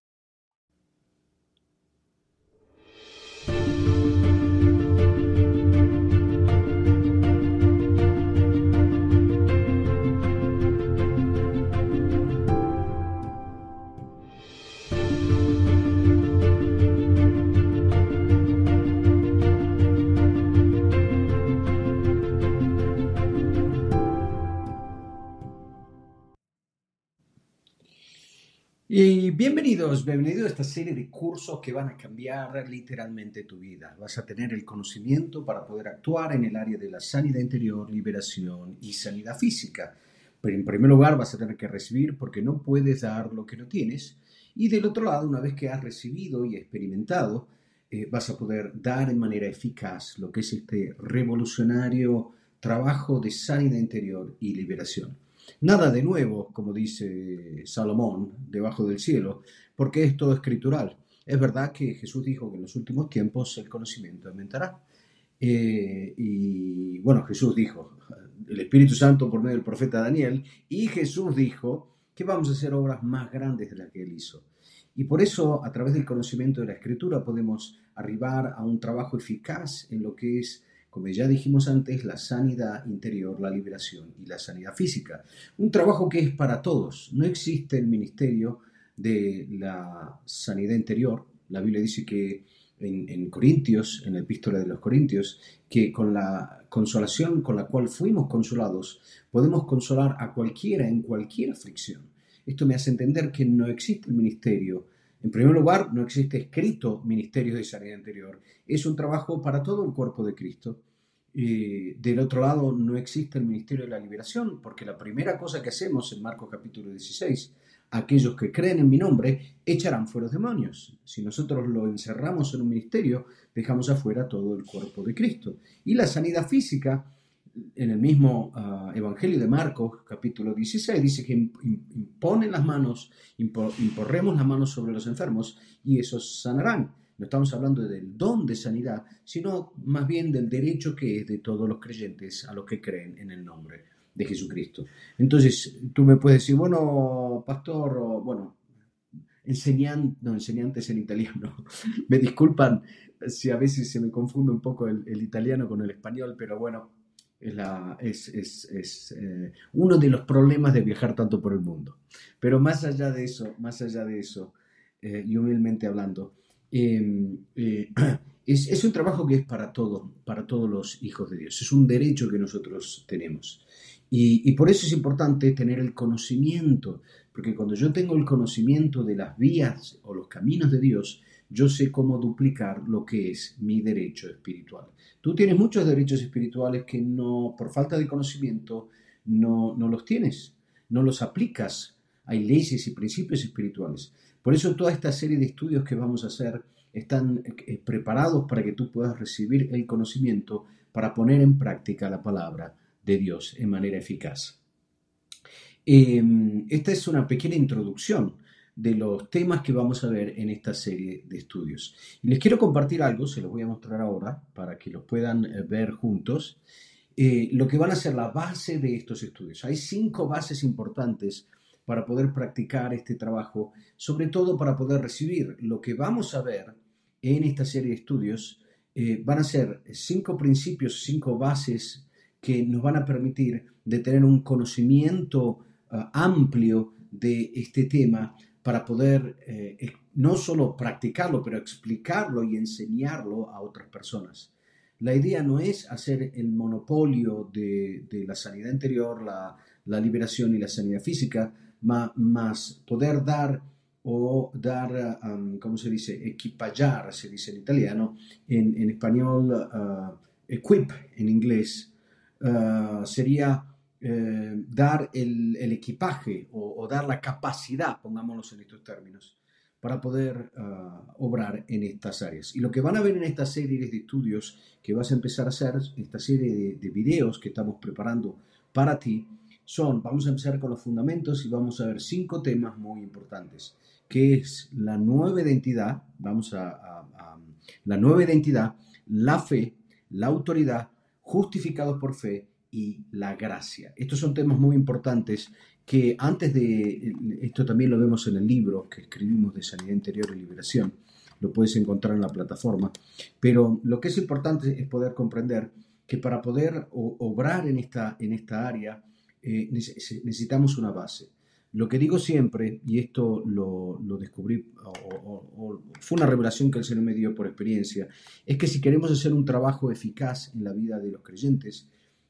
Bienvenidos, bienvenidos a esta serie de cursos que van a cambiar literalmente tu vida. Vas a tener el conocimiento para poder actuar en el área de la sanidad interior, liberación y sanidad física. Pero en primer lugar vas a tener que recibir porque no puedes dar lo que no tienes. Y del otro lado, una vez que has recibido y experimentado, eh, vas a poder dar en manera eficaz lo que es este revolucionario trabajo de sanidad interior y liberación. Nada de nuevo, como dice Salomón, debajo del cielo, porque es todo escritural. Es verdad que Jesús dijo que en los últimos tiempos el conocimiento aumentará. Eh, y bueno, Jesús dijo, el Espíritu Santo por medio del profeta Daniel, y Jesús dijo que vamos a hacer obras más grandes de las que él hizo. Y por eso, a través del conocimiento de la Escritura, podemos arribar a un trabajo eficaz en lo que es como ya dijimos antes, la sanidad interior, la liberación y la sanidad física. Un trabajo que es para todos. No existe el ministerio de la sanidad interior. La Biblia dice que en, Corintios, en la epístola de los Corintios, que con la consolación con la cual fuimos consolados, podemos consolar a cualquiera en cualquier aflicción. Esto me hace entender que no existe el ministerio en primer lugar, no existe escrito ministerio de sanidad interior. Es un trabajo para todo el cuerpo de Cristo. Y del otro lado, no existe el ministerio de la liberación, porque la primera cosa que hacemos en Marcos capítulo 16, aquellos que creen en mi nombre echarán fuera los demonios. Si nosotros lo encerramos en un ministerio, dejamos afuera todo el cuerpo de Cristo. Y la sanidad física en el mismo ah, Evangelio de Marcos, capítulo 16, dice que imponen las manos, imporremos las manos sobre los enfermos y esos sanarán. No estamos hablando del don de sanidad, sino más bien del derecho que es de todos los creyentes a los que creen en el nombre de Jesucristo. Entonces, tú me puedes decir, bueno, pastor, bueno, enseñan, no, enseñantes en italiano. me disculpan si a veces se me confunde un poco el italiano con el español, pero bueno, es, eh, uno de los problemas de viajar tanto por el mundo. Pero más allá de eso, más allá de eso, eh, y humildemente hablando, em, eh, es, un trabajo que es para todos, para todos los hijos de Dios. Es un derecho que nosotros tenemos. Y, por eso es importante tener el conocimiento, porque cuando yo tengo el conocimiento de las vías o los caminos de Dios, yo sé cómo duplicar lo que es mi derecho espiritual. Tú tienes muchos derechos espirituales que no, por falta de conocimiento, no, no los tienes, no los aplicas. Hay leyes y principios espirituales. Por eso toda esta serie de estudios que vamos a hacer están eh, preparados para que tú puedas recibir el conocimiento para poner en práctica la palabra de Dios en manera eficaz. Em, esta es una pequeña introducción de los temas que vamos a ver en esta serie de estudios. Y les quiero compartir algo, se los voy a mostrar ahora para que los puedan eh, ver juntos, eh, lo que van a ser la base de estos estudios. Hay cinco bases importantes para poder practicar este trabajo, sobre todo para poder recibir lo que vamos a ver en esta serie de estudios. Eh, van a ser cinco principios, cinco bases que nos van a permitir de tener un conocimiento ah, amplio de este tema para poder eh, no solo practicarlo, pero explicarlo y enseñarlo a otras personas. La idea no es hacer el monopolio de, la sanidad interior, la, liberación y la sanidad física, más poder dar o dar, um, ¿cómo se dice? Equipallar, se dice en italiano, en, español, uh, equip en inglés, uh, sería eh, dar el, equipaje o, dar la capacidad, pongámoslo en estos términos, para poder ah, obrar en estas áreas. Y lo que van a ver en esta serie de estudios que vas a empezar a hacer, esta serie de, videos que estamos preparando para ti, son, vamos a empezar con los fundamentos y vamos a ver cinco temas muy importantes, que es la nueva identidad, vamos a la nueva identidad, la fe, la autoridad, justificados por fe y la gracia. Estos son temas muy importantes que antes de, esto también lo vemos en el libro que escribimos de Sanidad Interior y Liberación, lo puedes encontrar en la plataforma, pero lo que es importante es poder comprender que para poder obrar en esta, en esta área eh, necesitamos una base. Lo que digo siempre, y esto lo, descubrí, o, fue una revelación que el Señor me dio por experiencia, es que si queremos hacer un trabajo eficaz en la vida de los creyentes,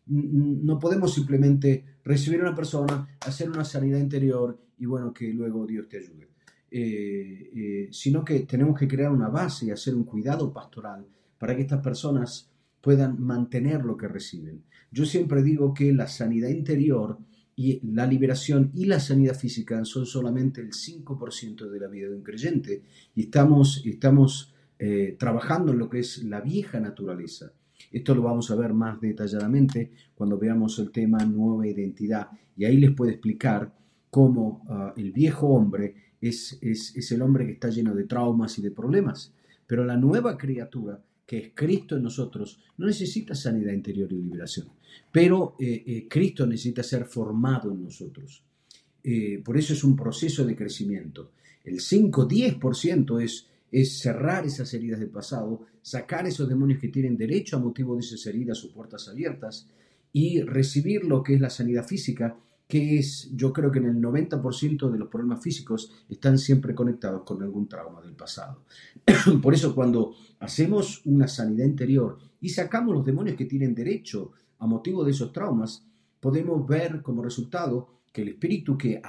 no podemos simplemente recibir a una persona, hacer una sanidad interior y bueno, que luego Dios te ayude. eh, sino que tenemos que crear una base y hacer un cuidado pastoral para que estas personas puedan mantener lo que reciben. Yo siempre digo que la sanidad interior y la liberación y la sanidad física son solamente el 5% de la vida de un creyente. Y estamos, estamos eh, trabajando en lo que es la vieja naturaleza. Esto lo vamos a ver más detalladamente cuando veamos el tema nueva identidad. Y ahí les puedo explicar cómo ah, el viejo hombre es, es, es el hombre que está lleno de traumas y de problemas, pero la nueva criatura que es Cristo en nosotros, no necesita sanidad interior y liberación, pero eh, eh, Cristo necesita ser formado en nosotros. Eh, por eso es un proceso de crecimiento. El 5-10% es, es cerrar esas heridas del pasado, sacar esos demonios que tienen derecho a motivo de esas heridas o puertas abiertas y recibir lo que es la sanidad física que es, yo creo que en el 90% de los problemas físicos están siempre conectados con algún trauma del pasado. Por eso cuando hacemos una sanidad interior y sacamos los demonios que tienen derecho a motivo de esos traumas, podemos ver como resultado que el espíritu que,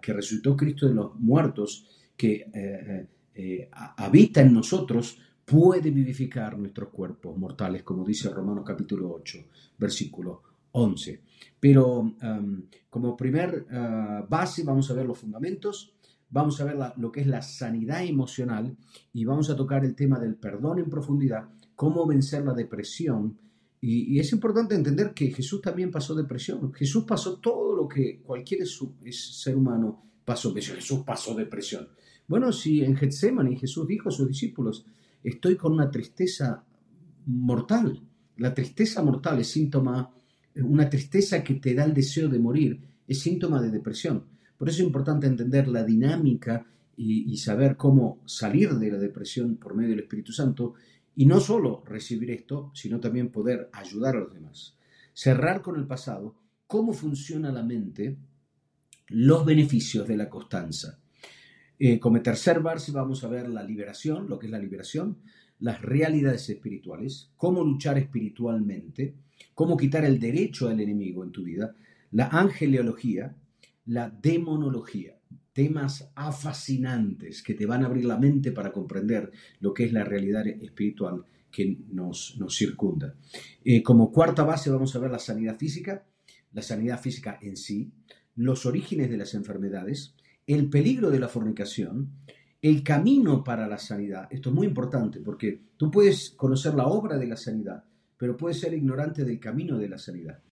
que resucitó Cristo de los muertos, que eh, eh, habita en nosotros, puede vivificar nuestros cuerpos mortales, como dice Romanos capítulo 8, versículo 11. Pero em, como primer eh, base vamos a ver los fundamentos, vamos a ver lo que es la sanidad emocional y vamos a tocar el tema del perdón en profundidad, cómo vencer la depresión. Y, es importante entender que Jesús también pasó depresión. Jesús pasó todo lo que cualquier ser humano pasó. Jesús pasó depresión. Bueno, si en Getsemaní Jesús dijo a sus discípulos, estoy con una tristeza mortal. La tristeza mortal es síntoma una tristeza que te da el deseo de morir, es síntoma de depresión. Por eso es importante entender la dinámica y, saber cómo salir de la depresión por medio del Espíritu Santo y no solo recibir esto, sino también poder ayudar a los demás. Cerrar con el pasado, cómo funciona la mente, los beneficios de la constanza. Eh, como tercer base vamos a ver la liberación, lo que es la liberación, las realidades espirituales, cómo luchar espiritualmente, cómo quitar el derecho al enemigo en tu vida, la angeleología, la demonología, temas fascinantes que te van a abrir la mente para comprender lo que es la realidad espiritual que nos, nos circunda. Eh, como cuarta base vamos a ver la sanidad física, la sanidad física en sí, los orígenes de las enfermedades, el peligro de la fornicación, el camino para la sanidad. Esto es muy importante porque tú puedes conocer la obra de la sanidad, pero puede ser ignorante del camino de la sanidad.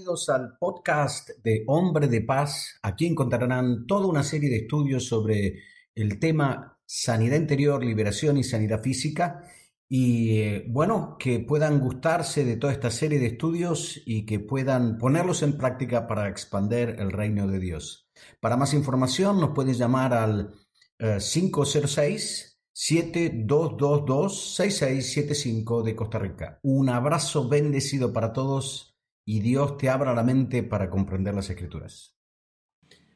Bienvenidos al podcast de Hombre de Paz. Aquí encontrarán toda una serie de estudios sobre el tema sanidad interior, liberación y sanidad física. Y eh, bueno, que puedan gustarse de toda esta serie de estudios y que puedan ponerlos en práctica para expandir el reino de Dios. Para más información nos pueden llamar al 506 7222 6675 de Costa Rica. Un abrazo bendecido para todos y Dios te abra la mente para comprender las escrituras.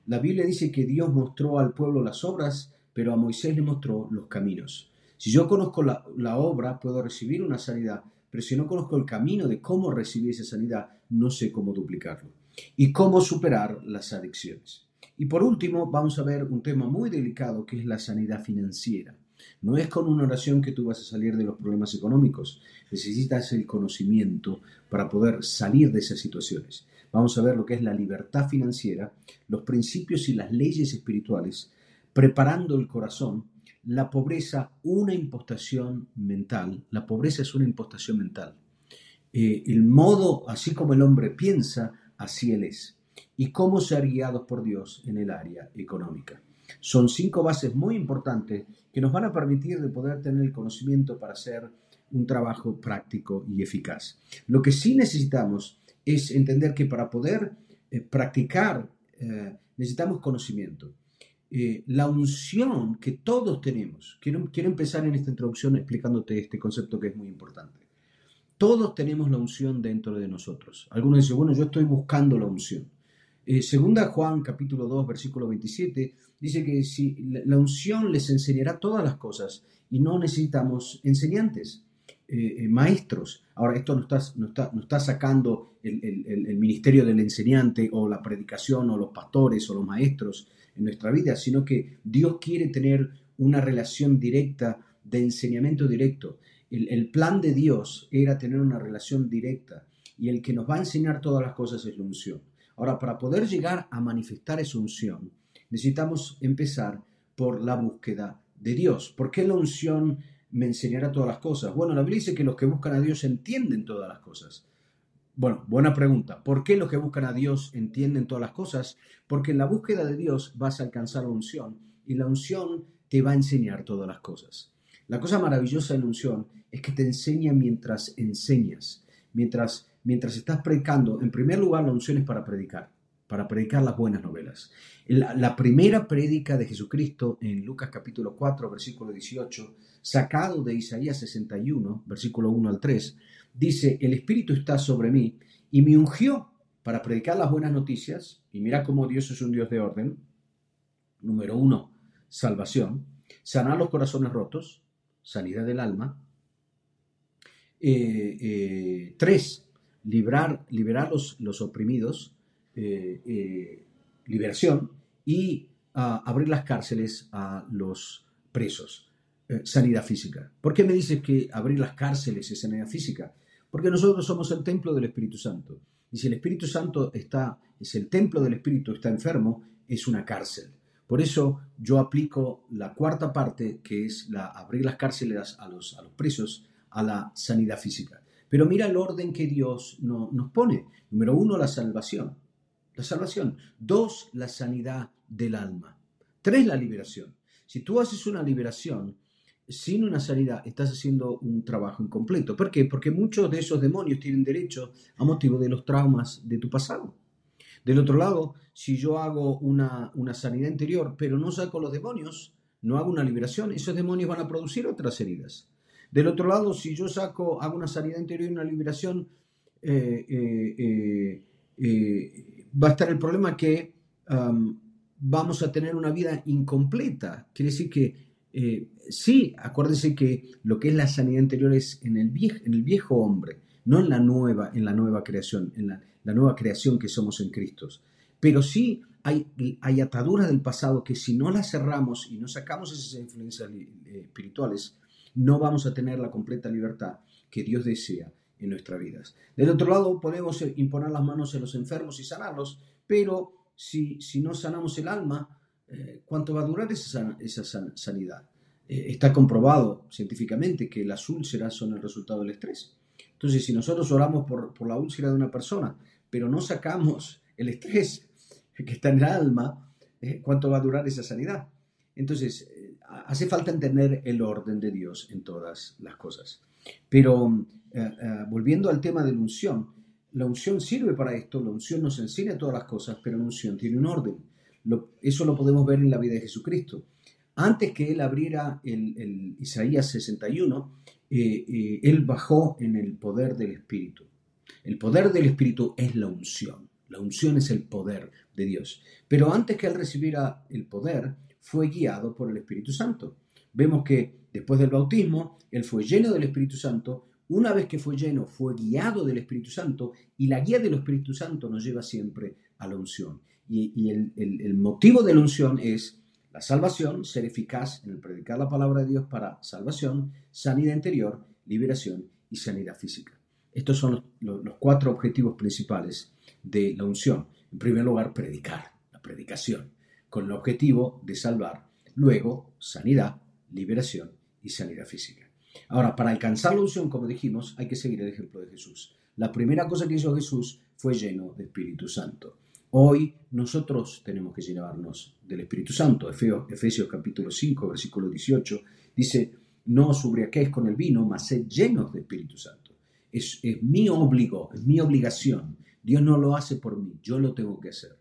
La Biblia dice que Dios mostró al pueblo las obras, pero a Moisés le mostró los caminos. Si yo conozco la, obra, puedo recibir una sanidad, pero si no conozco el camino de cómo recibir esa sanidad, no sé cómo duplicarlo. Y cómo superar las adicciones. Y por último, vamos a ver un tema muy delicado que es la sanidad financiera. No es con una oración que tú vas a salir de los problemas económicos. Necesitas el conocimiento para poder salir de esas situaciones. Vamos a ver lo que es la libertad financiera, los principios y las leyes espirituales, preparando el corazón la pobreza una impostación mental. La pobreza es una impostación mental. Eh, el modo, así como el hombre piensa, así él es. Y cómo ser guiados por Dios en el área económica. Son cinco bases muy importantes que nos van a permitir de poder tener el conocimiento para hacer un trabajo práctico y eficaz. Lo que sí necesitamos es entender que para poder eh, practicar eh, necesitamos conocimiento. Eh, la unción que todos tenemos. Quiero, quiero empezar en esta introducción explicándote este concepto que es muy importante. Todos tenemos la unción dentro de nosotros. Algunos dicen, bueno, yo estoy buscando la unción. Eh, segunda Juan capítulo 2 versículo 27 dice que si la unción les enseñará todas las cosas y no necesitamos enseñantes, eh, maestros. Ahora, esto no está, no está, no está sacando el, el, el, ministerio del enseñante o la predicación o los pastores o los maestros en nuestra vida, sino que Dios quiere tener una relación directa de enseñamiento directo. El, plan de Dios era tener una relación directa y el que nos va a enseñar todas las cosas es la unción. Ahora, para poder llegar a manifestar esa unción, necesitamos empezar por la búsqueda de Dios. ¿Por qué la unción me enseñará todas las cosas? Bueno, la Biblia dice que los que buscan a Dios entienden todas las cosas. Bueno, buena pregunta. ¿Por qué los que buscan a Dios entienden todas las cosas? Porque en la búsqueda de Dios vas a alcanzar la unción y la unción te va a enseñar todas las cosas. La cosa maravillosa de la unción es que te enseña mientras enseñas, mientras, mientras estás predicando. En primer lugar, la unción es para predicar, para predicar las buenas novelas. La, primera prédica de Jesucristo en Lucas capítulo 4, versículo 18, sacado de Isaías 61, versículo 1 al 3, dice, el Espíritu está sobre mí y me ungió para predicar las buenas noticias, y mira cómo Dios es un Dios de orden. Número uno, salvación, sanar los corazones rotos, sanidad del alma. Eh, eh, tres, librar, liberar los, los oprimidos, eh, liberación, y ah, abrir las cárceles a los presos. sanidad física. ¿Por qué me dices que abrir las cárceles es sanidad física? Porque nosotros somos el templo del Espíritu Santo. Y si el Espíritu Santo está, es el templo del Espíritu, está enfermo, es una cárcel. Por eso yo aplico la cuarta parte, que es la, abrir las cárceles a los, a los presos, a la sanidad física. Pero mira el orden que Dios no, nos pone. Número uno, la salvación. La salvación. Dos, la sanidad del alma. Tres, la liberación. Si tú haces una liberación, sin una sanidad estás haciendo un trabajo incompleto. ¿Por qué? Porque muchos de esos demonios tienen derecho a motivo de los traumas de tu pasado. Del otro lado, si yo hago una, una sanidad interior, pero no saco los demonios, no hago una liberación, esos demonios van a producir otras heridas. Del otro lado, si yo saco, hago una sanidad interior y una liberación, eh, eh, eh, va a estar el problema que vamos a tener una vida incompleta. Quiere decir que eh, sí, acuérdense que lo que es la sanidad interior es en el viejo, hombre, no en la nueva, en la nueva creación, en la, nueva creación que somos en Cristo. Pero sí hay, ataduras del pasado que si no las cerramos y no sacamos esas influencias eh, espirituales, no vamos a tener la completa libertad que Dios desea en nuestras vidas. Del otro lado, podemos imponer las manos en los enfermos y sanarlos, pero si, si no sanamos el alma, eh, ¿cuánto va a durar esa, esa sanidad? Eh, está comprobado científicamente que las úlceras son el resultado del estrés. Entonces, si nosotros oramos por, por la úlcera de una persona, pero no sacamos el estrés que está en el alma, eh, ¿cuánto va a durar esa sanidad? Entonces, eh, hace falta entender el orden de Dios en todas las cosas. Pero eh, volviendo al tema de la unción, la unción sirve para esto, la unción nos enseña todas las cosas, pero la unción tiene un orden. eso lo podemos ver en la vida de Jesucristo. Antes que él abriera el, Isaías 61, él bajó en el poder del Espíritu. El poder del Espíritu es la unción. La unción es el poder de Dios. Pero antes que él recibiera el poder, fue guiado por el Espíritu Santo. Vemos que después del bautismo, él fue lleno del Espíritu Santo. Una vez que fue lleno, fue guiado del Espíritu Santo y la guía del Espíritu Santo nos lleva siempre a la unción. Y, el, motivo de la unción es la salvación, ser eficaz en predicar la palabra de Dios para salvación, sanidad interior, liberación y sanidad física. Estos son los, cuatro objetivos principales de la unción. En primer lugar, predicar, la predicación, con el objetivo de salvar. Luego, sanidad, liberación y sanidad física. Ahora, para alcanzar la unción, como dijimos, hay que seguir el ejemplo de Jesús. La primera cosa que hizo Jesús fue lleno de Espíritu Santo. Hoy nosotros tenemos que llenarnos del Espíritu Santo. Efesios, capítulo 5, versículo 18, dice, no os es con el vino, mas sed llenos de Espíritu Santo es, mi obligo, es mi obligación. Dios no lo hace por mí, yo lo tengo que hacer.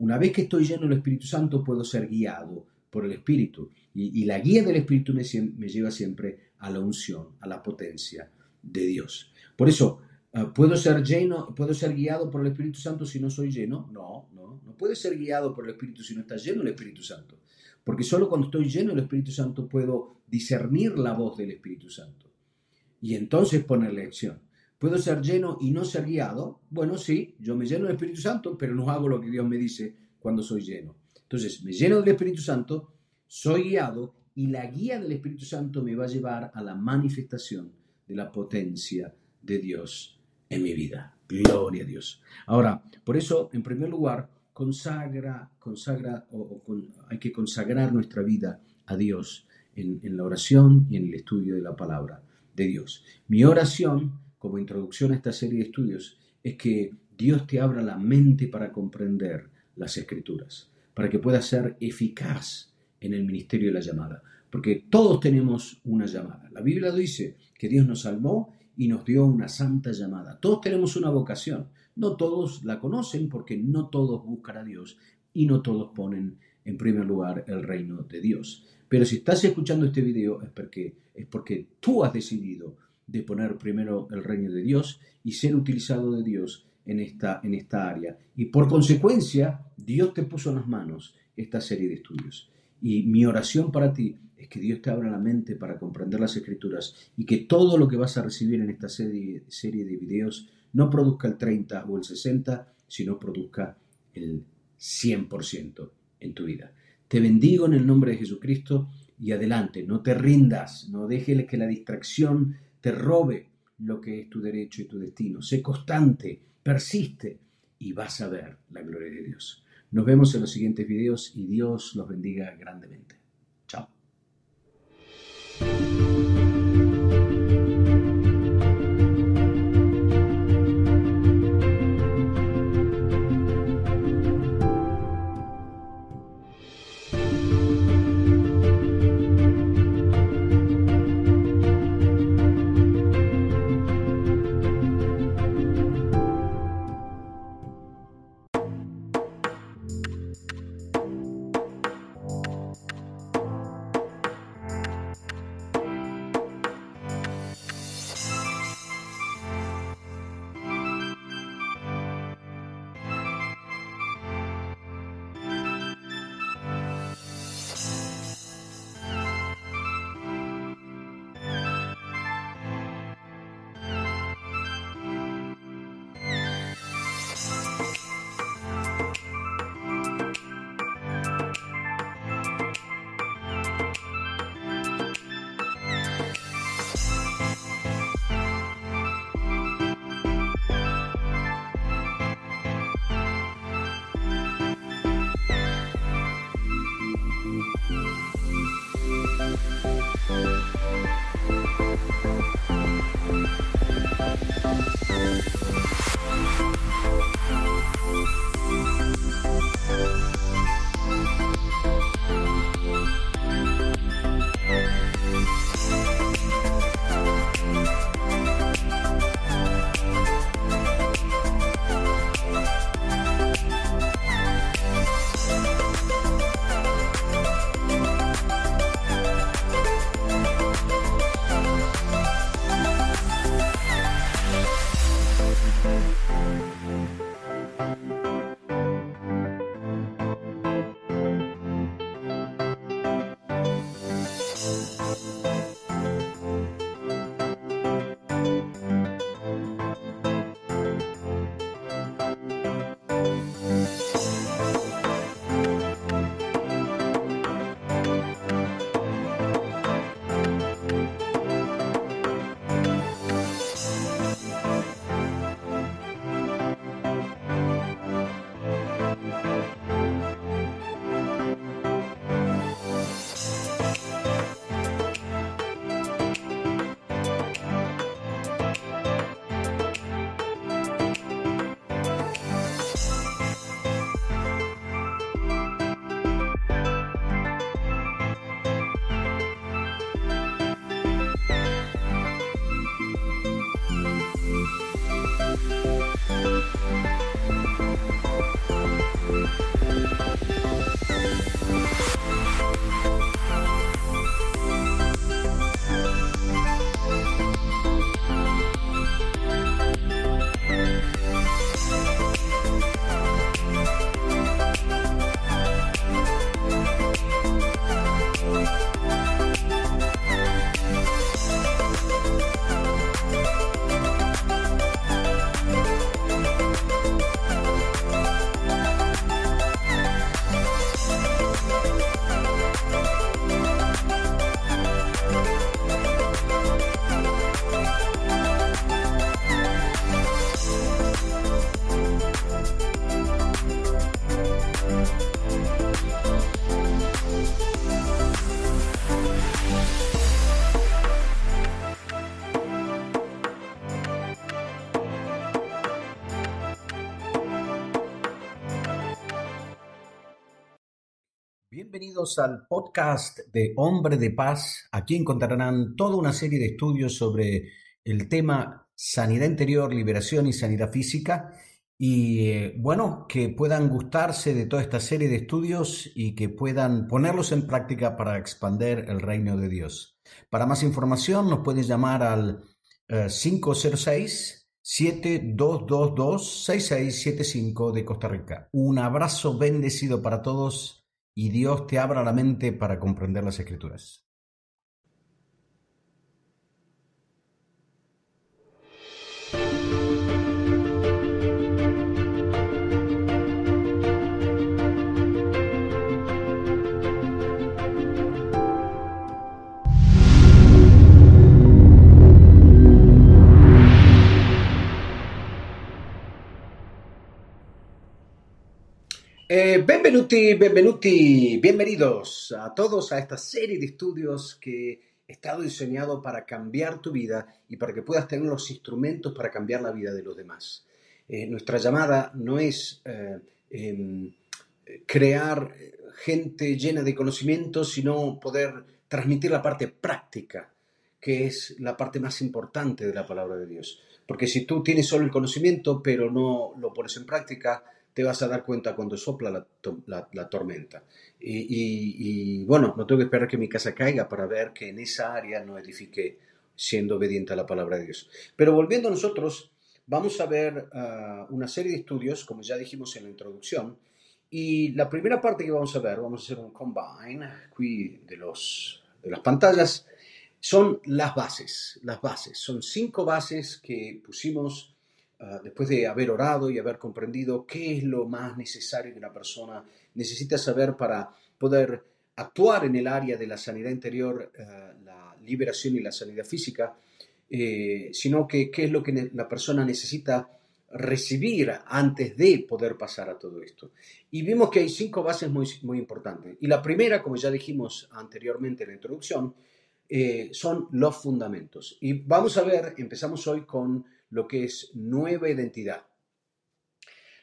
Una vez que estoy lleno del Espíritu Santo, puedo ser guiado por el Espíritu. Y, la guía del Espíritu me, lleva siempre a la unción, a la potencia de Dios. Por eso, ah, ¿puedo ser lleno, puedo ser guiado por el Espíritu Santo si no soy lleno? No, no, no puedes ser guiado por el Espíritu si no estás lleno del Espíritu Santo. Porque solo cuando estoy lleno del Espíritu Santo puedo discernir la voz del Espíritu Santo. Y entonces ponerle acción. ¿Puedo ser lleno y no ser guiado? Bueno, sí, yo me lleno del Espíritu Santo, pero no hago lo que Dios me dice cuando soy lleno. Entonces, me lleno del Espíritu Santo, soy guiado y la guía del Espíritu Santo me va a llevar a la manifestación de la potencia de Dios en mi vida. Gloria a Dios. Ahora, por eso, en primer lugar, consagra, consagra, o, hay que consagrar nuestra vida a Dios en, en la oración y en el estudio de la palabra de Dios. Mi oración como introducción a esta serie de estudios es que Dios te abra la mente para comprender las escrituras, para que puedas ser eficaz en el ministerio de la llamada. Porque todos tenemos una llamada. La Biblia dice que Dios nos salvó y nos dio una santa llamada. Todos tenemos una vocación. No todos la conocen porque no todos buscan a Dios y no todos ponen en primer lugar el reino de Dios. Pero si estás escuchando este video es porque, es porque tú has decidido de poner primero el reino de Dios y ser utilizado de Dios en esta, en esta área. Y por consecuencia, Dios te puso en las manos esta serie de estudios. Y mi oración para ti es que Dios te abra la mente para comprender las escrituras y que todo lo que vas a recibir en esta serie, serie de videos no produzca el 30 o el 60, sino produzca el 100% en tu vida. Te bendigo en el nombre de Jesucristo y adelante, no te rindas, no dejes que la distracción te robe lo que es tu derecho y tu destino. Sé constante, persiste y vas a ver la gloria de Dios. Nos vemos en los siguientes videos y Dios los bendiga grandemente. Chao. Al podcast de Hombre de Paz. Aquí encontrarán toda una serie de estudios sobre el tema sanidad interior, liberación y sanidad física. Y eh, bueno, que puedan gustarse de toda esta serie de estudios y que puedan ponerlos en práctica para expandir el reino de Dios. Para más información nos pueden llamar al 506 7222 6675 de Costa Rica. Un abrazo bendecido para todos y Dios te abra la mente para comprender las escrituras. Eh, benvenuti, bienvenidos a todos a esta serie de estudios que he estado diseñado para cambiar tu vida y para que puedas tener los instrumentos para cambiar la vida de los demás. Eh, nuestra llamada no es eh, em, crear gente llena de conocimientos, sino poder transmitir la parte práctica, que es la parte más importante de la palabra de Dios. Porque si tú tienes solo el conocimiento, pero no lo pones en práctica, te vas a dar cuenta cuando sopla la, tormenta. Y, bueno, no tengo que esperar que mi casa caiga para ver que en esa área no edifique siendo obediente a la palabra de Dios. Pero volviendo a nosotros, vamos a ver ah, una serie de estudios, como ya dijimos en la introducción, y la primera parte que vamos a ver, vamos a hacer un combine aquí de, los, de las pantallas, son las bases, las bases. Son cinco bases que pusimos Ah, después de haber orado y haber comprendido qué es lo más necesario que una persona necesita saber para poder actuar en el área de la sanidad interior, ah, la liberación y la sanidad física, eh, sino que qué es lo que la persona necesita recibir antes de poder pasar a todo esto. Y vimos que hay cinco bases muy, muy importantes. Y la primera, como ya dijimos anteriormente en la introducción, eh, son los fundamentos. Y vamos a ver, empezamos hoy con lo que es nueva identidad.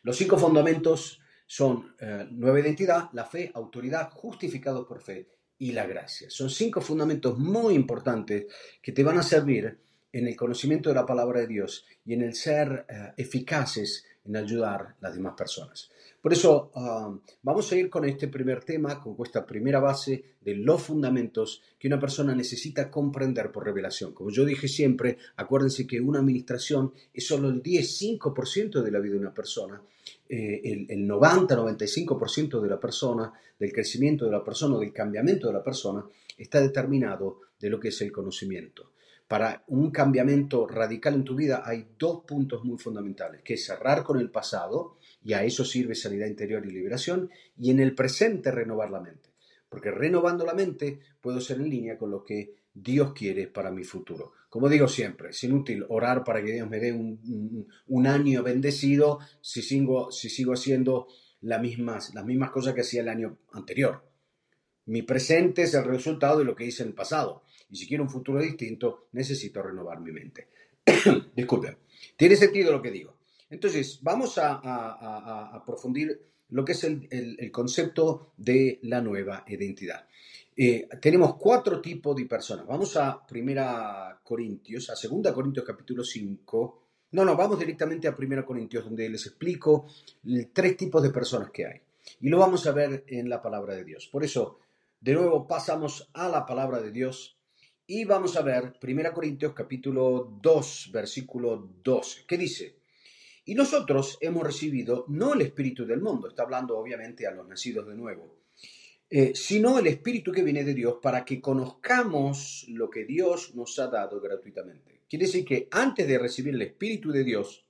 Los cinco fundamentos son eh, nueva identidad, la fe, autoridad, justificado por fe y la gracia. Son cinco fundamentos muy importantes que te van a servir en el conocimiento de la palabra de Dios y en el ser eh, eficaces en ayudar a las demás personas. Por eso um, vamos a ir con este primer tema, con esta primera base de los fundamentos que una persona necesita comprender por revelación. Como yo dije siempre, acuérdense que una administración es solo el 10-5% de la vida de una persona. Eh, el, el 90-95% de la persona, del crecimiento de la persona, del cambiamiento de la persona, está determinado de lo que es el conocimiento para un cambiamiento radical en tu vida hay dos puntos muy fundamentales, que cerrar con el pasado, y a eso sirve sanidad interior y liberación, y en el presente renovar la mente. Porque renovando la mente puedo ser en línea con lo que Dios quiere para mi futuro. Como digo siempre, es inútil orar para que Dios me dé un, año bendecido si sigo, si sigo haciendo las mismas, las mismas cosas que hacía el año anterior. Mi presente es el resultado de lo que hice en el pasado. Y si quiero un futuro distinto, necesito renovar mi mente. Disculpen. Tiene sentido lo que digo. Entonces, vamos a, a, lo que es el, concepto de la nueva identidad. Eh, tenemos cuatro tipos de personas. Vamos a Primera Corintios, a Segunda Corintios capítulo 5. No, no, vamos directamente a Primera Corintios, donde les explico tres tipos de personas que hay. Y lo vamos a ver en la palabra de Dios. Por eso, de nuevo pasamos a la palabra de Dios y vamos a ver 1 Corintios capítulo 2, versículo 12, que dice, y nosotros hemos recibido no el espíritu del mundo, está hablando obviamente a los nacidos de nuevo, eh, sino el espíritu que viene de Dios para que conozcamos lo que Dios nos ha dado gratuitamente. Quiere decir que antes de recibir el espíritu de Dios,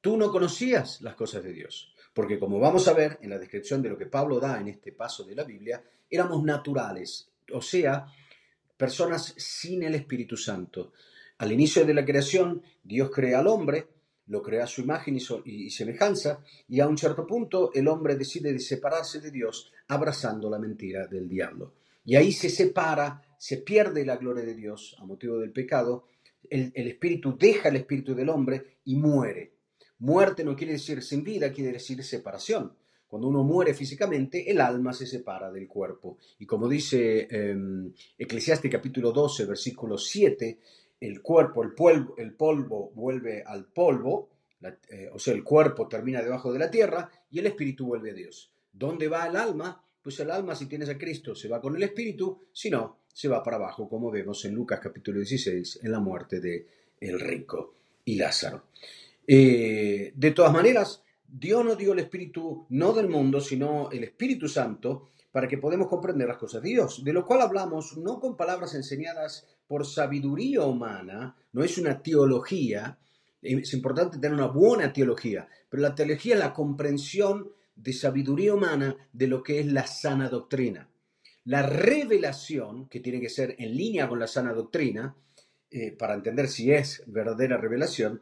tú no conocías las cosas de Dios. Porque como vamos a ver en la descripción de lo que Pablo da en este paso de la Biblia, éramos naturales, o sea, personas sin el Espíritu Santo. Al inicio de la creación, Dios crea al hombre, lo crea a su imagen y, semejanza, y a un cierto punto el hombre decide de separarse de Dios abrazando la mentira del diablo. Y ahí se separa, se pierde la gloria de Dios a motivo del pecado, el, espíritu deja el espíritu del hombre y muere. Muerte no quiere decir sin vida, quiere decir separación. Cuando uno muere físicamente, el alma se separa del cuerpo. Y como dice eh, Eclesiastes capítulo 12, versículo 7, el cuerpo, el polvo, el polvo vuelve al polvo, eh, o sea, el cuerpo termina debajo de la tierra y el espíritu vuelve a Dios. ¿Dónde va el alma? Pues el alma, si tienes a Cristo, se va con el espíritu, si no, se va para abajo, como vemos en Lucas capítulo 16, en la muerte de el rico y Lázaro. Eh, de todas maneras, Dios nos dio el Espíritu no del mundo, sino el Espíritu Santo, para que podamos comprender las cosas de Dios, de lo cual hablamos no con palabras enseñadas por sabiduría humana, no es una teología, es importante tener una buena teología, pero la teología es la comprensión de sabiduría humana de lo que es la sana doctrina. La revelación, que tiene que ser en línea con la sana doctrina, eh, para entender si es verdadera revelación,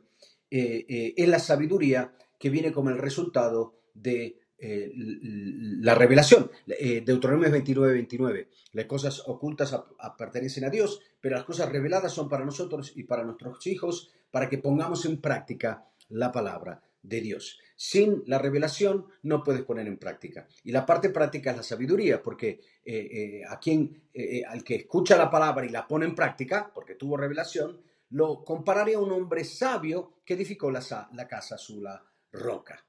eh, eh, es la sabiduría que viene como el resultado de eh, la revelación. Eh, Deuteronomio 29, 29. Las cosas ocultas pertenecen a Dios, pero las cosas reveladas son para nosotros y para nuestros hijos, para que pongamos en práctica la palabra de Dios. Sin la revelación no puedes poner en práctica. Y la parte práctica es la sabiduría, porque eh, a quien, al que escucha la palabra y la pone en práctica, porque tuvo revelación, lo compararía a un hombre sabio que edificó la, la casa sobre la roca.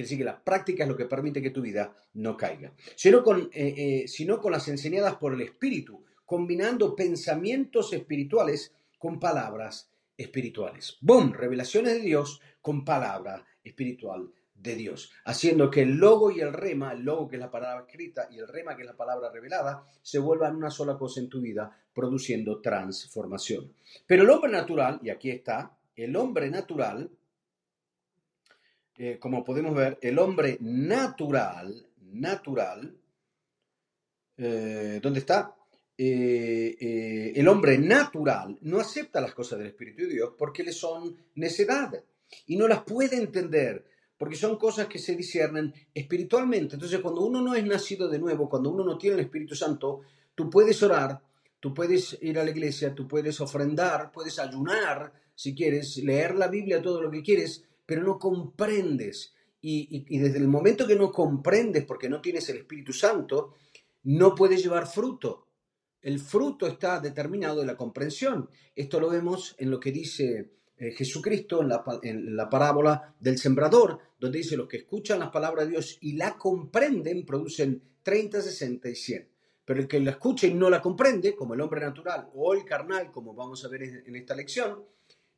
Quiere decir que la práctica es lo que permite que tu vida no caiga. Sino con, eh, eh, con las enseñadas por el Espíritu, combinando pensamientos espirituales con palabras espirituales. ¡Bum! Revelaciones de Dios con palabra espiritual de Dios, haciendo que el logo y el rema, el logo que es la palabra escrita y el rema que es la palabra revelada, se vuelvan una sola cosa en tu vida, produciendo transformación. Pero el hombre natural, y aquí está, el hombre natural eh, como podemos ver, el hombre natural, natural, eh, ¿dónde está? Eh, el hombre natural no acepta las cosas del Espíritu de Dios porque le son necedad y no las puede entender porque son cosas que se disciernen espiritualmente. Entonces, cuando uno no es nacido de nuevo, cuando uno no tiene el Espíritu Santo, tú puedes orar, tú puedes ir a la iglesia, tú puedes ofrendar, puedes ayunar, si quieres, leer la Biblia, todo lo que quieres, pero no comprendes. Y, desde el momento que no comprendes, porque no tienes el Espíritu Santo, no puedes llevar fruto. El fruto está determinado en la comprensión. Esto lo vemos en lo que dice eh, Jesucristo en la, en la, parábola del sembrador, donde dice, los que escuchan las palabras de Dios y la comprenden, producen 30, 60 y 100. Pero el que la escucha y no la comprende, como el hombre natural o el carnal, como vamos a ver en esta lección,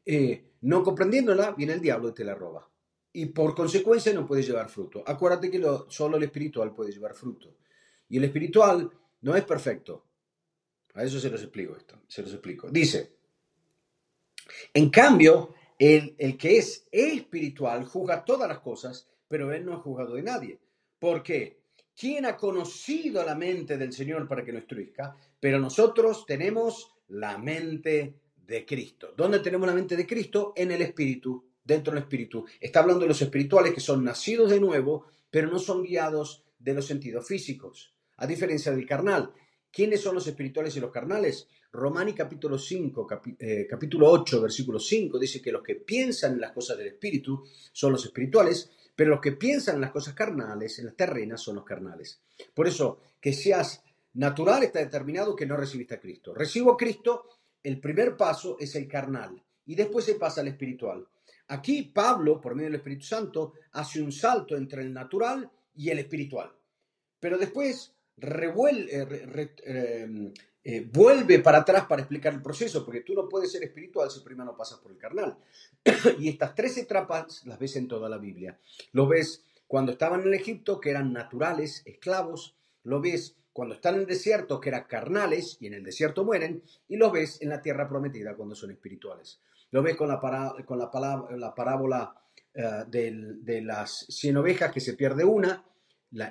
eh, no comprendiéndola, viene el diablo y te la roba. Y por consecuencia no puedes llevar fruto. Acuérdate que solo el espiritual puede llevar fruto. Y el espiritual no es perfecto. A eso se los explico esto. Se los explico. Dice, en cambio, el, el que es espiritual juzga todas las cosas, pero él no ha juzgado de nadie. ¿Por qué? ¿Quién ha conocido la mente del Señor para que lo instruizca? Pero nosotros tenemos la mente de Cristo. ¿Dónde tenemos la mente de Cristo? En el Espíritu, dentro del Espíritu. Está hablando de los espirituales que son nacidos de nuevo, pero no son guiados de los sentidos físicos, a diferencia del carnal. ¿Quiénes son los espirituales y los carnales? Romani capítulo 5, eh, capítulo 8, versículo 5 dice que los que piensan en las cosas del Espíritu son los espirituales, pero los que piensan en las cosas carnales, en las terrenas, son los carnales. Por eso, que seas natural está determinado que no recibiste a Cristo. Recibo a Cristo el primer paso es el carnal y después se pasa al espiritual. Aquí Pablo, por medio del Espíritu Santo, hace un salto entre el natural y el espiritual. Pero después eh, eh, eh, vuelve para atrás para explicar el proceso, porque tú no puedes ser espiritual si primero no pasas por el carnal. y estas tres etapas las ves en toda la Biblia. Lo ves cuando estaban en Egipto, que eran naturales, esclavos. Lo ves cuando están en el desierto, que eran carnales y en el desierto mueren, y los ves en la tierra prometida cuando son espirituales. Lo ves con la, con la, la parábola eh, de las cien ovejas que se pierde una,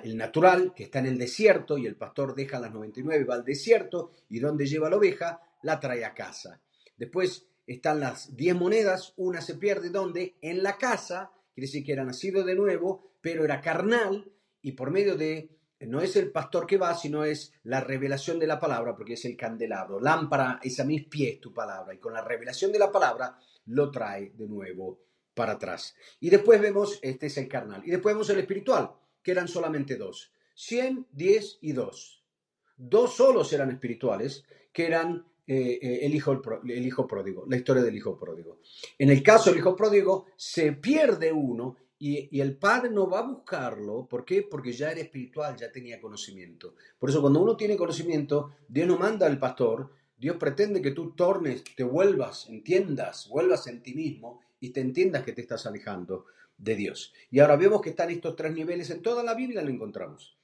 el natural que está en el desierto y el pastor deja las 99 y va al desierto y donde lleva la oveja la trae a casa. Después están las 10 monedas, una se pierde donde en la casa, quiere decir que era nacido de nuevo, pero era carnal y por medio de no es el pastor que va, sino es la revelación de la palabra, porque es el candelabro. Lámpara es a mis pies tu palabra, y con la revelación de la palabra lo trae de nuevo para atrás. Y después vemos, este es el carnal, y después vemos el espiritual. que eran solamente dos. 100, 10 y 2. Dos solos eran espirituales, que eran eh, eh, el, hijo, el hijo pródigo, la historia del hijo pródigo. En el caso del hijo pródigo, se pierde uno y, el padre no va a buscarlo. ¿Por qué? Porque ya era espiritual, ya tenía conocimiento. Por eso cuando uno tiene conocimiento, Dios no manda al pastor, Dios pretende que tú tornes, te vuelvas, entiendas, vuelvas en ti mismo y te entiendas que te estás alejando de Dios. Y ahora vemos que están estos tres niveles, en toda la Biblia lo encontramos.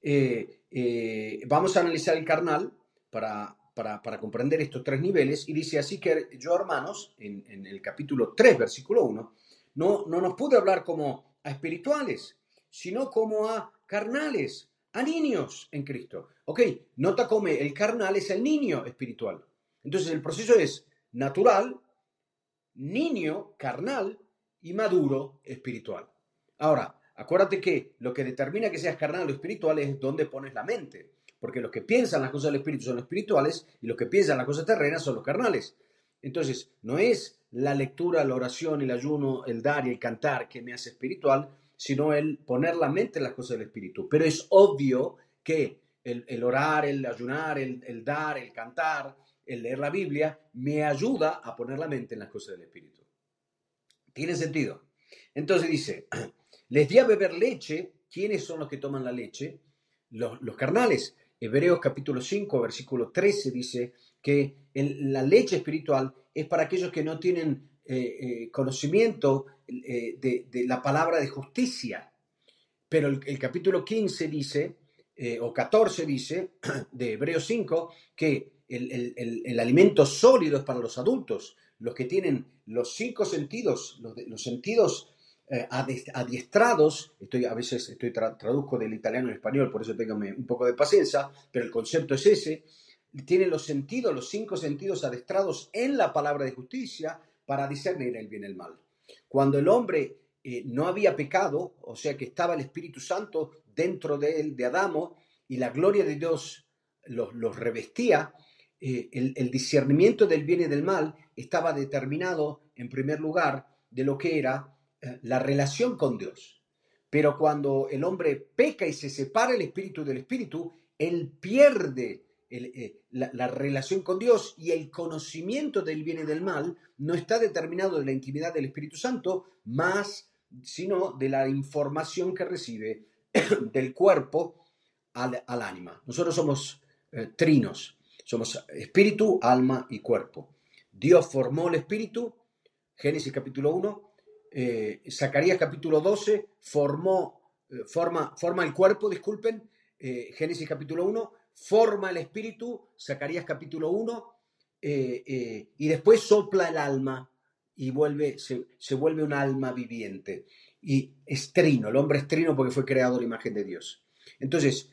Eh, eh, vamos a analizar el carnal para, para, comprender estos tres niveles y dice así que yo, hermanos, en, en el capítulo 3, versículo 1, no, no nos pude hablar como a espirituales, sino como a carnales, a niños en Cristo. Ok, nota cómo el carnal es el niño espiritual. Entonces el proceso es natural, niño, carnal y maduro espiritual. Ahora, acuérdate que lo que determina que seas carnal o espiritual es dónde pones la mente. Porque los que piensan las cosas del espíritu son espirituales y los que piensan las cosas terrenas son los carnales. Entonces, no es la lectura, la oración, el ayuno, el dar y el cantar que me hace espiritual, sino el poner la mente en las cosas del espíritu. Pero es obvio que el, orar, el ayunar, el, dar, el cantar, el leer la Biblia, me ayuda a poner la mente en las cosas del espíritu. ¿Tiene sentido? Entonces dice, les di a beber leche. ¿Quiénes son los que toman la leche? Los, los carnales. Hebreos capítulo 5, versículo 13 dice que la leche espiritual es para aquellos que no tienen eh, eh, conocimiento eh, de, la palabra de justicia. Pero el, capítulo 15 dice, o 14 dice, de Hebreos 5, que el, alimento sólido es para los adultos, los que tienen los cinco sentidos, los, sentidos adiestrados, estoy, a veces estoy traduzco del italiano al español, por eso tengo un poco de paciencia, pero el concepto es ese, tiene los sentidos, los cinco sentidos adestrados en la palabra de justicia para discernir el bien y el mal. Cuando el hombre eh, no había pecado, o sea que estaba el Espíritu Santo dentro de él, de Adamo, y la gloria de Dios los, revestía, eh, el, discernimiento del bien y del mal estaba determinado, en primer lugar, de lo que era eh, la relación con Dios. Pero cuando el hombre peca y se separa el espíritu del espíritu, él pierde eh, la, relación con Dios y el conocimiento del bien y del mal no está determinado de la intimidad del Espíritu Santo, más sino de la información que recibe del cuerpo al, ánima. Nosotros somos eh, trinos, somos espíritu, alma y cuerpo. Dios formó el espíritu, Génesis capítulo 1, eh, Zacarías capítulo 12 formó, forma, forma el cuerpo, disculpen, Génesis capítulo 1, forma el espíritu, Zacarías capítulo 1, eh, eh, y después sopla el alma y vuelve, se, se, vuelve un alma viviente. Y es trino, el hombre es trino porque fue creado a la imagen de Dios. Entonces,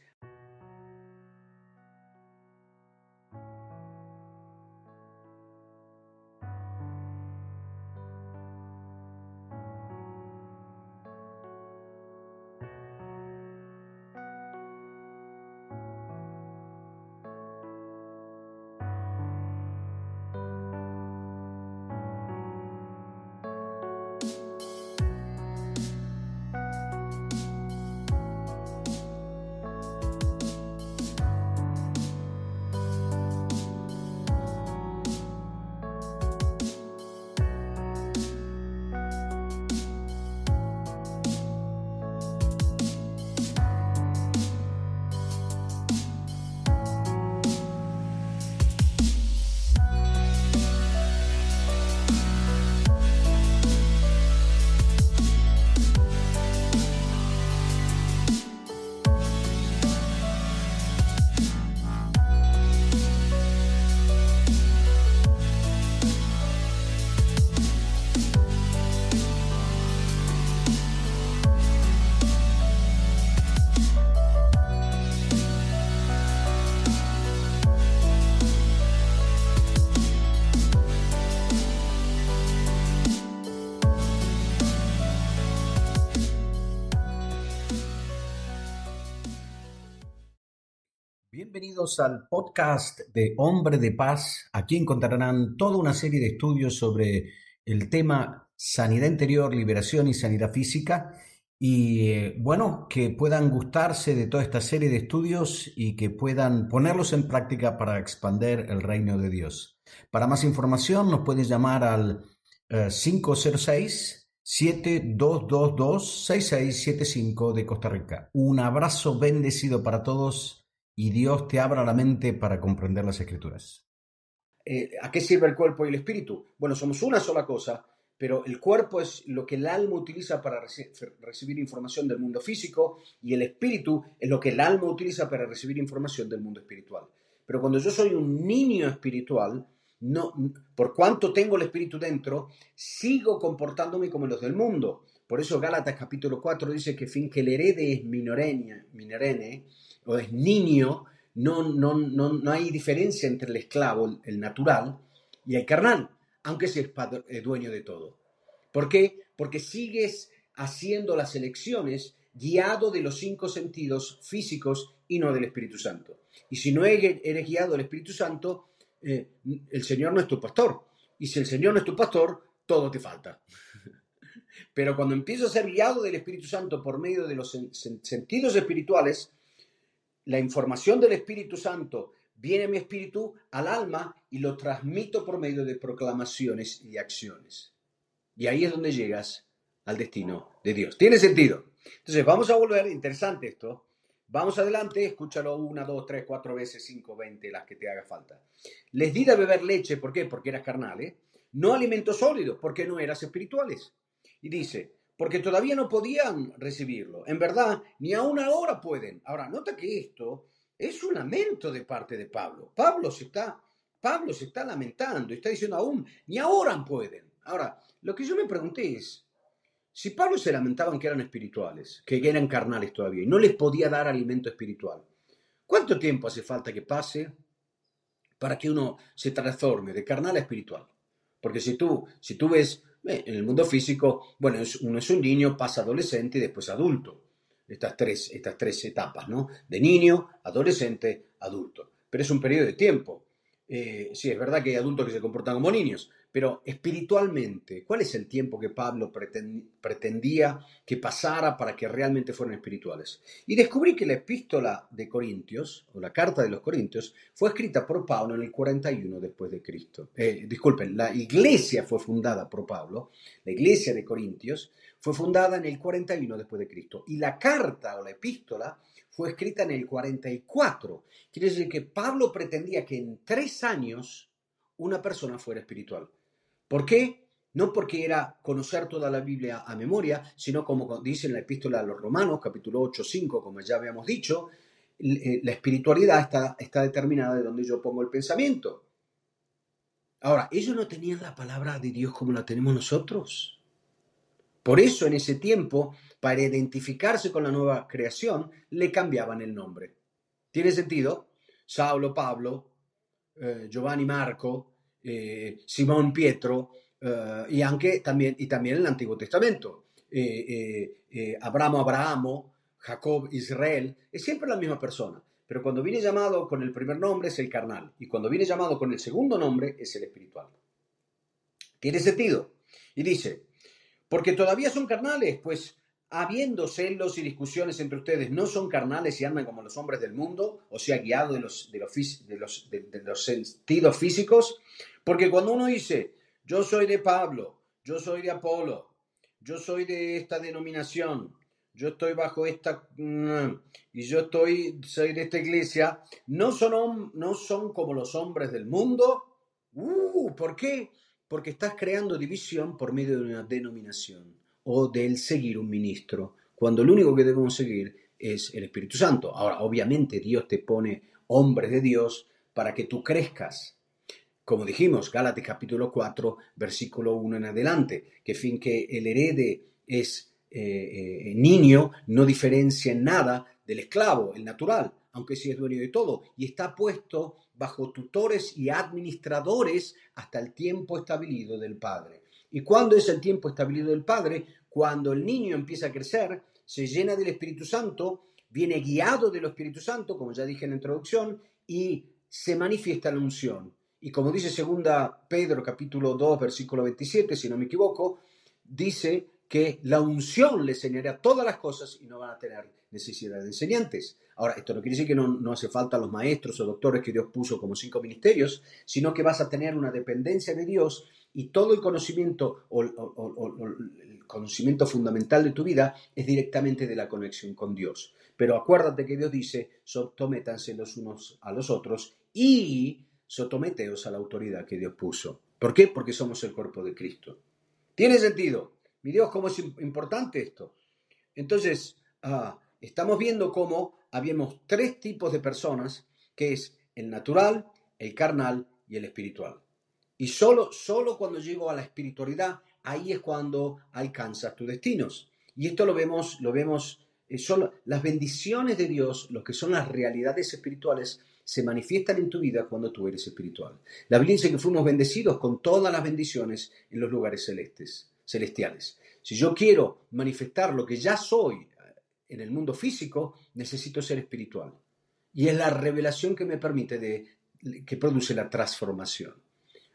Bienvenidos al podcast de Hombre de Paz. Aquí encontrarán toda una serie de estudios sobre el tema sanidad interior, liberación y sanidad física. y eh, bueno, que puedan gustarse de toda esta serie de estudios y que puedan ponerlos en práctica para expandir el reino de Dios. Para más información nos puedes llamar al 506-7222-6675 eh, de Costa Rica. Un abrazo bendecido para todos y Dios te abra la mente para comprender las escrituras. Eh, ¿A qué sirve el cuerpo y el espíritu? Bueno, somos una sola cosa pero el cuerpo es lo que el alma utiliza para recibir información del mundo físico y el espíritu es lo que el alma utiliza para recibir información del mundo espiritual. Pero cuando yo soy un niño espiritual, no, por cuanto tengo el espíritu dentro, sigo comportándome como los del mundo. Por eso Gálatas capítulo 4 dice que fin que el herede es minorene, o es niño, no, no, no, no hay diferencia entre el esclavo, el natural, y el carnal aunque seas eh, dueño de todo. ¿Por qué? Porque sigues haciendo las elecciones guiado de los cinco sentidos físicos y no del Espíritu Santo. Y si no eres guiado del Espíritu Santo, eh, el Señor no es tu pastor. Y si el Señor no es tu pastor, todo te falta. Pero cuando empiezo a ser guiado del Espíritu Santo por medio de los sentidos espirituales, la información del Espíritu Santo viene mi espíritu al alma y lo transmito por medio de proclamaciones y acciones. Y ahí es donde llegas al destino de Dios. ¿Tiene sentido? Entonces, vamos a volver, interesante esto. Vamos adelante, escúchalo una, dos, tres, cuatro veces, cinco, veinte, las que te haga falta. Les di de beber leche, ¿por qué? Porque eras carnales. No alimentos sólidos, porque no eras espirituales. Y dice, porque todavía no podían recibirlo. En verdad, ni aún ahora pueden. Ahora, nota que esto es un lamento de parte de Pablo. Pablo se está, Pablo se está lamentando, está diciendo aún, ni ahora pueden. Ahora, lo que yo me pregunté es, si Pablo se lamentaban que eran espirituales, que eran carnales todavía, y no les podía dar alimento espiritual, ¿cuánto tiempo hace falta que pase para que uno se transforme de carnal a espiritual? Porque si tú, si tú ves en el mundo físico, bueno, uno es un niño, pasa adolescente y después adulto estas tres, estas tres etapas, ¿no? De niño, adolescente, adulto. Pero es un periodo de tiempo. Eh, sí, es verdad que hay adultos que se comportan como niños, pero espiritualmente, ¿cuál es el tiempo que Pablo pretendía que pasara para que realmente fueran espirituales? Y descubrí que la epístola de Corintios, o la carta de los Corintios, fue escrita por Pablo en el 41 después de Cristo. Eh, disculpen, la iglesia fue fundada por Pablo, la iglesia de Corintios, fue fundada en el 41 después de Cristo. Y la carta o la epístola fue escrita en el 44. Quiere decir que Pablo pretendía que en tres años una persona fuera espiritual. ¿Por qué? No porque era conocer toda la Biblia a memoria, sino como dice en la epístola a los Romanos, capítulo 8, 5, como ya habíamos dicho, eh, la espiritualidad está, está determinada de donde yo pongo el pensamiento. Ahora, ellos no tenían la palabra de Dios como la tenemos nosotros. Por eso en ese tiempo, para identificarse con la nueva creación, le cambiaban el nombre. ¿Tiene sentido? Saulo, Pablo, eh, Giovanni Marco, eh, Simón Pietro eh, y, también, y también en el Antiguo Testamento. Abramo, Abrahamo, Jacob, Israel, es siempre la misma persona. Pero cuando viene llamado con el primer nombre es el carnal y cuando viene llamado con el segundo nombre es el espiritual. ¿Tiene sentido? Y dice, porque todavía son carnales, pues habiendo celos y discusiones entre ustedes, no son carnales y andan como los hombres del mundo, o sea, guiados de los, de los, de los, sentidos físicos, porque cuando uno dice, yo soy de Pablo, yo soy de Apolo, yo soy de esta denominación, yo estoy bajo esta mm, y yo estoy soy de esta iglesia, no son no son como los hombres del mundo. Uh, ¿por qué? Porque estás creando división por medio de una denominación o del seguir un ministro, cuando lo único que debemos seguir es el Espíritu Santo. Ahora, obviamente Dios te pone hombres de Dios para que tú crezcas. Como dijimos, Gálatas capítulo 4, versículo 1 en adelante, que fin que el herede es eh, eh, niño, no diferencia en nada del esclavo, el natural, aunque sí es dueño de todo, y está puesto bajo tutores y administradores hasta el tiempo establecido del Padre. ¿Y cuándo es el tiempo establecido del Padre? Cuando el niño empieza a crecer, se llena del Espíritu Santo, viene guiado del Espíritu Santo, como ya dije en la introducción, y se manifiesta la unción. Y como dice segunda Pedro capítulo 2 versículo 27, si no me equivoco, dice que la unción les enseñará todas las cosas y no van a tener necesidad de enseñantes. Ahora, esto no quiere decir que no, hace falta los maestros o doctores que Dios puso como cinco ministerios, sino que vas a tener una dependencia de Dios y todo el conocimiento o, el conocimiento fundamental de tu vida es directamente de la conexión con Dios. Pero acuérdate que Dios dice, sotométanse los unos a los otros y sotometeos a la autoridad que Dios puso. ¿Por qué? Porque somos el cuerpo de Cristo. ¿Tiene sentido? Mi Dios, ¿cómo es importante esto? Entonces, ah, estamos viendo cómo habíamos tres tipos de personas, que es el natural, el carnal y el espiritual. Y solo, solo cuando llego a la espiritualidad, ahí es cuando alcanzas tus destinos. Y esto lo vemos, lo vemos, eh, solo las bendiciones de Dios, lo que son las realidades espirituales, se manifiestan en tu vida cuando tú eres espiritual. La Biblia dice que fuimos bendecidos con todas las bendiciones en los lugares celestes, celestiales. Si yo quiero manifestar lo que ya soy en el mundo físico, necesito ser espiritual. Y es la revelación que me permite de, que produce la transformación.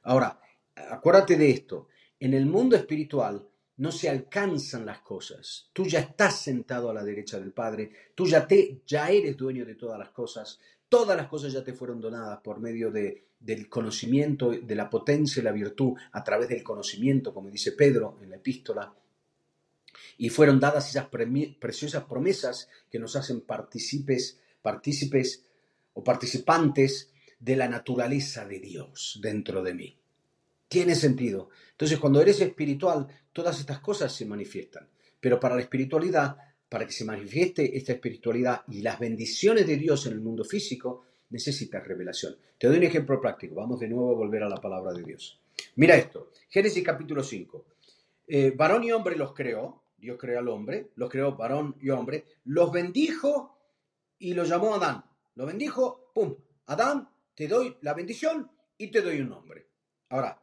Ahora, acuérdate de esto. En el mundo espiritual no se alcanzan las cosas. Tú ya estás sentado a la derecha del Padre, tú ya, te, ya eres dueño de todas las cosas, todas las cosas ya te fueron donadas por medio de, del conocimiento, de la potencia y la virtud, a través del conocimiento, como dice Pedro en la epístola y fueron dadas esas preciosas promesas que nos hacen partícipes, partícipes o participantes de la naturaleza de Dios dentro de mí. Tiene sentido. Entonces, cuando eres espiritual, todas estas cosas se manifiestan. Pero para la espiritualidad, para que se manifieste esta espiritualidad y las bendiciones de Dios en el mundo físico, necesitas revelación. Te doy un ejemplo práctico. Vamos de nuevo a volver a la palabra de Dios. Mira esto. Génesis capítulo 5. Eh, varón y hombre los creó Dios creó al hombre, los creó varón y hombre, los bendijo y los llamó Adán. Lo bendijo, ¡pum! Adán, te doy la bendición y te doy un nombre. Ahora,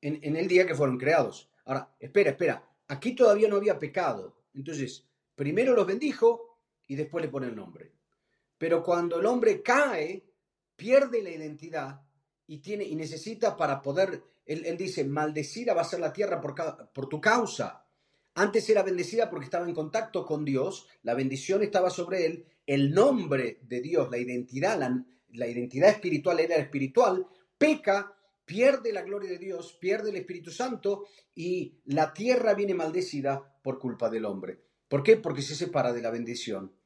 en, el día que fueron creados. Ahora, espera, espera, aquí todavía no había pecado. Entonces, primero los bendijo y después le pone el nombre. Pero cuando el hombre cae, pierde la identidad y, tiene, y necesita para poder, él, dice, maldecida va a ser la tierra por, tu causa. Antes era bendecida porque estaba en contacto con Dios, la bendición estaba sobre él, el nombre de Dios, la identidad, la, identidad espiritual era espiritual, peca, pierde la gloria de Dios, pierde el Espíritu Santo y la tierra viene maldecida por culpa del hombre. ¿Por qué? Porque se separa de la bendición,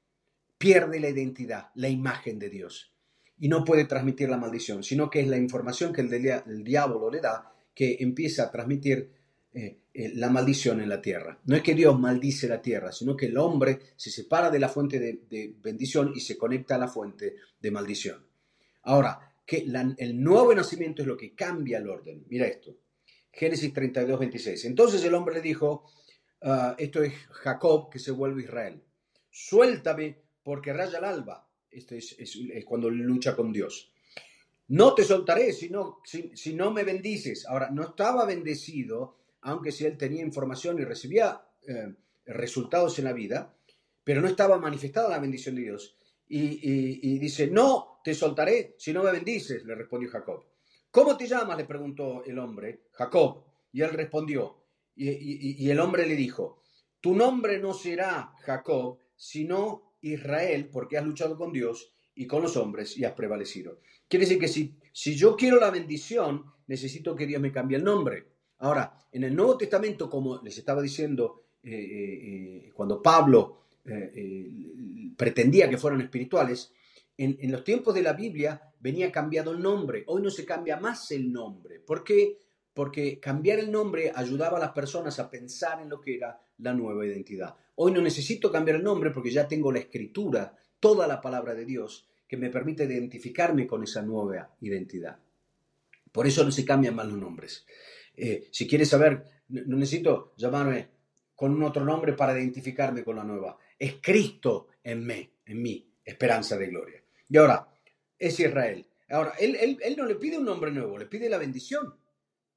pierde la identidad, la imagen de Dios y no puede transmitir la maldición, sino que es la información que el, diablo le da que empieza a transmitir eh, eh, la maldición en la tierra. No es que Dios maldice la tierra, sino que el hombre se separa de la fuente de, bendición y se conecta a la fuente de maldición. Ahora, que el nuevo nacimiento es lo que cambia el orden. Mira esto. Génesis 32, 26. Entonces el hombre le dijo, ah, esto es Jacob que se vuelve Israel, suéltame porque raya el alba. Esto es, cuando lucha con Dios. No te soltaré si no, si no me bendices. Ahora, no estaba bendecido aunque si él tenía información y recibía eh, resultados en la vida, pero no estaba manifestada la bendición de Dios. Y, dice, no te soltaré si no me bendices, le respondió Jacob. ¿Cómo te llamas? le preguntó el hombre, Jacob. Y él respondió, y, y el hombre le dijo, tu nombre no será Jacob, sino Israel, porque has luchado con Dios y con los hombres y has prevalecido. Quiere decir que si, si yo quiero la bendición, necesito que Dios me cambie el nombre. Ahora, en el Nuevo Testamento, como les estaba diciendo, eh, eh, eh, cuando Pablo pretendía que fueran espirituales, en, en, los tiempos de la Biblia venía cambiado el nombre. Hoy no se cambia más el nombre. ¿Por qué? Porque cambiar el nombre ayudaba a las personas a pensar en lo que era la nueva identidad. Hoy no necesito cambiar el nombre porque ya tengo la escritura, toda la palabra de Dios, que me permite identificarme con esa nueva identidad. Por eso no se cambian más los nombres. Eh, si quieres saber, no necesito llamarme con un otro nombre para identificarme con la nueva. Es Cristo en mí, en mí, esperanza de gloria. Y ahora, es Israel. Ahora, él, él, no le pide un nombre nuevo, le pide la bendición.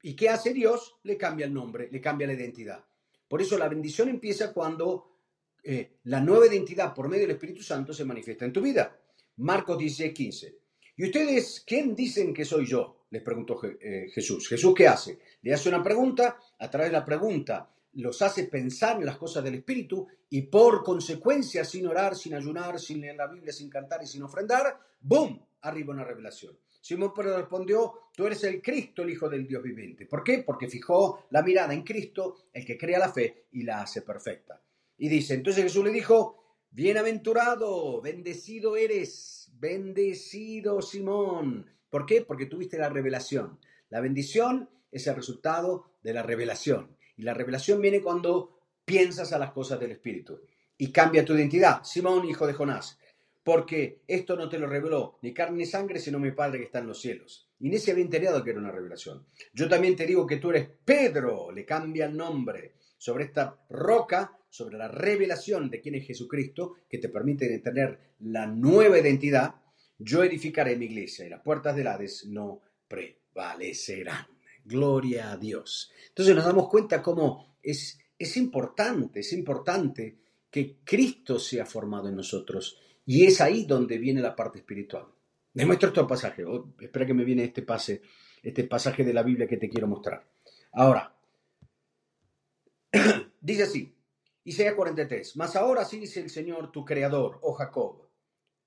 ¿Y qué hace Dios? Le cambia el nombre, le cambia la identidad. Por eso la bendición empieza cuando eh, la nueva identidad por medio del Espíritu Santo se manifiesta en tu vida. Marcos 16, 15. ¿Y ustedes quién dicen que soy yo? Les preguntó eh, Jesús. ¿Jesús qué hace? Le hace una pregunta, a través de la pregunta los hace pensar en las cosas del Espíritu y por consecuencia, sin orar, sin ayunar, sin leer la Biblia, sin cantar y sin ofrendar, ¡boom! Arriba una revelación. Simón Pedro respondió, tú eres el Cristo, el Hijo del Dios viviente. ¿Por qué? Porque fijó la mirada en Cristo, el que crea la fe y la hace perfecta. Y dice, entonces Jesús le dijo, bienaventurado, bendecido eres, bendecido Simón. ¿Por qué? Porque tuviste la revelación. La bendición es el resultado de la revelación. Y la revelación viene cuando piensas a las cosas del Espíritu. Y cambia tu identidad. Simón, hijo de Jonás. Porque esto no te lo reveló ni carne ni sangre, sino mi Padre que está en los cielos. Inés se había enterado que era una revelación. Yo también te digo que tú eres Pedro, le cambia el nombre. Sobre esta roca, sobre la revelación de quién es Jesucristo, que te permite tener la nueva identidad, yo edificaré mi iglesia y las puertas del Hades no prevalecerán. Gloria a Dios. Entonces nos damos cuenta cómo es, es importante, es importante que Cristo sea formado en nosotros. Y es ahí donde viene la parte espiritual. Me muestro este pasaje. Oh, espera que me viene este, pase, este pasaje de la Biblia que te quiero mostrar. Ahora, dice así, Isaías 43, mas ahora sí dice el Señor tu creador, oh Jacob.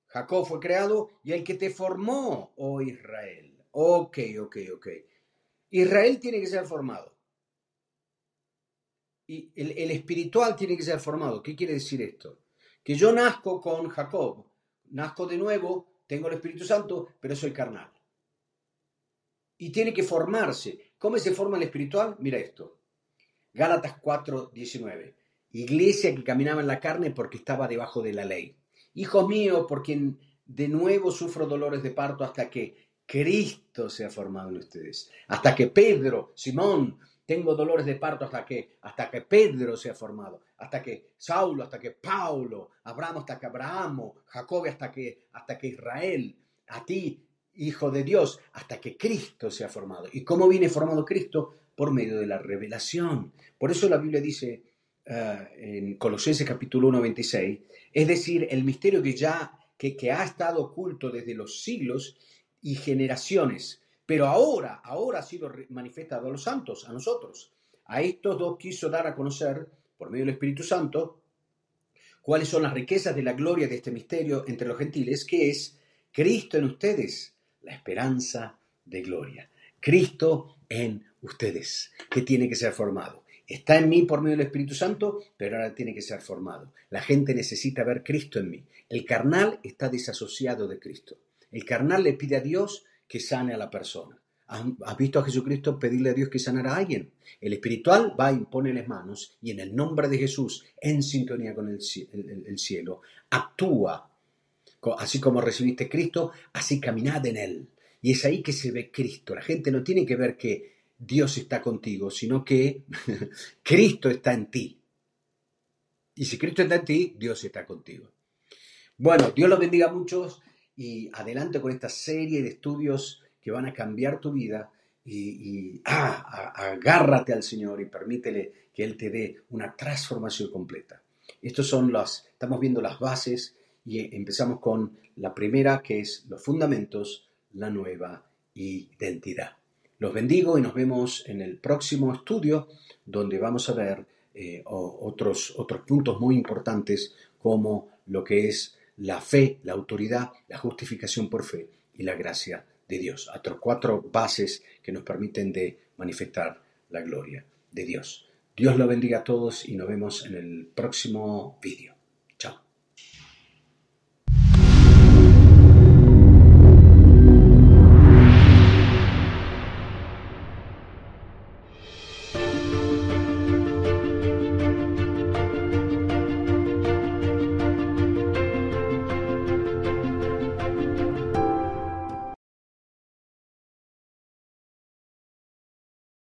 Jacob fue creado y el que te formó, oh Israel. Ok, ok, ok. Israel tiene que ser formado. Y el, espiritual tiene que ser formado. ¿Qué quiere decir esto? Que yo nazco con Jacob, nazco de nuevo, tengo el Espíritu Santo, pero soy carnal. Y tiene que formarse. ¿Cómo se forma el espiritual? Mira esto. Gálatas 4, 19. Iglesia que caminaba en la carne porque estaba debajo de la ley. Hijo mío, por quien de nuevo sufro dolores de parto hasta que Cristo se ha formado en ustedes. Hasta que Pedro, Simón, tengo dolores de parto hasta que, hasta que Pedro se ha formado, hasta que Saulo, hasta que Paulo, Abraham hasta que Abraham, Jacob hasta que, hasta que Israel, a ti, hijo de Dios, hasta que Cristo se ha formado. ¿Y cómo viene formado Cristo? Por medio de la revelación. Por eso la Biblia dice eh, en Colosenses capítulo 1, 26, es decir, el misterio que ya que, que ha estado oculto desde los siglos y generaciones, pero ahora, ahora ha sido manifestado a los santos, a nosotros. A estos dos quiso dar a conocer, por medio del Espíritu Santo, cuáles son las riquezas de la gloria de este misterio entre los gentiles, que es Cristo en ustedes, la esperanza de gloria. Cristo en ustedes, que tiene que ser formado. Está en mí por medio del Espíritu Santo, pero ahora tiene que ser formado. La gente necesita ver Cristo en mí. El carnal está desasociado de Cristo. El carnal le pide a Dios que sane a la persona. ¿Has visto a Jesucristo pedirle a Dios que sanara a alguien? El espiritual va, impone las manos y en el nombre de Jesús, en sintonía con el, cielo, actúa. Así como recibiste Cristo, así caminad en Él. Y es ahí que se ve Cristo. La gente no tiene que ver que Dios está contigo, sino que Cristo está en ti. Y si Cristo está en ti, Dios está contigo. Bueno, Dios los bendiga a muchos y adelante con esta serie de estudios que van a cambiar tu vida y, ah, agárrate al Señor y permítele que Él te dé una transformación completa. Estos son las, estamos viendo las bases y empezamos con la primera que es los fundamentos, la nueva identidad. Los bendigo y nos vemos en el próximo estudio donde vamos a ver eh, otros, otros puntos muy importantes como lo que es la fe, la autoridad, la justificación por fe y la gracia de Dios. Otros cuatro bases que nos permiten de manifestar la gloria de Dios. Dios lo bendiga a todos y nos vemos en el próximo vídeo.